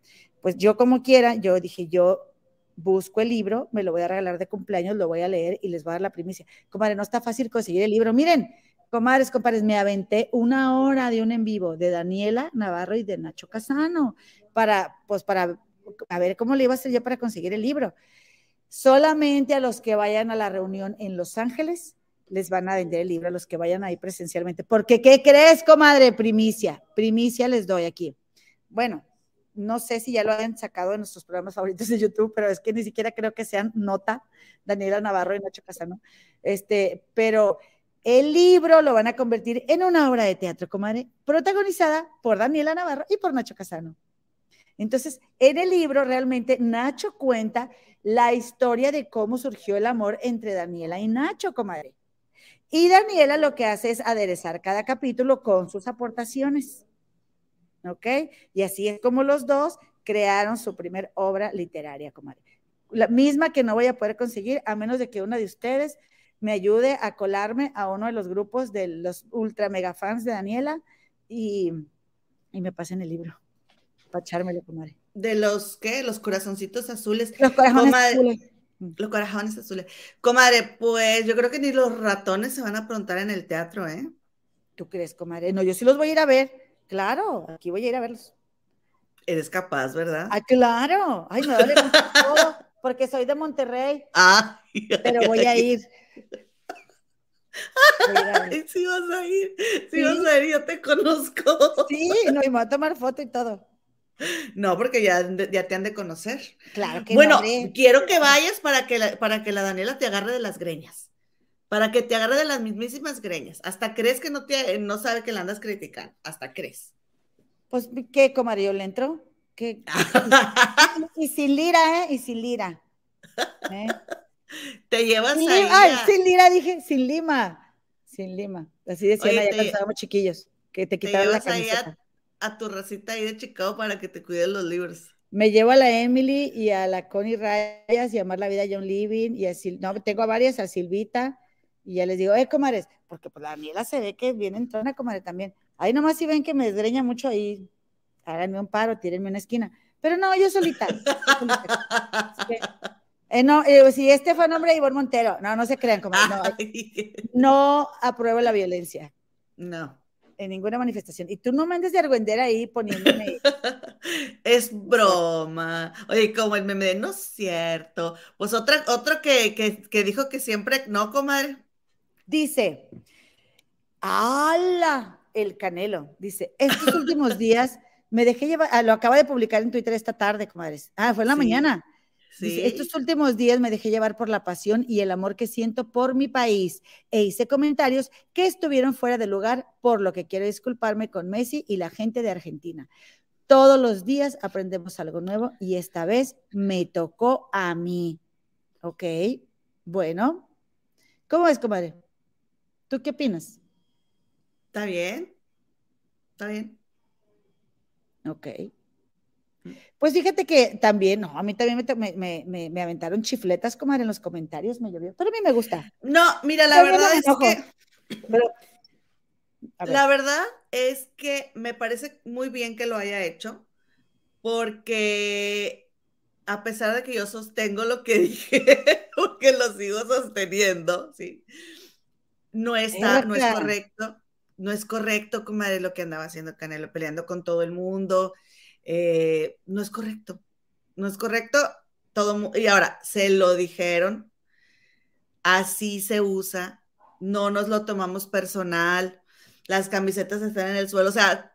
pues yo como quiera, yo dije, yo busco el libro, me lo voy a regalar de cumpleaños, lo voy a leer y les voy a dar la primicia. Comadre, no está fácil conseguir el libro. Miren, Comadres, compadres, me aventé una hora de un en vivo de Daniela Navarro y de Nacho Casano para, pues, para ver cómo le iba a hacer yo para conseguir el libro. Solamente a los que vayan a la reunión en Los Ángeles les van a vender el libro, a los que vayan ahí presencialmente. Porque, ¿qué crees, comadre? Primicia, primicia les doy aquí. Bueno, no sé si ya lo han sacado en nuestros programas favoritos de YouTube, pero es que ni siquiera creo que sean nota Daniela Navarro y Nacho Casano. Este, pero el libro lo van a convertir en una obra de teatro, comadre, protagonizada por Daniela Navarro y por Nacho Casano. Entonces, en el libro realmente Nacho cuenta la historia de cómo surgió el amor entre Daniela y Nacho, comadre. Y Daniela lo que hace es aderezar cada capítulo con sus aportaciones. ¿Ok? Y así es como los dos crearon su primer obra literaria, comadre. La misma que no voy a poder conseguir a menos de que una de ustedes me ayude a colarme a uno de los grupos de los ultra mega fans de Daniela y, y me pasen el libro para echármelo, comadre. De los, ¿qué? Los corazoncitos azules. Los corazones azules. Los corazones azules. Comadre, pues yo creo que ni los ratones se van a aprontar en el teatro, ¿eh? ¿Tú crees, comadre? No, yo sí los voy a ir a ver. Claro, aquí voy a ir a verlos. Eres capaz, ¿verdad? Ah, claro. Ay, me duele mucho todo porque soy de Monterrey. Ah. Pero voy a ir. Ay, sí vas a ir, sí, vas a ir, yo te conozco. Sí, no, y me voy a tomar foto y todo. No, porque ya, ya te han de conocer. Claro que Bueno, quiero que vayas para que, la, para que la Daniela te agarre de las greñas. Para que te agarre de las mismísimas greñas. Hasta crees que no, te, no sabe que la andas criticando. Hasta crees. Pues, ¿qué, comadre? le entro? ¿Qué? y sin lira, ¿eh? Y sin lira. ¿Eh? Te llevas sin ahí. Ay, sin lira dije, sin lima. Sin lima. Así decían allá cuando estábamos chiquillos, que te quitaron la camiseta. A, a, tu racita ahí de Chicago para que te cuiden los libros. Me llevo a la Emily y a la Connie Rayas y a Amar la Vida John Living y a Sil no, tengo a varias, a Silvita, y ya les digo, eh, comares, porque pues la Daniela se ve que viene entrona, comadre, también. Ahí nomás si ven que me desgreña mucho ahí, háganme un paro, tírenme una esquina. Pero no, yo solita. Eh, no, eh, si este fue nombre de Ivonne Montero, no, no se crean, como no, no apruebo la violencia. No. En ninguna manifestación. Y tú no me andes de argüendera ahí poniéndome. es broma. Oye, como el meme no es cierto. Pues otra, otro que, que, que dijo que siempre, no, comadre. Dice, ¡ala! El Canelo. Dice, estos últimos días me dejé llevar, ah, lo acaba de publicar en Twitter esta tarde, comadres. Ah, fue en la mañana estos últimos días me dejé llevar por la pasión y el amor que siento por mi país e hice comentarios que estuvieron fuera de lugar, por lo que quiero disculparme con Messi y la gente de Argentina. Todos los días aprendemos algo nuevo y esta vez me tocó a mí. Ok, bueno. ¿Cómo es, comadre? ¿Tú qué opinas? Está bien. Está bien. Ok. Pues fíjate que también, no, a mí también me, me, me, aventaron chifletas, como en los comentarios, me llovió, pero a mí me gusta. No, mira, la verdad es que... la verdad es que me parece muy bien que lo haya hecho, porque a pesar de que yo sostengo lo que dije, porque lo sigo sosteniendo, ¿sí? No está, no es correcto, no es correcto, comadre, lo que andaba haciendo Canelo, peleando con todo el mundo, eh, no es correcto, no es correcto, todo, y ahora, se lo dijeron, así se usa, no nos lo tomamos personal, las camisetas están en el suelo, o sea,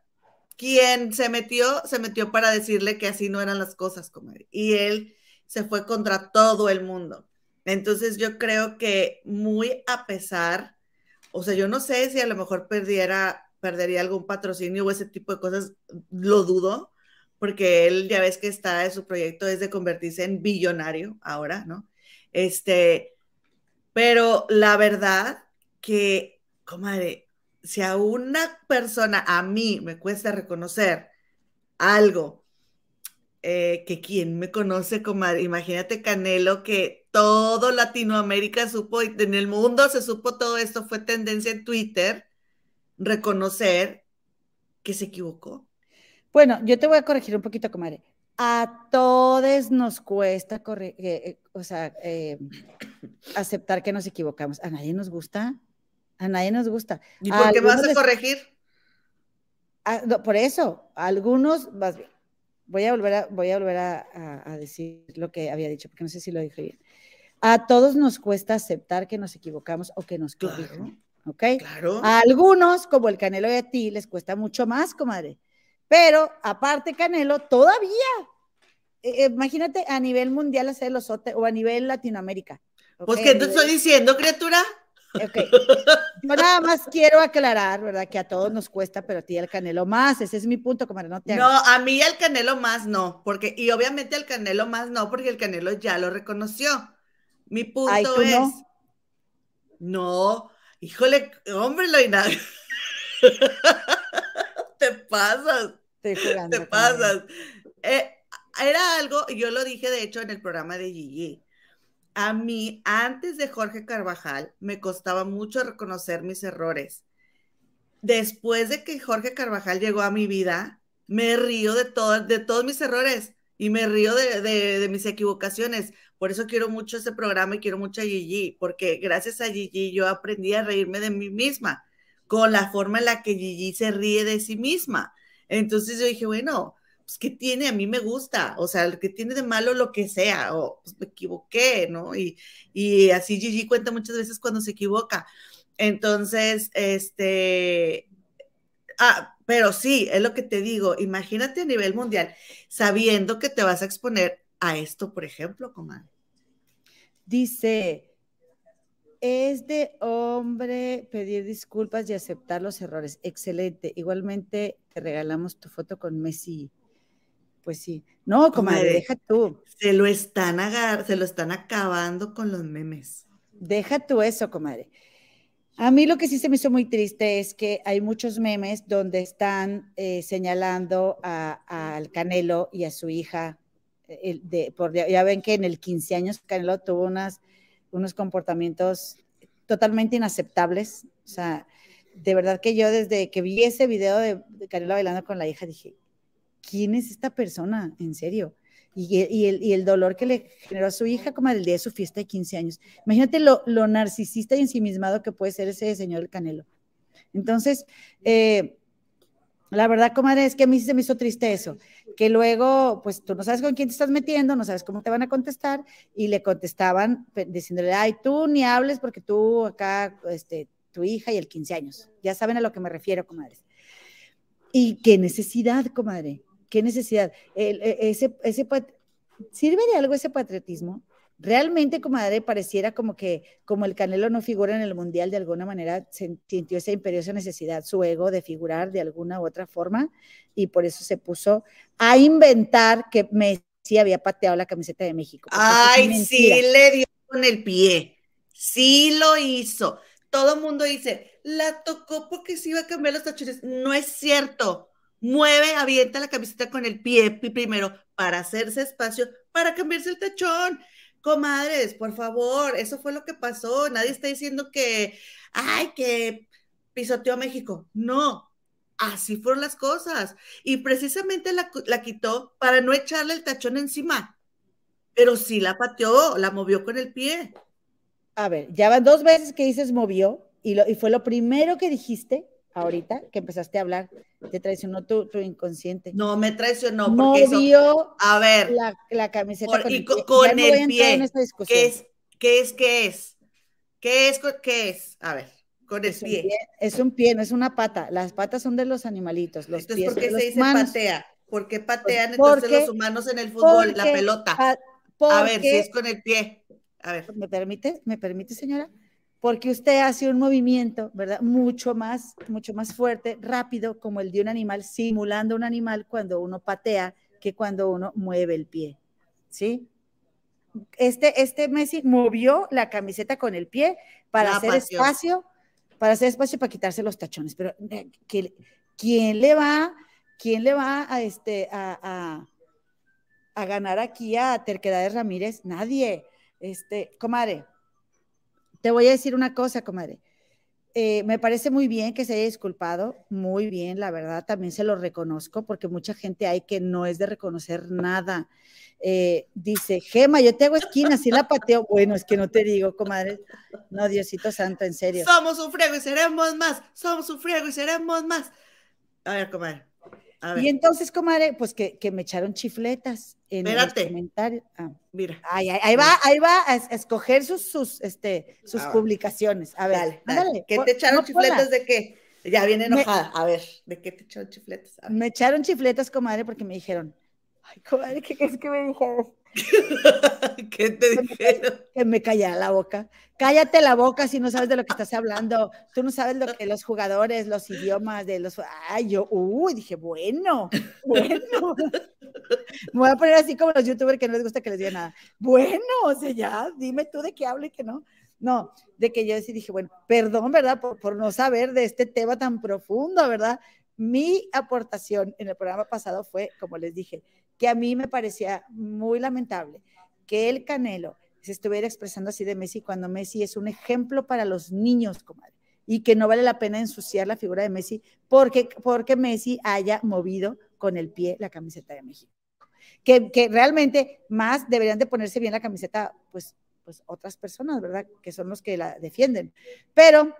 quien se metió, se metió para decirle que así no eran las cosas, comadre. Y él se fue contra todo el mundo. Entonces yo creo que muy a pesar, o sea, yo no sé si a lo mejor perdiera, perdería algún patrocinio o ese tipo de cosas, lo dudo, porque él ya ves que está, su proyecto es de convertirse en billonario ahora, ¿no? Este, pero la verdad que, comadre, si a una persona, a mí me cuesta reconocer algo eh, que quien me conoce, como imagínate Canelo, que todo Latinoamérica supo y en el mundo se supo todo esto, fue tendencia en Twitter, reconocer que se equivocó. Bueno, yo te voy a corregir un poquito, comadre. A todos nos cuesta corre eh, eh, o sea, aceptar que nos equivocamos. A nadie nos gusta a nadie nos gusta. ¿Y por qué vas a corregir? por eso, algunos, más bien, voy a volver, a, voy a, volver a, decir lo que había dicho, porque no sé si lo dije bien. A todos nos cuesta aceptar que nos equivocamos o que nos corrigen. ¿Ok? Claro. A algunos, como el Canelo y a ti, les cuesta mucho más, comadre. Pero aparte, Canelo, todavía. Eh, imagínate a nivel mundial hacer los o a nivel Latinoamérica. Pues, ¿qué te estoy diciendo, criatura? Ok. Yo nada más quiero aclarar, ¿verdad? Que a todos nos cuesta, pero a ti el canelo más. Ese es mi punto, como no te No, a mí el canelo más no, porque, y obviamente el canelo más no, porque el canelo ya lo reconoció. Mi punto es. No? no, híjole, hombre, Loina. te pasas. te pasas. Eh, era algo, yo lo dije de hecho en el programa de Gigi a mí, antes de Jorge Carvajal, me costaba mucho reconocer mis errores. Después de que Jorge Carvajal llegó a mi vida, me río de, de todos mis errores y me río de, mis equivocaciones. Por eso quiero mucho ese programa y quiero mucho a Gigi, porque gracias a Gigi yo aprendí a reírme de mí misma, con la forma en la que Gigi se ríe de sí misma. Entonces yo dije, bueno, pues, ¿qué tiene? A mí me gusta, o sea, que tiene de malo lo que sea, o pues me equivoqué, ¿no? Y, y así Gigi cuenta muchas veces cuando se equivoca. Entonces, este, ah, pero sí, es lo que te digo, imagínate a nivel mundial, sabiendo que te vas a exponer a esto, por ejemplo, comadre. Dice, es de hombre pedir disculpas y aceptar los errores. Excelente. Igualmente te regalamos tu foto con Messi pues sí. No, comadre, deja tú. Se lo están agar se lo están acabando con los memes. Deja tú eso, comadre. A mí lo que sí se me hizo muy triste es que hay muchos memes donde están eh, señalando al Canelo y a su hija. Eh, de, por, ya ven que en el 15 años Canelo tuvo unas, unos comportamientos totalmente inaceptables. O sea, de verdad que yo desde que vi ese video de Canelo bailando con la hija dije, ¿quién es esta persona? En serio. Y, el, dolor que le generó a su hija como el día de su fiesta de 15 años. Imagínate lo, narcisista y ensimismado que puede ser ese señor el Canelo. Entonces, eh, la verdad, comadre, es que a mí se me hizo triste eso, que luego, pues tú no sabes con quién te estás metiendo, no sabes cómo te van a contestar, y le contestaban diciéndole, ay, tú ni hables porque tú acá, este, tu hija y el 15 años. Ya saben a lo que me refiero, comadres. Y qué necesidad, comadre qué necesidad. E, ese, ese, ¿Sirve de algo ese patriotismo? Realmente, comadre, pareciera como que como el Canelo no figura en el Mundial, de alguna manera sintió esa imperiosa necesidad, su ego de figurar de alguna u otra forma, y por eso se puso a inventar que Messi había pateado la camiseta de México. Ay, sí, le dio con el pie. Sí lo hizo. Todo el mundo dice, la tocó porque se iba a cambiar los tachones. No es cierto mueve, avienta la camiseta con el pie primero para hacerse espacio, para cambiarse el tachón. Comadres, por favor, eso fue lo que pasó. Nadie está diciendo que, ay, que pisoteó a México. No, así fueron las cosas. Y precisamente la, la quitó para no echarle el tachón encima. Pero sí la pateó, la movió con el pie. A ver, ya van dos veces que dices movió y, lo, y fue lo primero que dijiste ahorita que empezaste a hablar. Te traicionó tu, tu inconsciente. No me traicionó porque eso, a ver, la, la camiseta por- con y el pie. con no el en esta discusión. ¿qué es? ¿Qué es? ¿Qué es? ¿Qué es? co- ¿Qué es? A ver, con el Es pie. pie, es un pie, no es una pata. Las patas son de los animalitos, los Entonces, pies ¿por qué se dice humanos. patea? ¿Por qué patean Pues entonces porque- los humanos en el fútbol la pelota? A ver, si es con el pie. A ver. ¿Me permite? ¿Me permite, señora? Porque usted hace un movimiento, ¿verdad? Mucho más, mucho más fuerte, rápido, como el de un animal, simulando un animal cuando uno patea que cuando uno mueve el pie. ¿Sí? Este, este Messi movió la camiseta con el pie para La hacer espacio, para hacer espacio para quitarse los tachones. Pero eh, ¿qué- ¿quién le va, quién le va a este a, a- a ganar aquí a Terquedades Ramírez? Nadie. Este, comadre, te voy a decir una cosa, comadre. Eh, me parece muy bien que se haya disculpado, muy bien, la verdad, también se lo reconozco, porque mucha gente hay que no es de reconocer nada. Eh, dice, Gema, yo te hago esquina, si la pateo. Bueno, es que no te digo, comadre. No, Diosito Santo, en serio. Somos un friego y seremos más. Somos un friego y seremos más. A ver, comadre. A ver, Y entonces, comadre, pues que, que me echaron chifletas en Espérate. los comentarios. Ah. mira. Ay, ay, ahí va, ahí va a, escoger sus, sus, este, sus Ah, publicaciones. A ver, Dale, dale. ¿Qué te echaron no, chifletas de qué? Ya viene Me- enojada. A ver, ¿de qué te echaron chifletas? Me echaron chifletas, comadre, porque me dijeron, ay, comadre, ¿qué crees que me dijeron? ¿Qué te dijeron? Que me callara la boca. Cállate la boca si no sabes de lo que estás hablando. Tú no sabes lo que los jugadores, los idiomas de los. Ay, yo, uy, dije, bueno, bueno. Me voy a poner así como los youtubers que no les gusta que les diga nada. Bueno, o sea, ya, dime tú de qué hablo y que no. No, de que yo sí dije, bueno, perdón, ¿verdad? Por, por no saber de este tema tan profundo, ¿verdad? Mi aportación en el programa pasado fue, como les dije, que a mí me parecía muy lamentable que el Canelo se estuviera expresando así de Messi cuando Messi es un ejemplo para los niños, comadre, y que no vale la pena ensuciar la figura de Messi porque, porque Messi haya movido con el pie la camiseta de México. Que, que realmente más deberían de ponerse bien la camiseta, pues, pues otras personas, ¿verdad? Que son los que la defienden. Pero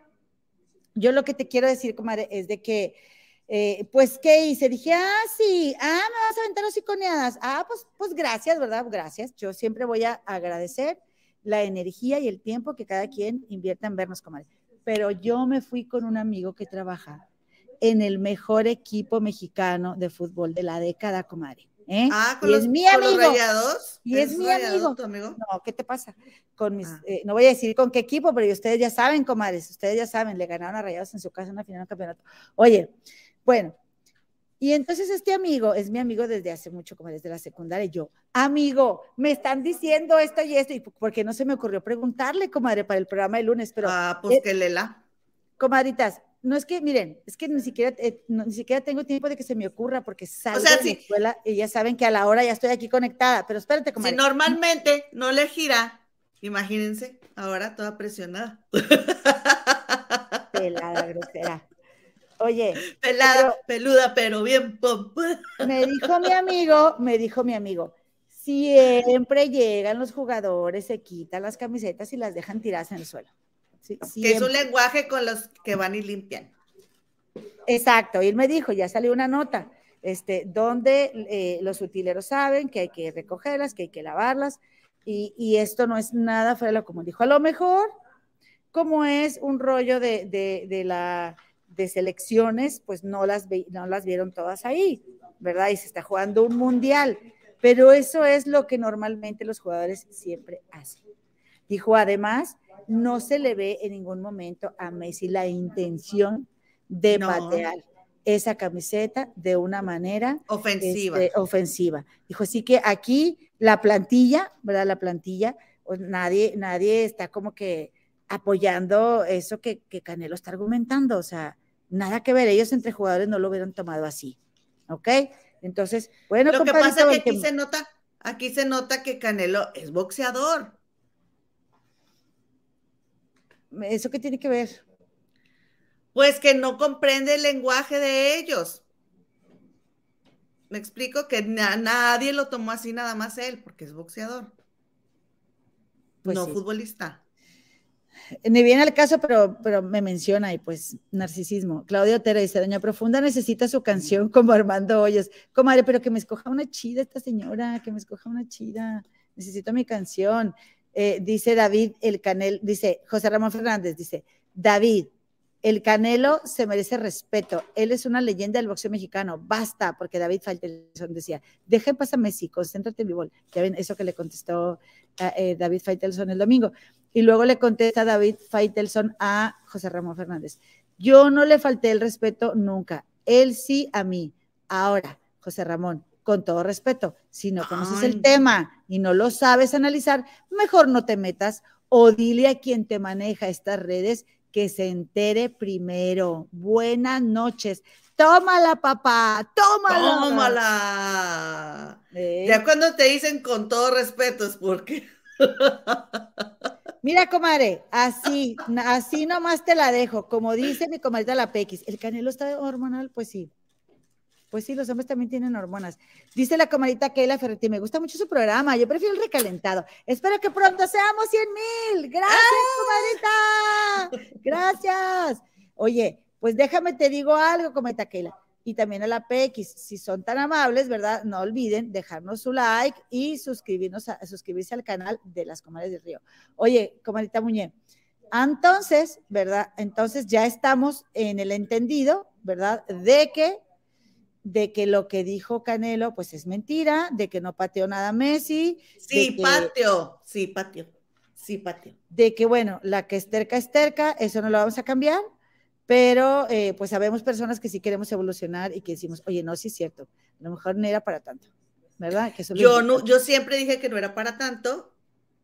yo lo que te quiero decir, comadre, es de que eh, pues, ¿qué hice? Dije, ah, sí, ah, me vas a aventar los iconeadas. Ah, pues, pues gracias, ¿verdad? Gracias. Yo siempre voy a agradecer la energía y el tiempo que cada quien invierta en vernos, comadre. Pero yo me fui con un amigo que trabaja en el mejor equipo mexicano de fútbol de la década, comadre. ¿Eh? Ah, con y los, es mi los amigo. rayados. Y es mi amigo. No, ¿qué te pasa? Con mis, Ah. eh, no voy a decir con qué equipo, pero ustedes ya saben, comadres, ustedes ya saben, le ganaron a Rayados en su casa en una final de campeonato. Oye, bueno, y entonces este amigo es mi amigo desde hace mucho, como desde la secundaria, y yo, amigo, me están diciendo esto y esto, y porque no se me ocurrió preguntarle, comadre, para el programa de lunes, pero, ah, pues eh, que lela. comadritas, no es que, miren, es que ni siquiera, eh, no- ni siquiera tengo tiempo de que se me ocurra, porque salgo sea, de sí. la escuela y ya saben que a la hora ya estoy aquí conectada, pero espérate, Si comadre. normalmente no le gira, imagínense, ahora toda presionada. Pelada grosera. Oye, Pelada, peluda, pero bien me dijo mi amigo, me dijo mi amigo, siempre llegan los jugadores, se quitan las camisetas y las dejan tiradas en el suelo. Sí, Que es un lenguaje con los que van y limpian. Exacto, y él me dijo, ya salió una nota, este, donde eh, los utileros saben que hay que recogerlas, que hay que lavarlas, y, y esto no es nada fuera de lo común. Dijo, a lo mejor, como es un rollo de, de, de la de selecciones, pues no las, no las vieron todas ahí, ¿verdad? Y se está jugando un mundial, pero eso es lo que normalmente los jugadores siempre hacen. Dijo, además, no se le ve en ningún momento a Messi la intención de No. patear esa camiseta de una manera Ofensiva. este, ofensiva. Dijo, así que aquí la plantilla, ¿verdad? La plantilla, pues nadie, nadie está como que apoyando eso que, que Canelo está argumentando, o sea, nada que ver, ellos entre jugadores no lo hubieran tomado así, ¿ok? Entonces, bueno, Lo que pasa es que- aquí se nota, aquí se nota que Canelo es boxeador. ¿Eso qué tiene que ver? Pues que no comprende el lenguaje de ellos. me explico que nadie lo tomó así nada más él, porque es boxeador, pues no futbolista. Ni viene al caso, pero, pero me menciona y pues narcisismo. Claudio Otero dice, Doña Profunda necesita su canción como Armando Hoyos. Comadre, pero que me escoja una chida esta señora, que me escoja una chida. Necesito mi canción. Eh, dice David el Canel, dice José Ramón Fernández, dice, David, el Canelo se merece respeto. Él es una leyenda del boxeo mexicano. Basta, porque David Faitelson decía, deja en paz a Messi, concéntrate en mi bol. Ya ven, eso que le contestó eh, David Faitelson el domingo. Y luego le contesta David Faitelson a José Ramón Fernández. Yo no le falté el respeto nunca. Él sí a mí. Ahora, José Ramón, con todo respeto, si no conoces el tema y no lo sabes analizar, mejor no te metas o dile a quien te maneja estas redes que se entere primero. Buenas noches. Tómala, papá, tómala. Tómala. ¿Eh? Ya cuando te dicen con todo respeto es porque. Mira, comadre, así, así nomás te la dejo. Como dice mi comadre la Pequis, ¿el canelo está hormonal? Pues sí. Pues sí, los hombres también tienen hormonas. Dice la comadita Keila Ferretti, me gusta mucho su programa, yo prefiero el recalentado. Espero que pronto seamos 100 mil. Gracias, ¡Ah! comadita. Gracias. Oye, pues déjame te digo algo, comadita Keila. Y también a la PX, si son tan amables, ¿verdad? No olviden dejarnos su like y suscribirnos a, suscribirse al canal de las comadres del río. Oye, comadita Muñe, entonces, ¿verdad? Entonces ya estamos en el entendido, ¿verdad? De que de que lo que dijo Canelo pues es mentira, de que no pateó nada Messi. Sí, patio, sí, patio, sí, patio. De que bueno, la que es terca es terca, eso no lo vamos a cambiar, pero eh, pues sabemos personas que sí queremos evolucionar y que decimos, oye, no, sí es cierto, a lo mejor no era para tanto, ¿verdad? Que yo, no, yo siempre dije que no era para tanto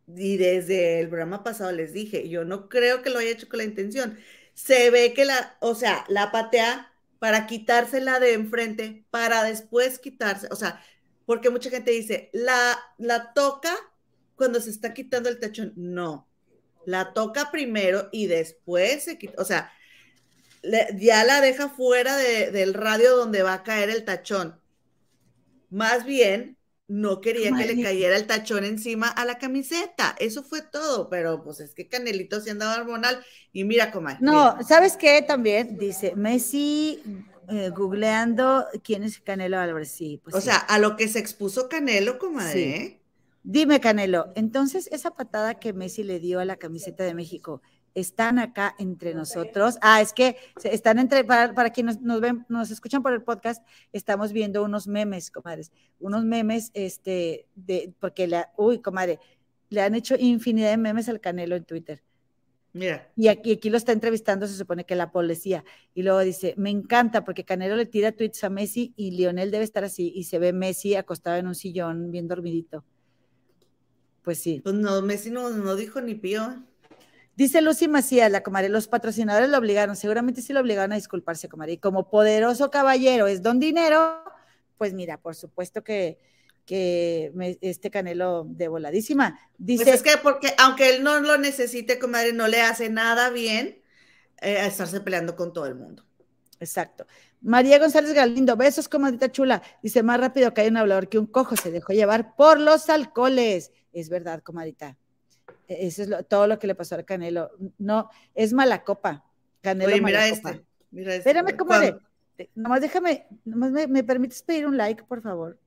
y desde el programa pasado les dije, yo no creo que lo haya hecho con la intención. Se ve que la, o sea, la patea para quitársela de enfrente, para después quitarse, o sea, porque mucha gente dice, la, la toca cuando se está quitando el tachón. No, la toca primero y después se quita, o sea, ya la deja fuera del radio donde va a caer el tachón. Más bien, no quería que le cayera el tachón encima a la camiseta. Eso fue todo, pero pues es que Canelito se andaba hormonal y mira cómo. No, ¿sabes qué? También dice Messi eh, googleando quién es Canelo Álvarez. Sí, pues. O sea, a lo que se expuso Canelo, comadre. ¿eh? Dime, Canelo, entonces esa patada que Messi le dio a la camiseta de México, están acá entre nosotros. Ah, es que están entre, para, quienes nos, ven, nos escuchan por el podcast, estamos viendo unos memes, comadres, unos memes, este, de, porque la, uy, comadre, le han hecho infinidad de memes al Canelo en Twitter. Mira. Y aquí, aquí lo está entrevistando, se supone que la policía. Y luego dice, me encanta porque Canelo le tira tweets a Messi y Lionel debe estar así. Y se ve Messi acostado en un sillón, bien dormidito. Pues sí. Pues no, Messi no, no dijo ni pío. Dice Lucy Macías, la comadre, los patrocinadores lo obligaron, seguramente sí lo obligaron a disculparse, comadre. Y como poderoso caballero es don dinero, pues mira, por supuesto que, que este Canelo de voladísima. Dice, pues es que porque aunque él no lo necesite, comadre, no le hace nada bien eh, estarse peleando con todo el mundo. Exacto. María González Galindo, besos, comadita chula. Dice, más rápido que hay un hablador que un cojo se dejó llevar por los alcoholes. Es verdad, comadita. E-, eso es todo lo que le pasó al Canelo. No, es mala copa. Canelo Oye, mira este. Mira este. Espérame, comadre. Nomás déjame, nomás me, permites pedir un like, por favor.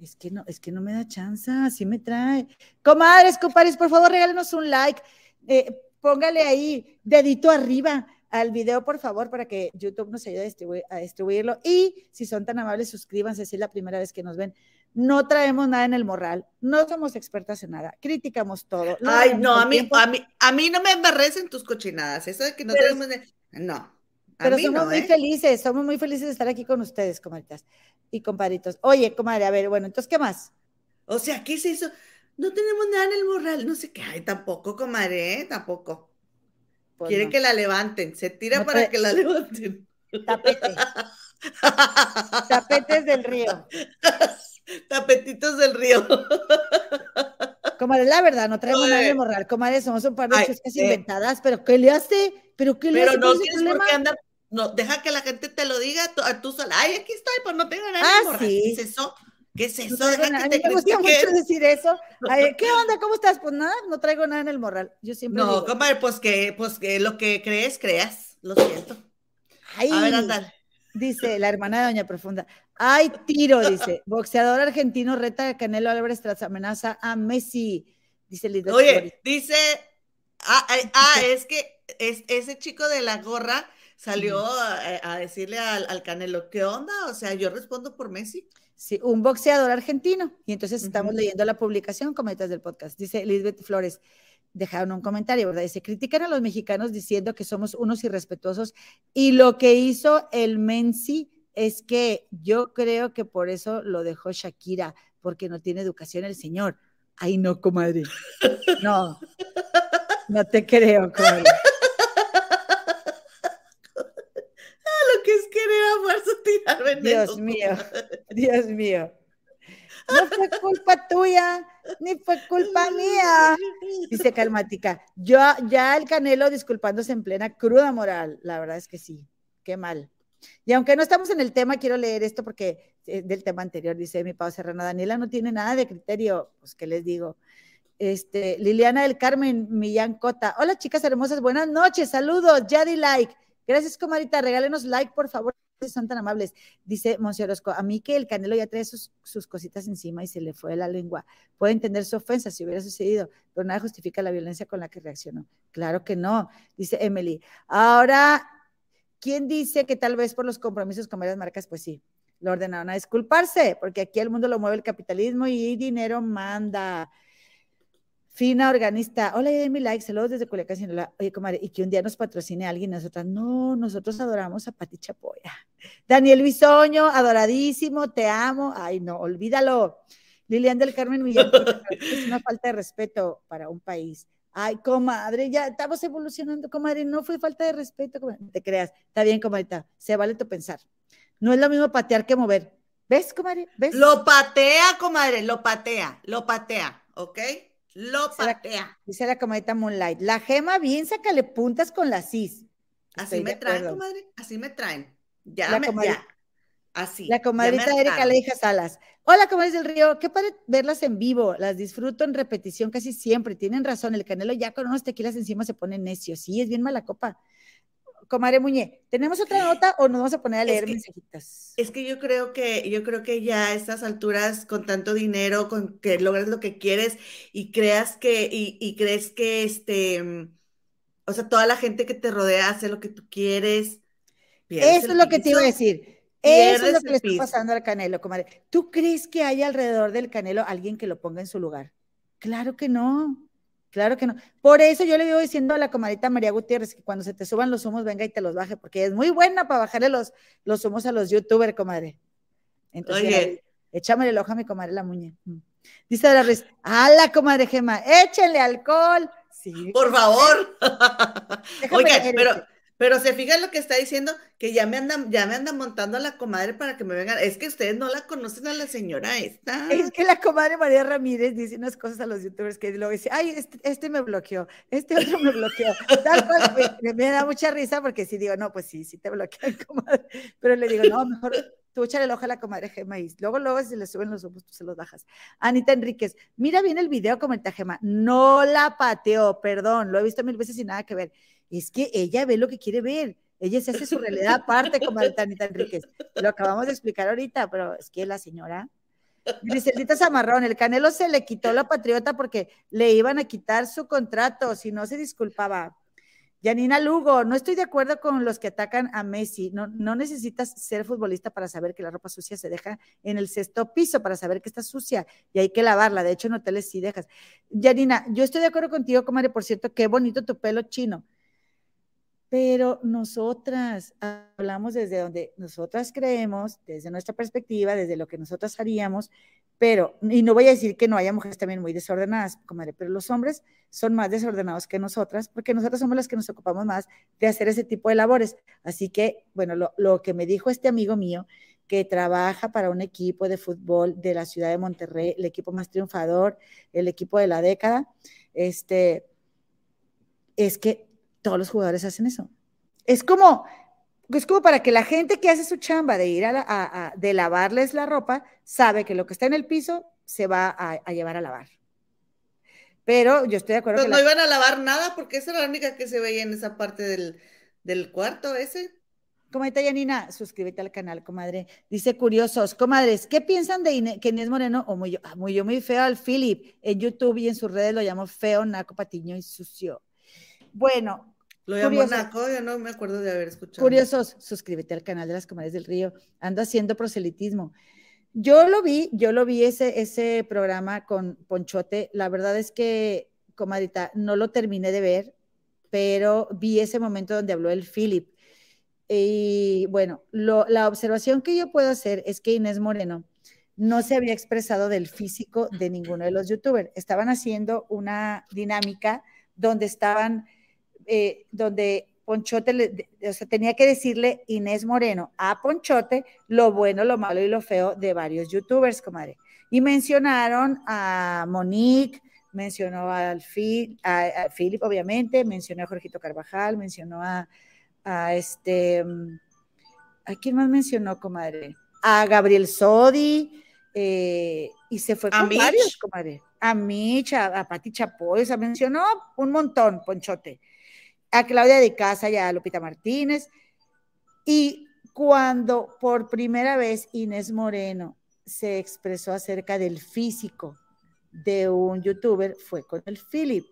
Es que no, es que no me da chance, así me trae. Comadres, compadres, por favor, regálenos un like. Eh, póngale ahí, dedito arriba al video, por favor, para que YouTube nos ayude a, distribuirlo. Y si son tan amables, suscríbanse si es la primera vez que nos ven no traemos nada en el morral, no somos expertas en nada, criticamos todo. Ay, no, a mí, a mí, a mí no me embarres en tus cochinadas, eso de que no tenemos, no. pero somos muy ¿eh? felices, somos muy felices de estar aquí con ustedes, comadritas y compadritos. Oye, comadre, a ver, bueno, entonces, ¿qué más? O sea, ¿qué se hizo? No tenemos nada en el morral, no sé qué, ay, tampoco, comadre, ¿eh? tampoco. Pues Quiere que la levanten, se tira para que la levanten. Tapete. Tapetes del río. Tapetitos del río. Comadre, la verdad, no traemos nada de morral, comadre, somos un par de cosas eh. inventadas, pero ¿qué le hace? ¿Pero qué le pero hace? no tienes por qué andar, no, deja que la gente te lo diga, tú, tú sola, ay, aquí estoy, pues no tengo nada. Ah, sí. ¿Qué es eso? ¿Qué es eso? No traigo Deja nada. que A mí te me gusta mucho decir eso. Ay, ¿Qué onda? ¿Cómo estás? Pues nada, no traigo nada en el morral. Yo siempre No, digo, comadre, pues que, pues que lo que crees, creas. Lo siento. ay, A ver, ándale. Dice la hermana de Doña Profunda. Ay, tiro, dice. Boxeador argentino reta a Canelo Álvarez tras amenaza a Messi. Dice Flores. Oye, dice, ah, ah, ah, es que es, ese chico de la gorra salió a, a decirle al, al Canelo, ¿qué onda? O sea, yo respondo por Messi. Sí, un boxeador argentino. Y entonces estamos leyendo la publicación, cometas del podcast. Dice Lisbeth Flores, dejaron un comentario, ¿verdad? Dice, critican a los mexicanos diciendo que somos unos irrespetuosos y lo que hizo el Menzi es que yo creo que por eso lo dejó Shakira, porque no tiene educación el señor. Ay, no, comadre. No, no te creo, comadre. Lo que es querer a fuerza tirar veneno. Dios mío, Dios mío. No fue culpa tuya, ni fue culpa mía. Dice Calmática, yo ya el Canelo disculpándose en plena cruda moral, la verdad es que sí, qué mal. Y aunque no estamos en el tema, quiero leer esto porque es del tema anterior, dice mi Pau Serrano, Daniela no tiene nada de criterio, pues qué les digo. Este, Liliana del Carmen Millán Cota, hola chicas hermosas, buenas noches, saludos, ya di like. Gracias, comadita, regálenos like, por favor, son tan amables. Dice Monse Orozco, a mí que el Canelo ya trae sus, sus cositas encima y se le fue la lengua. Puede entender su ofensa si hubiera sucedido, pero nada justifica la violencia con la que reaccionó. Claro que no, dice Emily. Ahora, ¿quién dice que tal vez por los compromisos con varias marcas? Pues sí, lo ordenaron a disculparse, porque aquí el mundo lo mueve el capitalismo y dinero manda. Fina organista, hola, di mi like, saludos desde Culiacán, Sinaloa. Oye, comadre, y que un día nos patrocine alguien, nosotras, no, nosotros adoramos a Pati Chapoya. Daniel Bisoño, adoradísimo, te amo. Ay, no, olvídalo. Lilian del Carmen Millán, es una falta de respeto para un país. Ay, comadre, ya estamos evolucionando, comadre, no fue falta de respeto, comadre. No te creas, está bien, comadre, se vale tu pensar. No es lo mismo patear que mover. ¿Ves, comadre? ¿Ves? Lo patea, comadre, lo patea, lo patea, ¿ok? Lo patea. Dice la comadita Moonlight. La gema, bien, sácale puntas con la cis. Así Estoy me traen, comadre, así me traen. Ya, La me, ya. Así. La comadrita Erika. Leija Salas. Hola, comadres del Río. Qué padre verlas en vivo. Las disfruto en repetición casi siempre. Tienen razón. El Canelo ya con unos tequilas encima se pone necio. Sí, es bien mala copa. Comadre Muñe, ¿tenemos otra nota o nos vamos a poner a Es leer que- mensajitas? Es que yo creo que, yo creo que ya a estas alturas, con tanto dinero, con que logres lo que quieres y creas que, y, y crees que este, mm, o sea, toda la gente que te rodea hace lo que tú quieres. Eso es lo que te iba a decir. Eso es lo que le está pasando al Canelo, comadre. ¿Tú crees que hay alrededor del Canelo alguien que lo ponga en su lugar? Claro que no. Claro que no. Por eso yo le vivo diciendo a la comadita María Gutiérrez que cuando se te suban los humos, venga y te los baje, porque es muy buena para bajarle los, los humos a los youtubers, comadre. Entonces, Oye. échame el ojo a mi comadre la muñe. Mm. Dice la Ruiz, la comadre Gema, échenle alcohol. Sí. Por favor. Oigan, pero. Pero se fijan lo que está diciendo, que ya me andan, ya me andan montando a la comadre para que me vengan. Es que ustedes no la conocen a la señora esta. Es que la comadre María Ramírez dice unas cosas a los youtubers que luego dice, ay, este, este me bloqueó, este otro me bloqueó. Tal cual, me, da mucha risa porque sí digo, no, pues sí, sí te bloquean, comadre. Pero le digo, no, mejor tú échale el ojo a la comadre Gema y luego, luego si le suben los ojos, tú se los bajas. Anita Enríquez, mira bien el video, comenta Gema, no la pateó, perdón, lo he visto mil veces sin nada que ver. Es que ella ve lo que quiere ver. Ella se hace su realidad aparte, comadre Anita Enríquez. Lo acabamos de explicar ahorita, pero es que la señora Griselita Zamarrón, el Canelo se le quitó la patriota porque le iban a quitar su contrato si no se disculpaba. Yanina Lugo, no estoy de acuerdo con los que atacan a Messi. No, no necesitas ser futbolista para saber que la ropa sucia se deja en el sexto piso, para saber que está sucia y hay que lavarla. De hecho, en hoteles sí dejas. Yanina, yo estoy de acuerdo contigo, comadre, por cierto, qué bonito tu pelo chino. Pero nosotras hablamos desde donde nosotras creemos, desde nuestra perspectiva, desde lo que nosotras haríamos, pero, y no voy a decir que no haya mujeres también muy desordenadas, comadre, pero los hombres son más desordenados que nosotras, porque nosotras somos las que nos ocupamos más de hacer ese tipo de labores. Así que, bueno, lo, lo que me dijo este amigo mío, que trabaja para un equipo de fútbol de la ciudad de Monterrey, el equipo más triunfador, el equipo de la década, este, es que todos los jugadores hacen eso. Es como, es como para que la gente que hace su chamba de ir a, a, de lavarles la ropa, sabe que lo que está en el piso se va a, llevar a lavar. Pero yo estoy de acuerdo. no iban a lavar nada porque esa era la única que se veía en esa parte del, del cuarto ese. Comadre Yanina, suscríbete al canal, comadre. Dice curiosos, comadres, ¿qué piensan de que Inés Moreno o muy, ah, muy, muy feo al Philip? En YouTube y en sus redes lo llamo feo, naco, patiño y sucio. Bueno. Lo llamo naco, yo no me acuerdo de haber escuchado. Curiosos, suscríbete al canal de las comadres del río. Ando haciendo proselitismo. Yo lo vi, yo lo vi ese, ese programa con Ponchote. La verdad es que, comadita, no lo terminé de ver, pero vi ese momento donde habló el Philip y bueno, la observación que yo puedo hacer es que Inés Moreno no se había expresado del físico de ninguno de los youtubers. Estaban haciendo una dinámica donde estaban, eh, donde Ponchote, o sea, tenía que decirle Inés Moreno a Ponchote lo bueno, lo malo y lo feo de varios youtubers, comadre. Y mencionaron a Monique, mencionó al Phil, a, a Philip, obviamente, mencionó a Jorgito Carvajal, mencionó a a este, mm, ¿a quién más mencionó, comadre? A Gabriel Sodi, eh, y se fue con varios, comadre. A Mitch, a, Pati Chapoy, se mencionó un montón, Ponchote. A Claudia de Casa y a Lupita Martínez. Y cuando por primera vez Inés Moreno se expresó acerca del físico de un youtuber, fue con el Philip.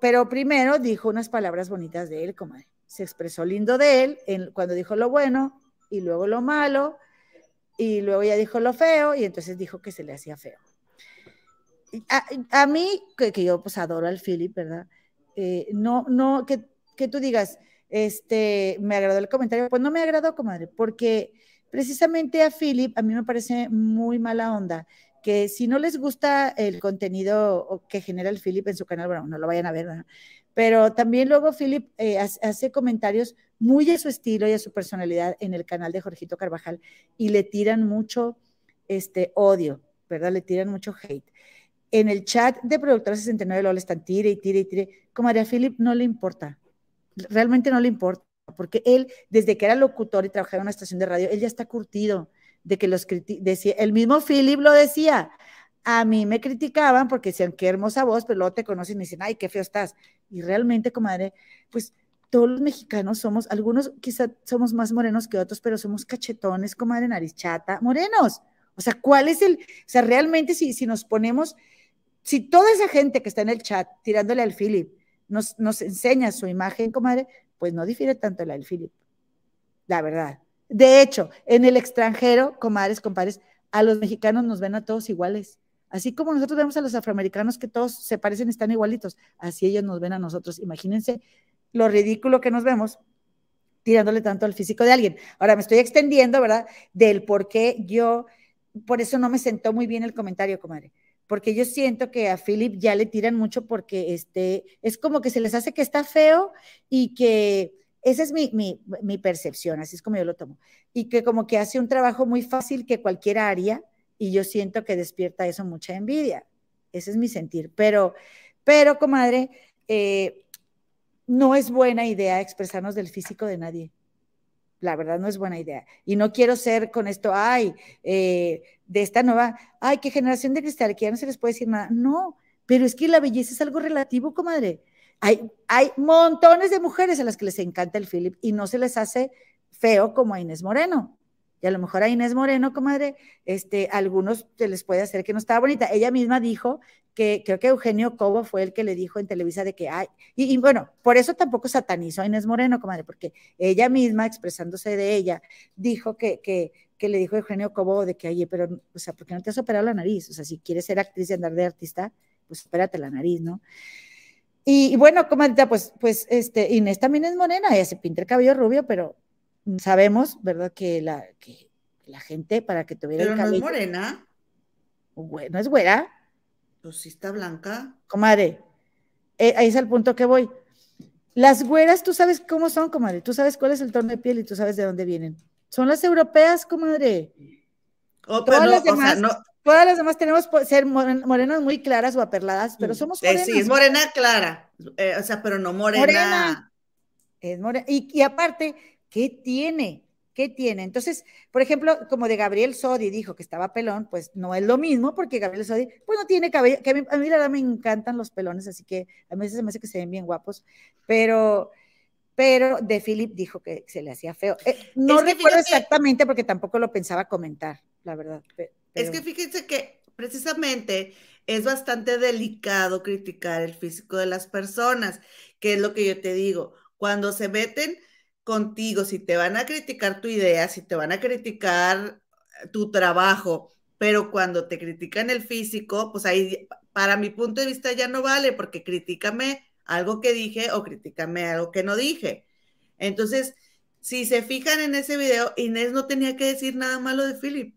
pero primero dijo unas palabras bonitas de él, comadre se expresó lindo de él cuando dijo lo bueno y luego lo malo y luego ya dijo lo feo y entonces dijo que se le hacía feo. A, mí, que, yo pues adoro al Philip, ¿verdad? Eh, no, no, que, que, tú digas, este, me agradó el comentario, pues no me agradó, comadre, porque precisamente a Philip a mí me parece muy mala onda que si no les gusta el contenido que genera el Philip en su canal, bueno, no lo vayan a ver. Pero también luego Philip eh, hace comentarios muy a su estilo y a su personalidad en el canal de Jorgito Carvajal y le tiran mucho este, odio, ¿verdad? Le tiran mucho hate. En el chat de Productora 69 lo le están tire y tire y tire. Como a Philip no le importa, realmente no le importa, porque él, desde que era locutor y trabajaba en una estación de radio, él ya está curtido de que los decía, el mismo Philip lo decía, a mí me criticaban porque decían, qué hermosa voz, pero luego te conocen y dicen, ay, qué feo estás. Y realmente, comadre, pues todos los mexicanos somos, algunos quizá somos más morenos que otros, pero somos cachetones, comadre, nariz chata, morenos. O sea, ¿cuál es el, o sea, realmente si, si nos ponemos, si toda esa gente que está en el chat tirándole al Philip nos, enseña su imagen, comadre, pues no difiere tanto la del Philip, la verdad. De hecho, en el extranjero, comadres, compadres, a los mexicanos nos ven a todos iguales. Así como nosotros vemos a los afroamericanos que todos se parecen, están igualitos, así ellos nos ven a nosotros. Imagínense lo ridículo que nos vemos tirándole tanto al físico de alguien. Ahora me estoy extendiendo, ¿verdad? Del por qué yo, por eso no me sentó muy bien el comentario, comadre, porque yo siento que a Philip ya le tiran mucho porque este, es como que se les hace que está feo y que esa es mi, mi, percepción, así es como yo lo tomo, y que como que hace un trabajo muy fácil que cualquiera haría y yo siento que despierta eso mucha envidia. Ese es mi sentir. Pero, pero comadre, eh, no es buena idea expresarnos del físico de nadie. La verdad no es buena idea. Y no quiero ser con esto, ay, eh, de esta nueva, ay, qué generación de cristal, que ya no se les puede decir nada. No, pero es que la belleza es algo relativo, comadre. Hay, hay montones de mujeres a las que les encanta el Philip y no se les hace feo como a Inés Moreno. Y a lo mejor a Inés Moreno, comadre, este, algunos se les puede hacer que no estaba bonita. Ella misma dijo que creo que Eugenio Cobo fue el que le dijo en Televisa de que hay, y, bueno, por eso tampoco satanizó a Inés Moreno, comadre, porque ella misma, expresándose de ella, dijo que, que le dijo Eugenio Cobo de que, oye, pero, o sea, ¿por qué no te has operado la nariz? O sea, si quieres ser actriz y andar de artista, pues espérate la nariz, ¿no? Y, bueno, comadre, pues, pues, este, Inés también es morena, ella se pinta el cabello rubio, pero sabemos, ¿verdad? Que la, que la gente para que tuviera Pero el cabello. no es morena. Bueno, es güera. Pues sí está blanca. Comadre, eh, ahí es el punto que voy. Las güeras, tú sabes cómo son, comadre. Tú sabes cuál es el tono de piel y tú sabes de dónde vienen. Son las europeas, comadre. Oh, todas, las demás, todas las demás tenemos ser morenas muy claras o aperladas, pero mm, somos morenas. sí, es morena clara. Eh, o sea, pero no morena. morena. Es morena. Y, y aparte, ¿qué tiene? ¿Qué tiene? Entonces, por ejemplo, como de Gabriel Sodi dijo que estaba pelón, pues no es lo mismo porque Gabriel Sodi, pues no tiene cabello, que a mí, a mí la verdad me encantan los pelones, así que a veces se me hace que se ven bien guapos, pero, pero de Philip dijo que se le hacía feo. Eh, no recuerdo exactamente porque tampoco lo pensaba comentar, la verdad. Es que fíjense que precisamente es bastante delicado criticar el físico de las personas, que es lo que yo te digo, cuando se meten contigo, si te van a criticar tu idea, si te van a criticar tu trabajo, pero cuando te critican el físico, pues ahí, para mi punto de vista, ya no vale, porque críticame algo que dije o críticame algo que no dije. Entonces, si se fijan en ese video, Inés no tenía que decir nada malo de Philip.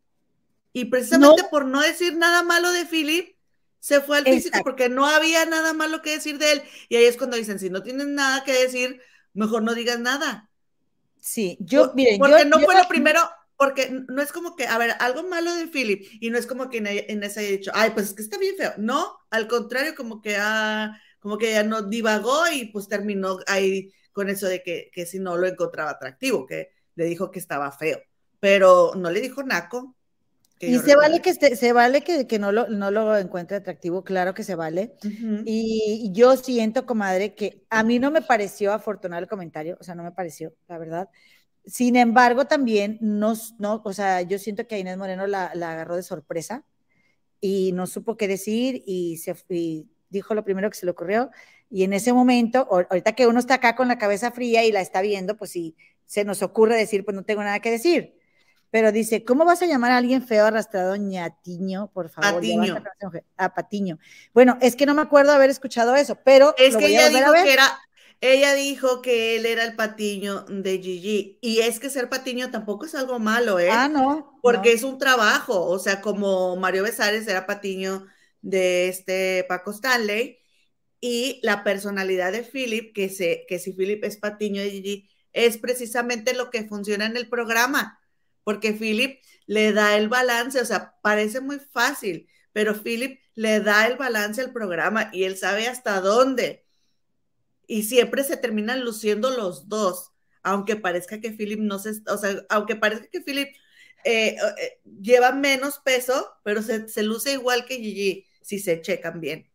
Y precisamente por no decir nada malo de Philip, se fue al físico porque no había nada malo que decir de él. Y ahí es cuando dicen, si no tienes nada que decir, mejor no digas nada. Sí, yo, miren, porque no fue lo primero, porque no es como que, a ver, algo malo de Philip, y no es como que ese haya dicho, ay, pues es que está bien feo. No, al contrario, como que, ah, como que ya no divagó y pues terminó ahí con eso de que, que si no lo encontraba atractivo, que le dijo que estaba feo, pero no le dijo naco. Y se vale que se vale que, que, no, lo, no lo encuentre atractivo, claro que se vale. y, yo siento, comadre, que a mí no me pareció afortunado el comentario, o sea, no me pareció, la verdad. Sin embargo, también no, no o sea, yo siento que a Inés Moreno la, la agarró de sorpresa y no supo qué decir y, se, y dijo lo primero que se le ocurrió. Y en ese momento, ahorita que uno está acá con la cabeza fría y la está viendo, pues sí, se nos ocurre decir, pues no tengo nada que decir pero dice, ¿cómo vas a llamar a alguien feo arrastrado ñatiño, por favor? Patiño. A ah, Patiño. Bueno, es que no me acuerdo haber escuchado eso, pero es que ella dijo que era ella dijo que él era el patiño de Gigi. Y es que ser patiño tampoco es algo malo, ¿eh? Ah, no. Porque es un trabajo. O sea, como Mario Besares era patiño de este Paco Stanley. Y la personalidad de Philip, que, se, que si Philip es patiño de Gigi, es precisamente lo que funciona en el programa porque Philip le da el balance, o sea, parece muy fácil, pero Philip le da el balance al programa y él sabe hasta dónde. Y siempre se terminan luciendo los dos, aunque parezca que Philip no se, o sea, aunque parezca que Philip eh, eh, lleva menos peso, pero se, se, luce igual que Gigi si se checan bien.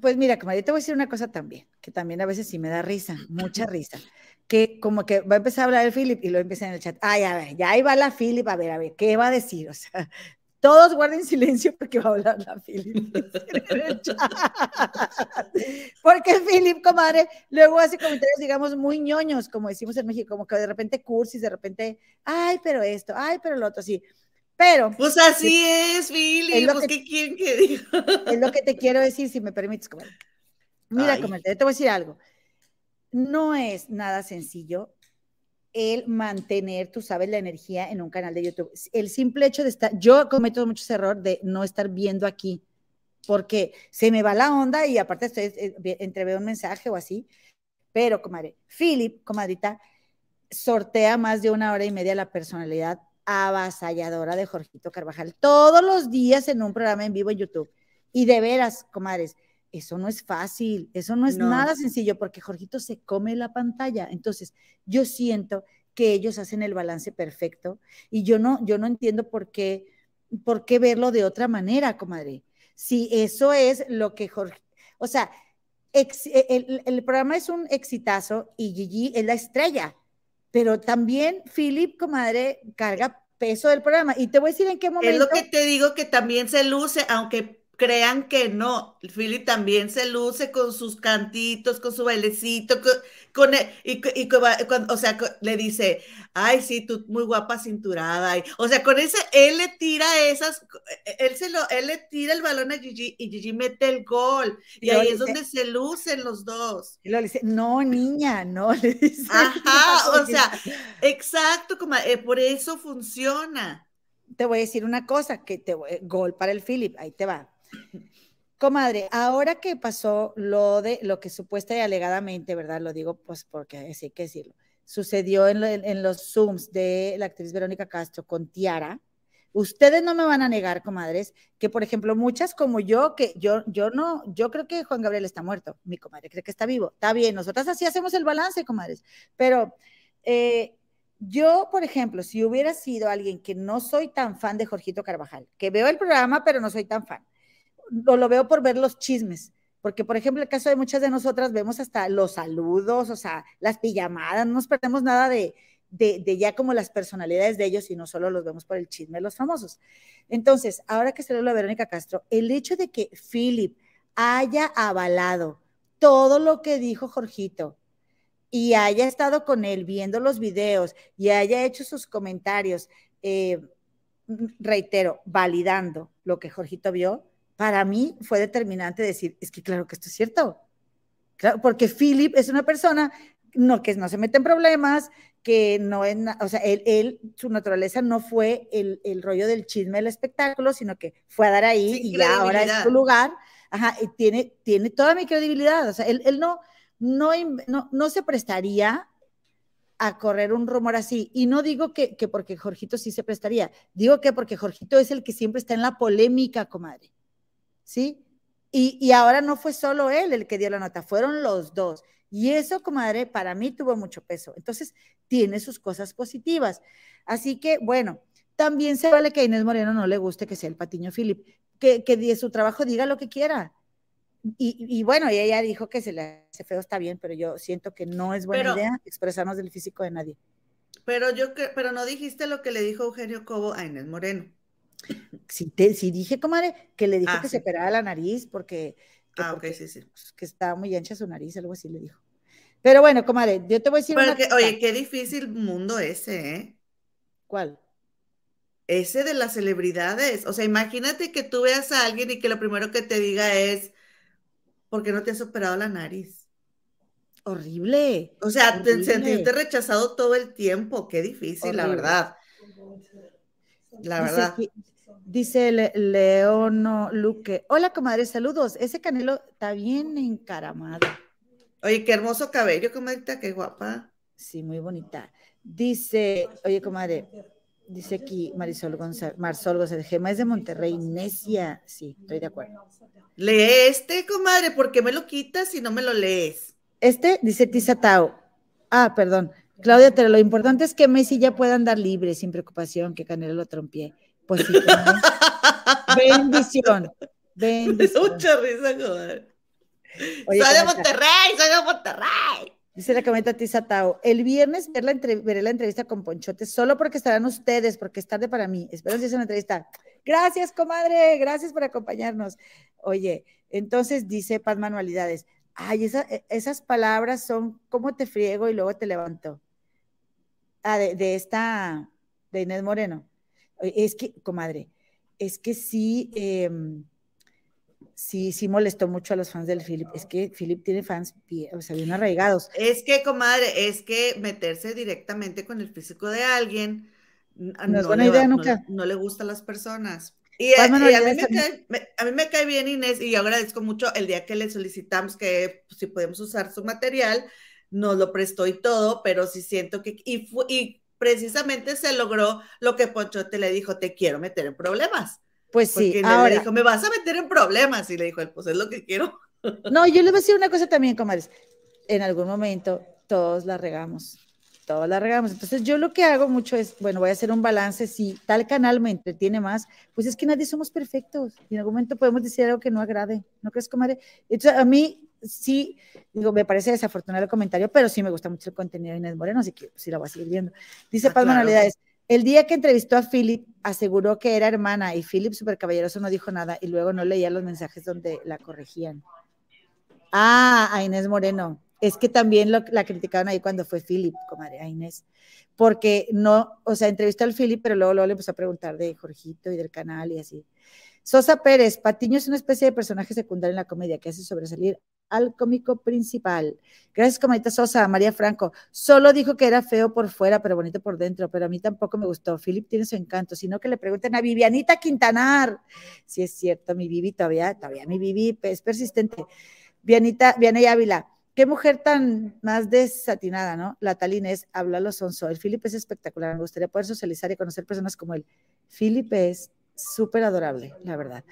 Pues mira, como yo te voy a decir una cosa también, que también a veces sí me da risa, mucha risa que como que va a empezar a hablar el Philip y lo empieza en el chat. Ay, a ver, ya ahí va la Philip, a ver, a ver, ¿qué va a decir? O sea, todos guarden silencio porque va a hablar la Philip. porque Philip, comadre, luego hace comentarios, digamos, muy ñoños, como decimos en México, como que de repente cursis, de repente, ay, pero esto, ay, pero lo otro, sí. Pero. Pues así es, Philip, pues, ¿qué quieren que diga? Es lo que te quiero decir, si me permites, comadre. Mira, comadre, te voy a decir algo no es nada sencillo el mantener, tú sabes, la energía en un canal de YouTube. El simple hecho de estar, yo cometo muchos errores de no estar viendo aquí, porque se me va la onda y aparte estoy, eh, entreveo un mensaje o así, pero, comadre, Philip, comadrita, sortea más de una hora y media la personalidad avasalladora de Jorgito Carvajal todos los días en un programa en vivo en YouTube. Y de veras, comadres, eso no es fácil, eso no es nada sencillo porque Jorgito se come la pantalla. Entonces, yo siento que ellos hacen el balance perfecto y yo no, yo no entiendo por qué, por qué verlo de otra manera, comadre. Si eso es lo que Jorge, o sea, el, el, programa es un exitazo y Gigi es la estrella, pero también Philip, comadre, carga peso del programa. Y te voy a decir en qué momento. Es lo que te digo que también se luce, aunque crean que no. Philip también se luce con sus cantitos, con su bailecito, con, e, y, y, o sea, le dice, ay, sí, tú muy guapa cinturada. o sea, con ese, él le tira esas, e, él se lo, él le tira el balón a Gigi y Gigi mete el gol. Y, ahí es donde se lucen los dos. Y le dice, no, niña, no, le dice. Ajá, o sea, exacto, como, eh, por eso funciona. Te voy a decir una cosa, que te gol para el Philip, ahí te va Comadre, ahora que pasó lo de lo que supuesta y alegadamente, ¿verdad? Lo digo pues porque hay que decirlo. Sucedió en, los Zooms de la actriz Verónica Castro con Tiara. Ustedes no me van a negar, comadres, que por ejemplo muchas como yo, que yo, yo no, yo creo que Juan Gabriel está muerto, mi comadre cree que está vivo. Está bien, nosotras así hacemos el balance, comadres. Pero eh, yo, por ejemplo, si hubiera sido alguien que no soy tan fan de Jorgito Carvajal, que veo el programa, pero no soy tan fan, o lo veo por ver los chismes, porque, por ejemplo, el caso de muchas de nosotras vemos hasta los saludos, o sea, las pijamadas, no nos perdemos nada de, de, ya como las personalidades de ellos, sino solo los vemos por el chisme de los famosos. Entonces, ahora que se lo a Verónica Castro, el hecho de que Philip haya avalado todo lo que dijo Jorgito y haya estado con él viendo los videos y haya hecho sus comentarios, eh, reitero, validando lo que Jorgito vio, para mí fue determinante decir, es que claro que esto es cierto. Claro, porque Philip es una persona no, que no se mete en problemas, que no es, o sea, él, su naturaleza no fue el, rollo del chisme del espectáculo, sino que fue a dar ahí y ya ahora es su lugar, ajá, y tiene, tiene toda mi credibilidad, o sea, él, no, no, no, se prestaría a correr un rumor así. Y no digo que, que, porque Jorgito sí se prestaría, digo que porque Jorgito es el que siempre está en la polémica, comadre. ¿Sí? Y, y ahora no fue solo él el que dio la nota, fueron los dos. Y eso, comadre, para mí tuvo mucho peso. Entonces, tiene sus cosas positivas. Así que, bueno, también se vale que a Inés Moreno no le guste que sea el Patiño Philip, que, que de su trabajo diga lo que quiera. Y, bueno, y ella dijo que se le hace feo, está bien, pero yo siento que no es buena idea expresarnos del físico de nadie. Pero yo pero no dijiste lo que le dijo Eugenio Cobo a Inés Moreno. Sí, te, dije, comadre, que le dijo ah, que se operara la nariz porque que, ah, ok, sí, sí. Pues, que estaba muy ancha su nariz, algo así le dijo. Pero bueno, comadre, yo te voy a decir una Oye, qué difícil mundo ese, ¿eh? ¿Cuál? Ese de las celebridades. O sea, imagínate que tú veas a alguien y que lo primero que te diga es, ¿por qué no te has operado la nariz? Horrible. O sea, sentirte rechazado todo el tiempo, qué difícil, la verdad. La verdad. Dice Leono Luque. Hola, comadre, saludos. Ese canelo está bien encaramado. Oye, qué hermoso cabello, comadre, qué guapa. Sí, muy bonita. Dice, oye, comadre, dice aquí Marisol González, Marsol González, Gema es de Monterrey, necia. Sí, estoy de acuerdo. Lee este, comadre, ¿por qué me lo quitas si no me lo lees? Este, dice Tizatao. Ah, perdón. Claudia, pero lo importante es que Messi ya pueda andar libre, sin preocupación, que Canelo lo trompee. Pues sí. bendición. Bendición. Mucha risa, joder. soy de Monterrey, soy de Monterrey. Dice la comenta Tisa Tao, el viernes ver la veré la entrevista con Ponchote, solo porque estarán ustedes, porque es tarde para mí. Espero que sea una entrevista. Gracias, comadre, gracias por acompañarnos. Oye, entonces dice Paz Manualidades, ay, e, esas palabras son como te friego y luego te levanto. Ah, de, de esta, de Inés Moreno. Es que, comadre, es que sí, em, sí, sí molestó mucho a los fans del Philip. Es que Philip tiene fans, o sea, bien arraigados. Es que, comadre, es que meterse directamente con el físico de alguien no, es buena idea nunca. No, le gusta a las personas. Y, a, mí me cae, bien Inés y yo agradezco mucho el día que le solicitamos que pues, si podemos usar su material, nos lo prestó y todo, pero sí siento que, y, y precisamente se logró lo que Ponchote le dijo, te quiero meter en problemas. Pues sí, Porque ahora. le dijo, me vas a meter en problemas. Y le dijo, pues es lo que quiero. No, yo le voy a decir una cosa también, comadres. En algún momento todos la regamos, todos la regamos. Entonces yo lo que hago mucho es, bueno, voy a hacer un balance. Si tal canal me entretiene más, pues es que nadie somos perfectos. Y en algún momento podemos decir algo que no agrade. ¿No crees, comadre? Entonces a mí sí, digo, me parece desafortunado el comentario, pero sí me gusta mucho el contenido de Inés Moreno, así que sí la voy a seguir viendo. Dice ah, Paz Manualidades, el día que entrevistó a Philip, aseguró que era hermana y Philip, súper caballeroso, no dijo nada y luego no leía los mensajes donde la corregían. Ah, a Inés Moreno. Es que también la criticaron ahí cuando fue Philip, comadre, a Inés. Porque no, o sea, entrevistó al Philip, pero luego, luego le empezó a preguntar de Jorgito y del canal y así. Sosa Pérez, Patiño es una especie de personaje secundario en la comedia que hace sobresalir al cómico principal. Gracias, comadita Sosa, María Franco. Solo dijo que era feo por fuera, pero bonito por dentro, pero a mí tampoco me gustó. Philip tiene su encanto, sino que le pregunten a Vivianita Quintanar. Si es cierto, mi Vivi todavía, todavía mi Vivi es persistente. Vianita, Vianey Ávila. Qué mujer tan más desatinada, ¿no? La tal Inés habla los sonso. El Philip es espectacular. Me gustaría poder socializar y conocer personas como él. Philip es súper adorable, la verdad.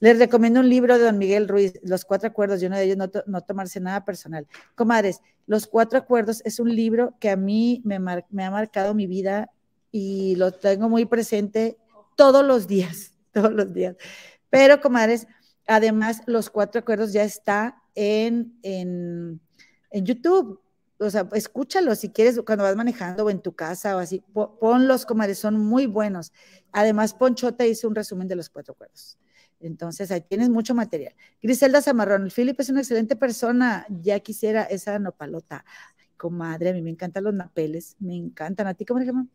Les recomiendo un libro de don Miguel Ruiz, Los Cuatro Acuerdos, y uno de ellos no, no tomarse nada personal. Comadres, Los Cuatro Acuerdos es un libro que a mí me, ha marcado mi vida y lo tengo muy presente todos los días, todos los días. Pero, comadres, además, Los Cuatro Acuerdos ya está en, en, en YouTube o sea, escúchalo si quieres cuando vas manejando o en tu casa o así, ponlos, comadres, son muy buenos. Además, Ponchota hizo un resumen de los cuatro cuerdos. Entonces, ahí tienes mucho material. Griselda Zamarrón, el Philip es una excelente persona, ya quisiera esa nopalota. Ay, comadre, a mí me encantan los napeles, me encantan. ¿A ti cómo se llama?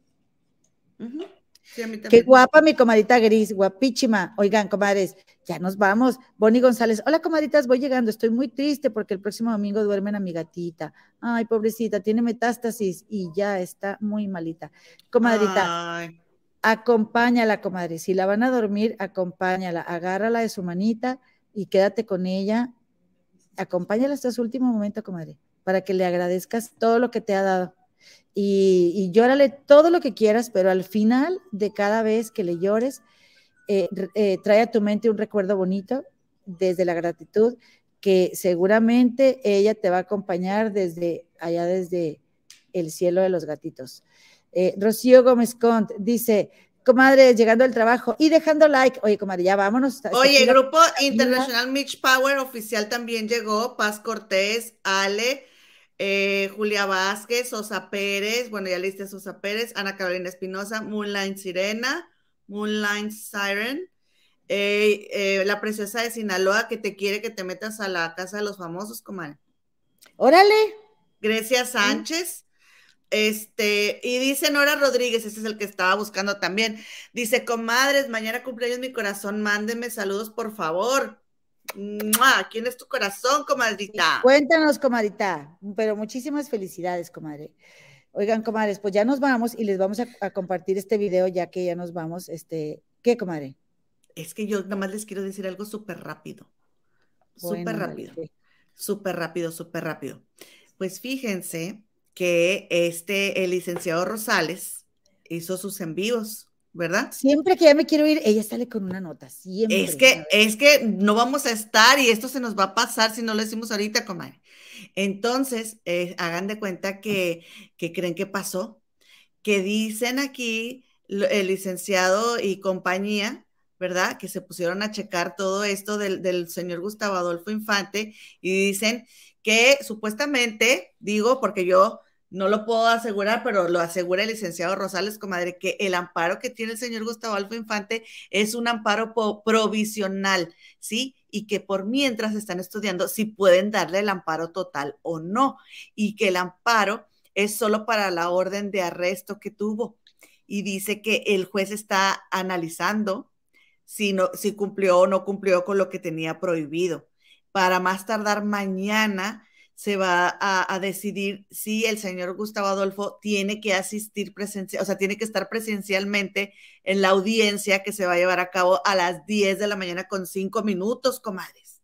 Qué guapa mi comadita gris, guapísima. Oigan, comadres, ya nos vamos. Bonnie González, hola comadritas, voy llegando. Estoy muy triste porque el próximo domingo duermen a mi gatita. Ay, pobrecita, tiene metástasis y ya está muy malita. Comadrita, acompáñala, comadre. Si la van a dormir, acompáñala. Agárrala de su manita y quédate con ella. Acompáñala hasta su último momento, comadre, para que le agradezcas todo lo que te ha dado y, y, llórale todo lo que quieras, pero al final de cada vez que le llores, eh, eh, trae a tu mente un recuerdo bonito desde la gratitud, que seguramente ella te va a acompañar desde allá, desde el cielo de los gatitos. Eh, Rocío Gómez Cont dice, comadre, llegando al trabajo y dejando like. Oye, comadre, ya vámonos. Oye, el grupo International Mitch Power oficial también llegó, Paz Cortés, Ale, eh, Julia Vázquez, Sosa Pérez, bueno, ya leíste Sosa Pérez, Ana Carolina Espinosa, Moonline Sirena, Moonline Siren, eh, eh, la preciosa de Sinaloa que te quiere que te metas a la casa de los famosos, comadre. Órale. Grecia Sánchez. Este, y dice Nora Rodríguez, ese es el que estaba buscando también. Dice, comadres, mañana cumpleaños mi corazón, mándenme saludos, por favor. ¿Quién es tu corazón, comadrita? cuéntanos, comadrita, pero muchísimas felicidades, comadre. Oigan, comadres, pues ya nos vamos y les vamos a, compartir este video ya que ya nos vamos. Este, ¿qué, comadre? Es que yo nada más les quiero decir algo súper rápido. súper rápido. Súper rápido, súper rápido. Pues fíjense que este, el licenciado Rosales hizo sus envíos ¿verdad? Siempre que ya me quiero ir, ella sale con una nota, siempre. Es que, es que no vamos a estar y esto se nos va a pasar si no lo decimos ahorita, comadre. Entonces, eh, hagan de cuenta que, que creen que pasó, que dicen aquí el licenciado y compañía, ¿verdad? Que se pusieron a checar todo esto del, del señor Gustavo Adolfo Infante y dicen que supuestamente, digo, porque yo no lo puedo asegurar, pero lo asegura el licenciado Rosales, comadre, que el amparo que tiene el señor Gustavo Alfa Infante es un amparo provisional, ¿sí? Y que por mientras están estudiando si pueden darle el amparo total o no, y que el amparo es solo para la orden de arresto que tuvo. Y dice que el juez está analizando si, no, si cumplió o no cumplió con lo que tenía prohibido. Para más tardar mañana se va a, decidir si el señor Gustavo Adolfo tiene que asistir presencial, o sea, tiene que estar presencialmente en la audiencia que se va a llevar a cabo a las 10 de la mañana con 5 minutos, comadres.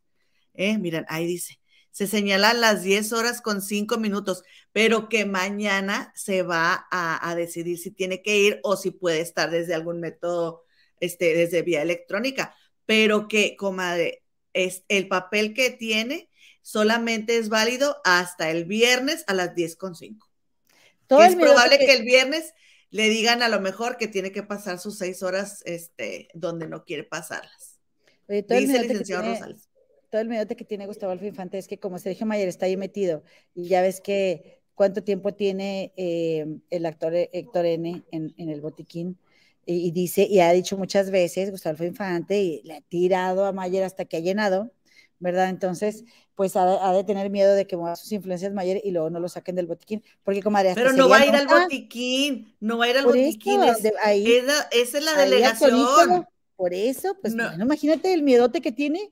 Eh, miren, ahí dice, se señalan las 10 horas con 5 minutos, pero que mañana se va a, a, decidir si tiene que ir o si puede estar desde algún método, este, desde vía electrónica, pero que, comadre, es el papel que tiene solamente es válido hasta el viernes a las 10.5. Es probable que... el viernes le digan a lo mejor que tiene que pasar sus seis horas este, donde no quiere pasarlas. todo Dice el, licenciado Rosales. Todo el que tiene Gustavo Alfa Infante es que como Sergio Mayer está ahí metido y ya ves que cuánto tiempo tiene eh, el actor Héctor N en, el botiquín y, dice, y ha dicho muchas veces Gustavo Infante y le ha tirado a Mayer hasta que ha llenado, ¿verdad? Entonces, pues ha, de tener miedo de que mueva sus influencias mayores y luego no lo saquen del botiquín, porque comadre, Pero no va a ir al botiquín, no va a ir al botiquín, esa es la delegación. por eso, pues imagínate el miedote que tiene.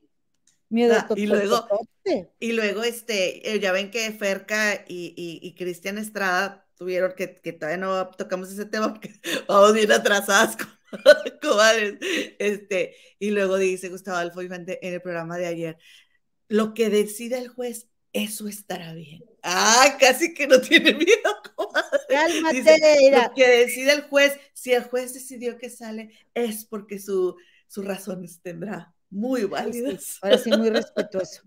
Miedo ah, y luego, y luego, este, eh, ya ven que Ferca y, y, Cristian Estrada tuvieron que, que todavía no tocamos ese tema porque vamos bien atrasadas, comadres. Este, y luego dice Gustavo Alfo en el programa de ayer, lo que decida el juez, eso estará bien. Ah, casi que no tiene miedo, Cálmate, Lo que decida el juez, si el juez decidió que sale, es porque su, sus razones tendrá muy válidas. Ahora sí, muy respetuoso.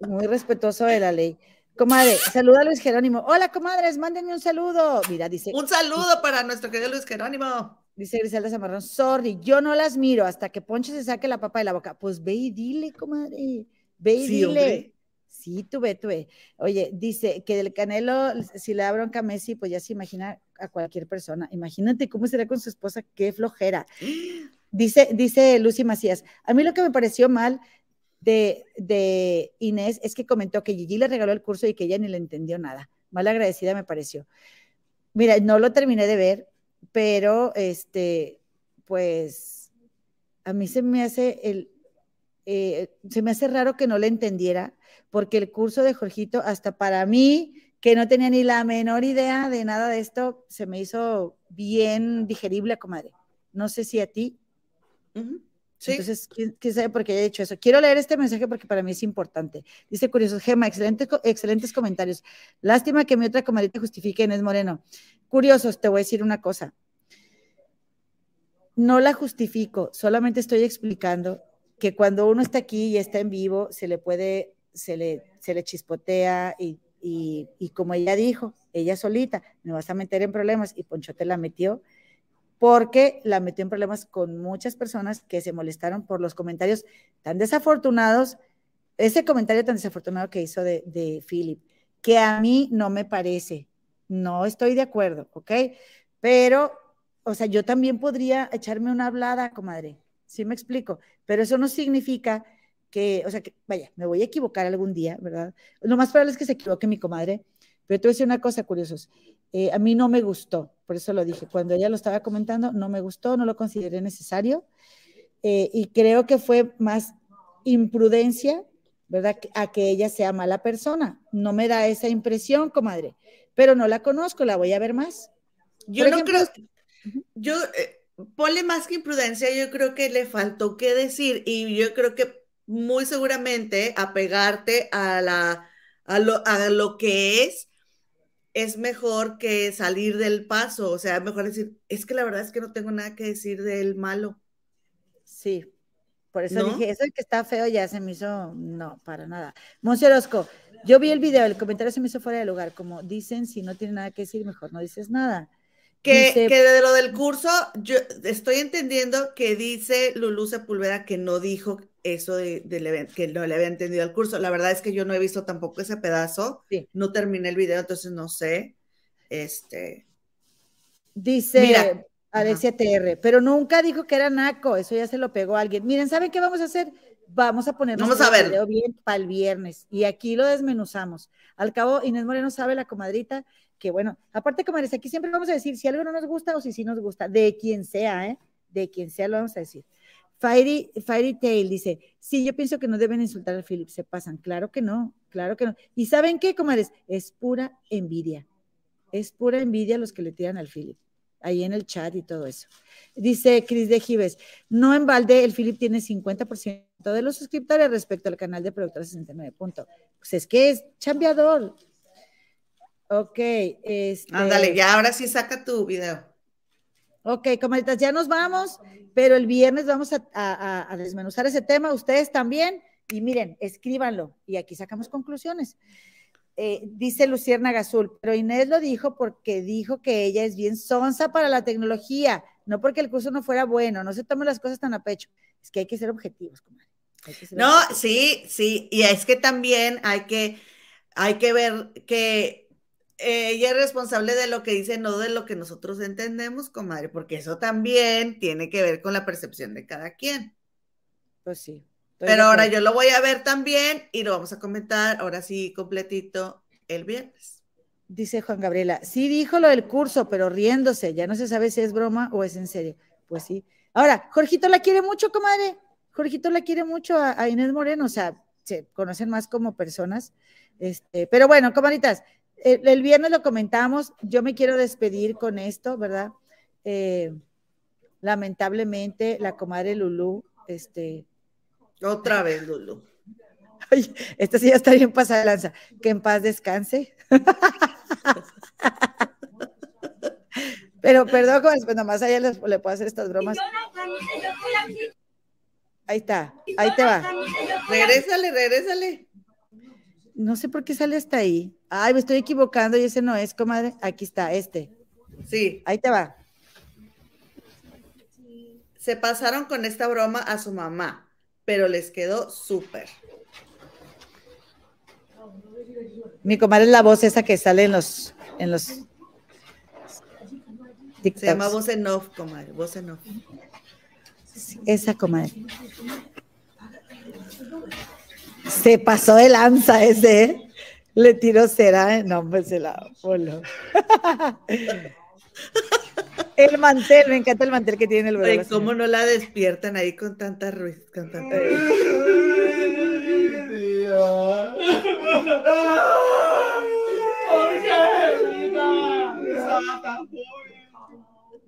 Muy respetuoso de la ley. Comadre, saluda a Luis Jerónimo. Hola, comadres, mándenme un saludo. Mira, dice. Un saludo para nuestro querido Luis Jerónimo. Dice Griselda Zamarrón, sorry, yo no las miro hasta que Poncho se saque la papa de la boca. Pues ve y dile, comadre. Ve y dile. Sí, tú ve, tú ve. Oye, dice que del Canelo, si le da bronca a Messi, pues ya se imagina a cualquier persona. Imagínate cómo será con su esposa, qué flojera. Dice, dice Lucy Macías, a mí lo que me pareció mal de, de Inés es que comentó que Gigi le regaló el curso y que ella ni le entendió nada. Mal agradecida me pareció. Mira, no lo terminé de ver, pero este, pues a mí se me hace el, eh, se me hace raro que no le entendiera, porque el curso de Jorgito, hasta para mí, que no tenía ni la menor idea de nada de esto, se me hizo bien digerible, comadre. No sé si a ti. Entonces, ¿quién, sabe por qué he hecho eso? Quiero leer este mensaje porque para mí es importante. Dice Curioso, Gema, excelentes, comentarios. Lástima que mi otra comadrita justifique Inés Moreno. Curiosos, te voy a decir una cosa. No la justifico, solamente estoy explicando que cuando uno está aquí y está en vivo, se le puede, se le, se le chispotea y, y, y como ella dijo, ella solita, me vas a meter en problemas y Poncho te la metió porque la metió en problemas con muchas personas que se molestaron por los comentarios tan desafortunados, ese comentario tan desafortunado que hizo de, Philip, que a mí no me parece, no estoy de acuerdo, ¿ok? Pero, o sea, yo también podría echarme una hablada, comadre, ¿sí me explico? Pero eso no significa que, o sea, que, vaya, me voy a equivocar algún día, ¿verdad? Lo más probable es que se equivoque mi comadre, pero te voy a decir una cosa, curiosos. Eh, a mí no me gustó, por eso lo dije. Cuando ella lo estaba comentando, no me gustó, no lo consideré necesario. Eh, y creo que fue más imprudencia, ¿verdad? A que ella sea mala persona. No me da esa impresión, comadre, pero no la conozco, la voy a ver más. Yo no creo, yo, eh, ponle más que imprudencia, yo creo que le faltó qué decir y yo creo que muy seguramente apegarte a, la, a, lo, a lo que es es mejor que salir del paso, o sea, es mejor decir, es que la verdad es que no tengo nada que decir del malo. Sí, por eso dije, eso que está feo ya se me hizo, no, para nada. Monserosco, yo vi el video, el comentario se me hizo fuera de lugar, como dicen, si no tiene nada que decir, mejor no dices nada. Que, que de lo del curso, yo estoy entendiendo que dice Lulú Sepulveda que no dijo eso de, que no le había entendido el curso. La verdad es que yo no he visto tampoco ese pedazo. No terminé el video, entonces no sé. Este. Dice Mira, Alexia TR, pero nunca dijo que era naco, eso ya se lo pegó a alguien. Miren, ¿saben qué vamos a hacer? Vamos a poner vamos a ver. video bien para el viernes y aquí lo desmenuzamos. Al cabo, Inés Moreno sabe, la comadrita, que bueno, aparte, comadres, aquí siempre vamos a decir si algo no nos gusta o si sí nos gusta, de quien sea, ¿eh? De quien sea lo vamos a decir. Fairy, Fairy Tail dice, sí, yo pienso que no deben insultar al Philip, se pasan. Claro que no, claro que no. ¿Y saben qué, comadres? Es pura envidia. Es pura envidia los que le tiran al Philip. Ahí en el chat y todo eso. Dice Cris de Gives, no en balde, el Philip tiene 50% de los suscriptores respecto al canal de Productora 69. Punto. Pues es que es chambeador. Ok. Este... Ándale, ya ahora sí saca tu video. Ok, comadritas, ya nos vamos, pero el viernes vamos a, desmenuzar ese tema, ustedes también, y miren, escríbanlo, y aquí sacamos conclusiones. Eh, dice Lucierna Gazul, pero Inés lo dijo porque dijo que ella es bien sonsa para la tecnología, no porque el curso no fuera bueno, no se tomen las cosas tan a pecho, es que hay que ser objetivos, comadre. no, sí, sí, y es que también hay que, hay que ver que ella es responsable de lo que dice, no de lo que nosotros entendemos, comadre, porque eso también tiene que ver con la percepción de cada quien. Pues sí. Pero ahora yo lo voy a ver también y lo vamos a comentar ahora sí completito el viernes. Dice Juan Gabriela, sí dijo lo del curso, pero riéndose, ya no se sabe si es broma o es en serio. Pues sí. Ahora, Jorgito la quiere mucho, comadre. Jorgito la quiere mucho a, Inés Moreno, o sea, se conocen más como personas. Este, pero bueno, comadritas, el, viernes lo comentamos, yo me quiero despedir con esto, ¿verdad? Eh, lamentablemente, la comadre Lulú, este... Otra vez, Lulú. Ay, esta sí ya está bien pasada lanza. Que en paz descanse. Pero perdón, pues nomás a ella le puedo hacer estas bromas. Ahí está, ahí te va. Regrésale, regrésale. No sé por qué sale hasta ahí. Ay, me estoy equivocando y ese no es, comadre. Aquí está, este. Sí. Ahí te va. Se pasaron con esta broma a su mamá, pero les quedó súper. Mi comadre es la voz esa que sale en los, en los Se llama voz en off, comadre, voz en off. Esa comadre. Se pasó de lanza ese, ¿eh? Le tiró cera, ¿eh? no, pues se la voló. El mantel, me encanta el mantel que tiene el Oye, bebé. ¿cómo no la despiertan ahí con tanta ruiz, con tanta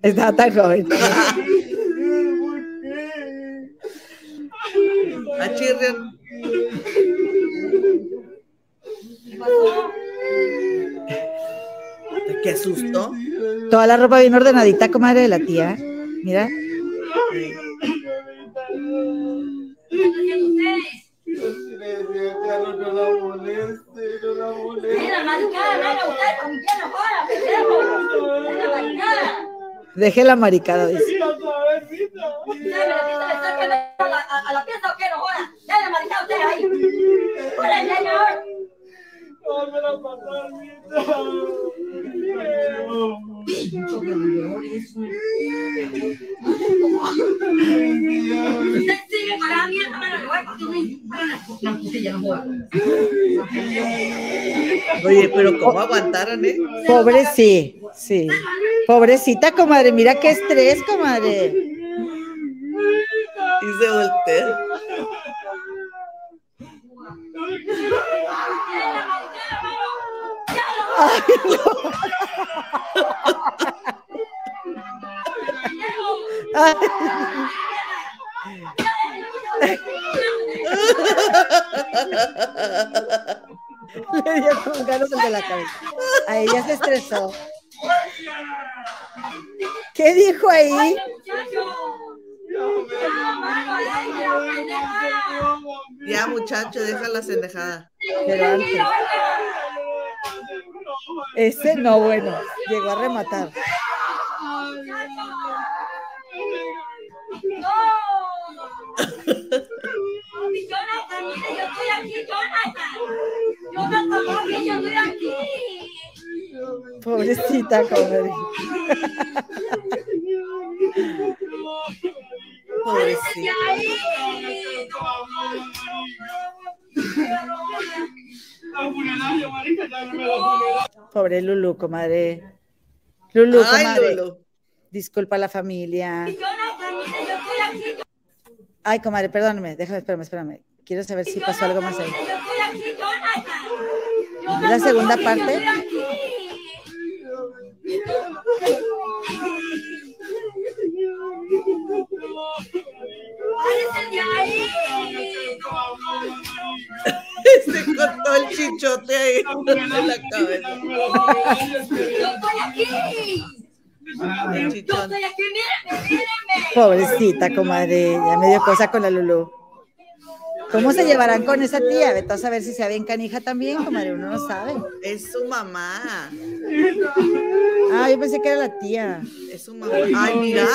Estaba tan joven. Achirren. ¿Qué asustó? Toda la ropa bien ordenadita, comadre de la tía. Mira. Mira, Deje la maricada, dice. La a la- a- a la pieza o qué no joda. Dale, maricada, usted ahí. Oye, pero ¿cómo aguantaron, eh? Pobre sí, sí. Pobrecita, comadre. Mira qué estrés, comadre. Y se voltea. Mano. Ya lo Le dio con ganas el de la cabeza. A ella se estresó. ¿Qué dijo ahí? Ya, muchacho, deja la cendejada. Pero antes. Ese no, bueno, llegó a rematar. Pobrecita, comadre. Pobrecito. Pobre Lulu, comadre. Lulu, Ay, comadre. Lulu. Disculpa a la familia. Ay, comadre, perdóname. Déjame, espérame, espérame. Quiero saber si pasó algo más ahí. Yo estoy aquí, Jonathan. ¿Es la segunda parte? El chichote ahí en la cabeza. Yo estoy aquí. El Yo estoy aquí, mírenme, mírenme. Pobrecita, comadre. Ya me dio cosa con la Lulu. ¿Cómo se llevarán con esa tía? Vete a saber si sea bien canija también, comadre. Uno no sabe. Es su mamá. Ah, yo pensé que era la tía. Es su mamá. Ay, mira.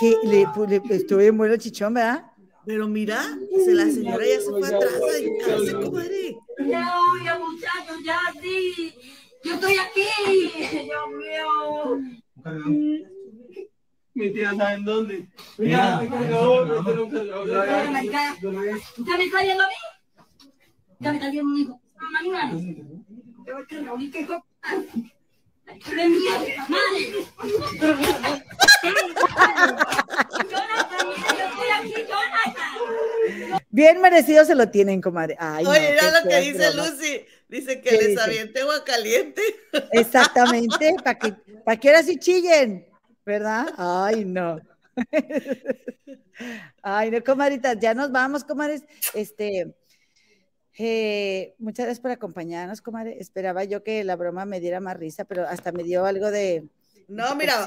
Que le, le estuvo bien bueno el chichón, ¿verdad? Pero mira, se la señora ya se fue atrás a dedicarse, comadre. Ya, oye, muchachos, ya sí. Yo estoy aquí. Dios mío. Mi tía sabe en dónde. Mira, me cargó, me cargó, me Oye, maricada, cargó. ¿Usted me está viendo a mí? ¿Usted me está? Mamá, mira. Un hijo. Aquí, Jonathan. Bien merecido se lo tienen, comadre. Ay, no, Oye, mira lo que dice. Lucy. Dice que ¿Qué les dice? aviente agua caliente. Exactamente, para que, para que ahora sí chillen, ¿verdad? Ay, no. Ay, no, comadritas, ya nos vamos, comadres. Este, eh, muchas gracias por acompañarnos, comadre. Esperaba yo que la broma me diera más risa, pero hasta me dio algo de. No, ¿cómo mira?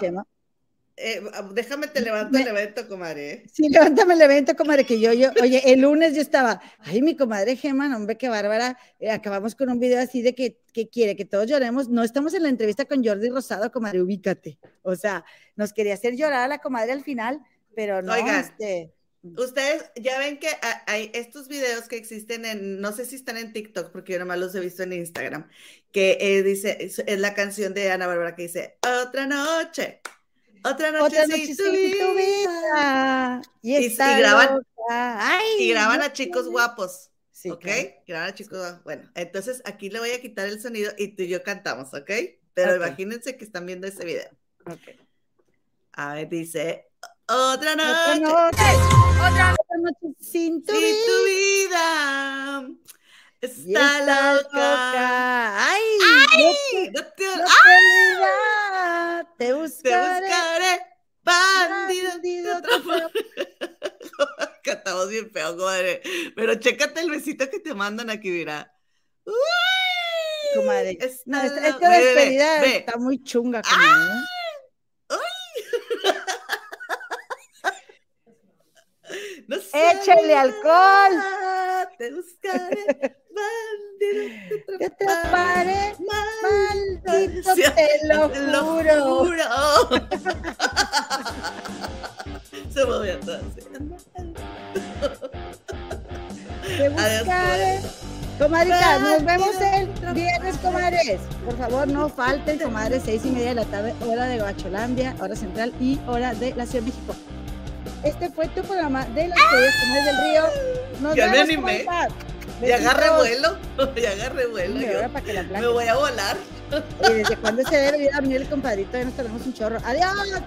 Eh, déjame te levanto el evento, comadre. ¿eh? Sí, levántame el evento, comadre, que yo, yo, oye, el lunes yo estaba, ay, mi comadre Gemma, hombre, qué bárbara, eh, acabamos con un video así de que, que quiere que todos lloremos, no estamos en la entrevista con Jordi Rosado, comadre, ubícate, o sea, nos quería hacer llorar a la comadre al final, pero no, Oigan, este, Ustedes ya ven que ha- hay estos videos que existen en, no sé si están en TikTok, porque yo nomás los he visto en Instagram, que eh, dice, es la canción de Ana Bárbara que dice, otra noche, otra noche, otra sin noche tu sin tu vida". vida, y, Y- y graban-. Ay, Y graban no a chicos guapos, Sí, ¿ok? claro. Graban a chicos guapos. Bueno, entonces aquí le voy a quitar el sonido y tú y yo cantamos, ¿ok? Pero imagínense que están viendo ese video. Ok. A ver, dice, otra Otra noche, noche, otra noche sin tu sin vida. tu vida está está loca. Ay, ¡Ay! no No te, te, ¡Ah! no te olvidaré, te te buscaré. buscaré, bandido. bandido, te. Cantamos bien feo, comadre. Pero chécate el besito que te mandan aquí, mira. ¡Uy! Comadre. No, esta, esta ve, despedida ve. está muy chunga, comadre. ¿eh? No sé Échale alcohol. Te buscaré, bandido. Te atraparé. maldito, te lo Te lo juro. juro. Se movió todo. Te buscaré. Comadrita, nos vemos el viernes, comadres. Por favor, no falten, comadres, seis y media de la tarde, hora de Gabacholandia, hora central y hora de la Ciudad de México. Este fue tu programa de las Estrellas Comadres del Río. Nos Ya me vemos, animé. comadritas. Y agarre vuelo. Y agarre vuelo. Hombre, yo para que la me voy a volar. ¿Y desde cuándo se debe ir a venir el compadrito? Ya nos tardamos un chorro. Adiós.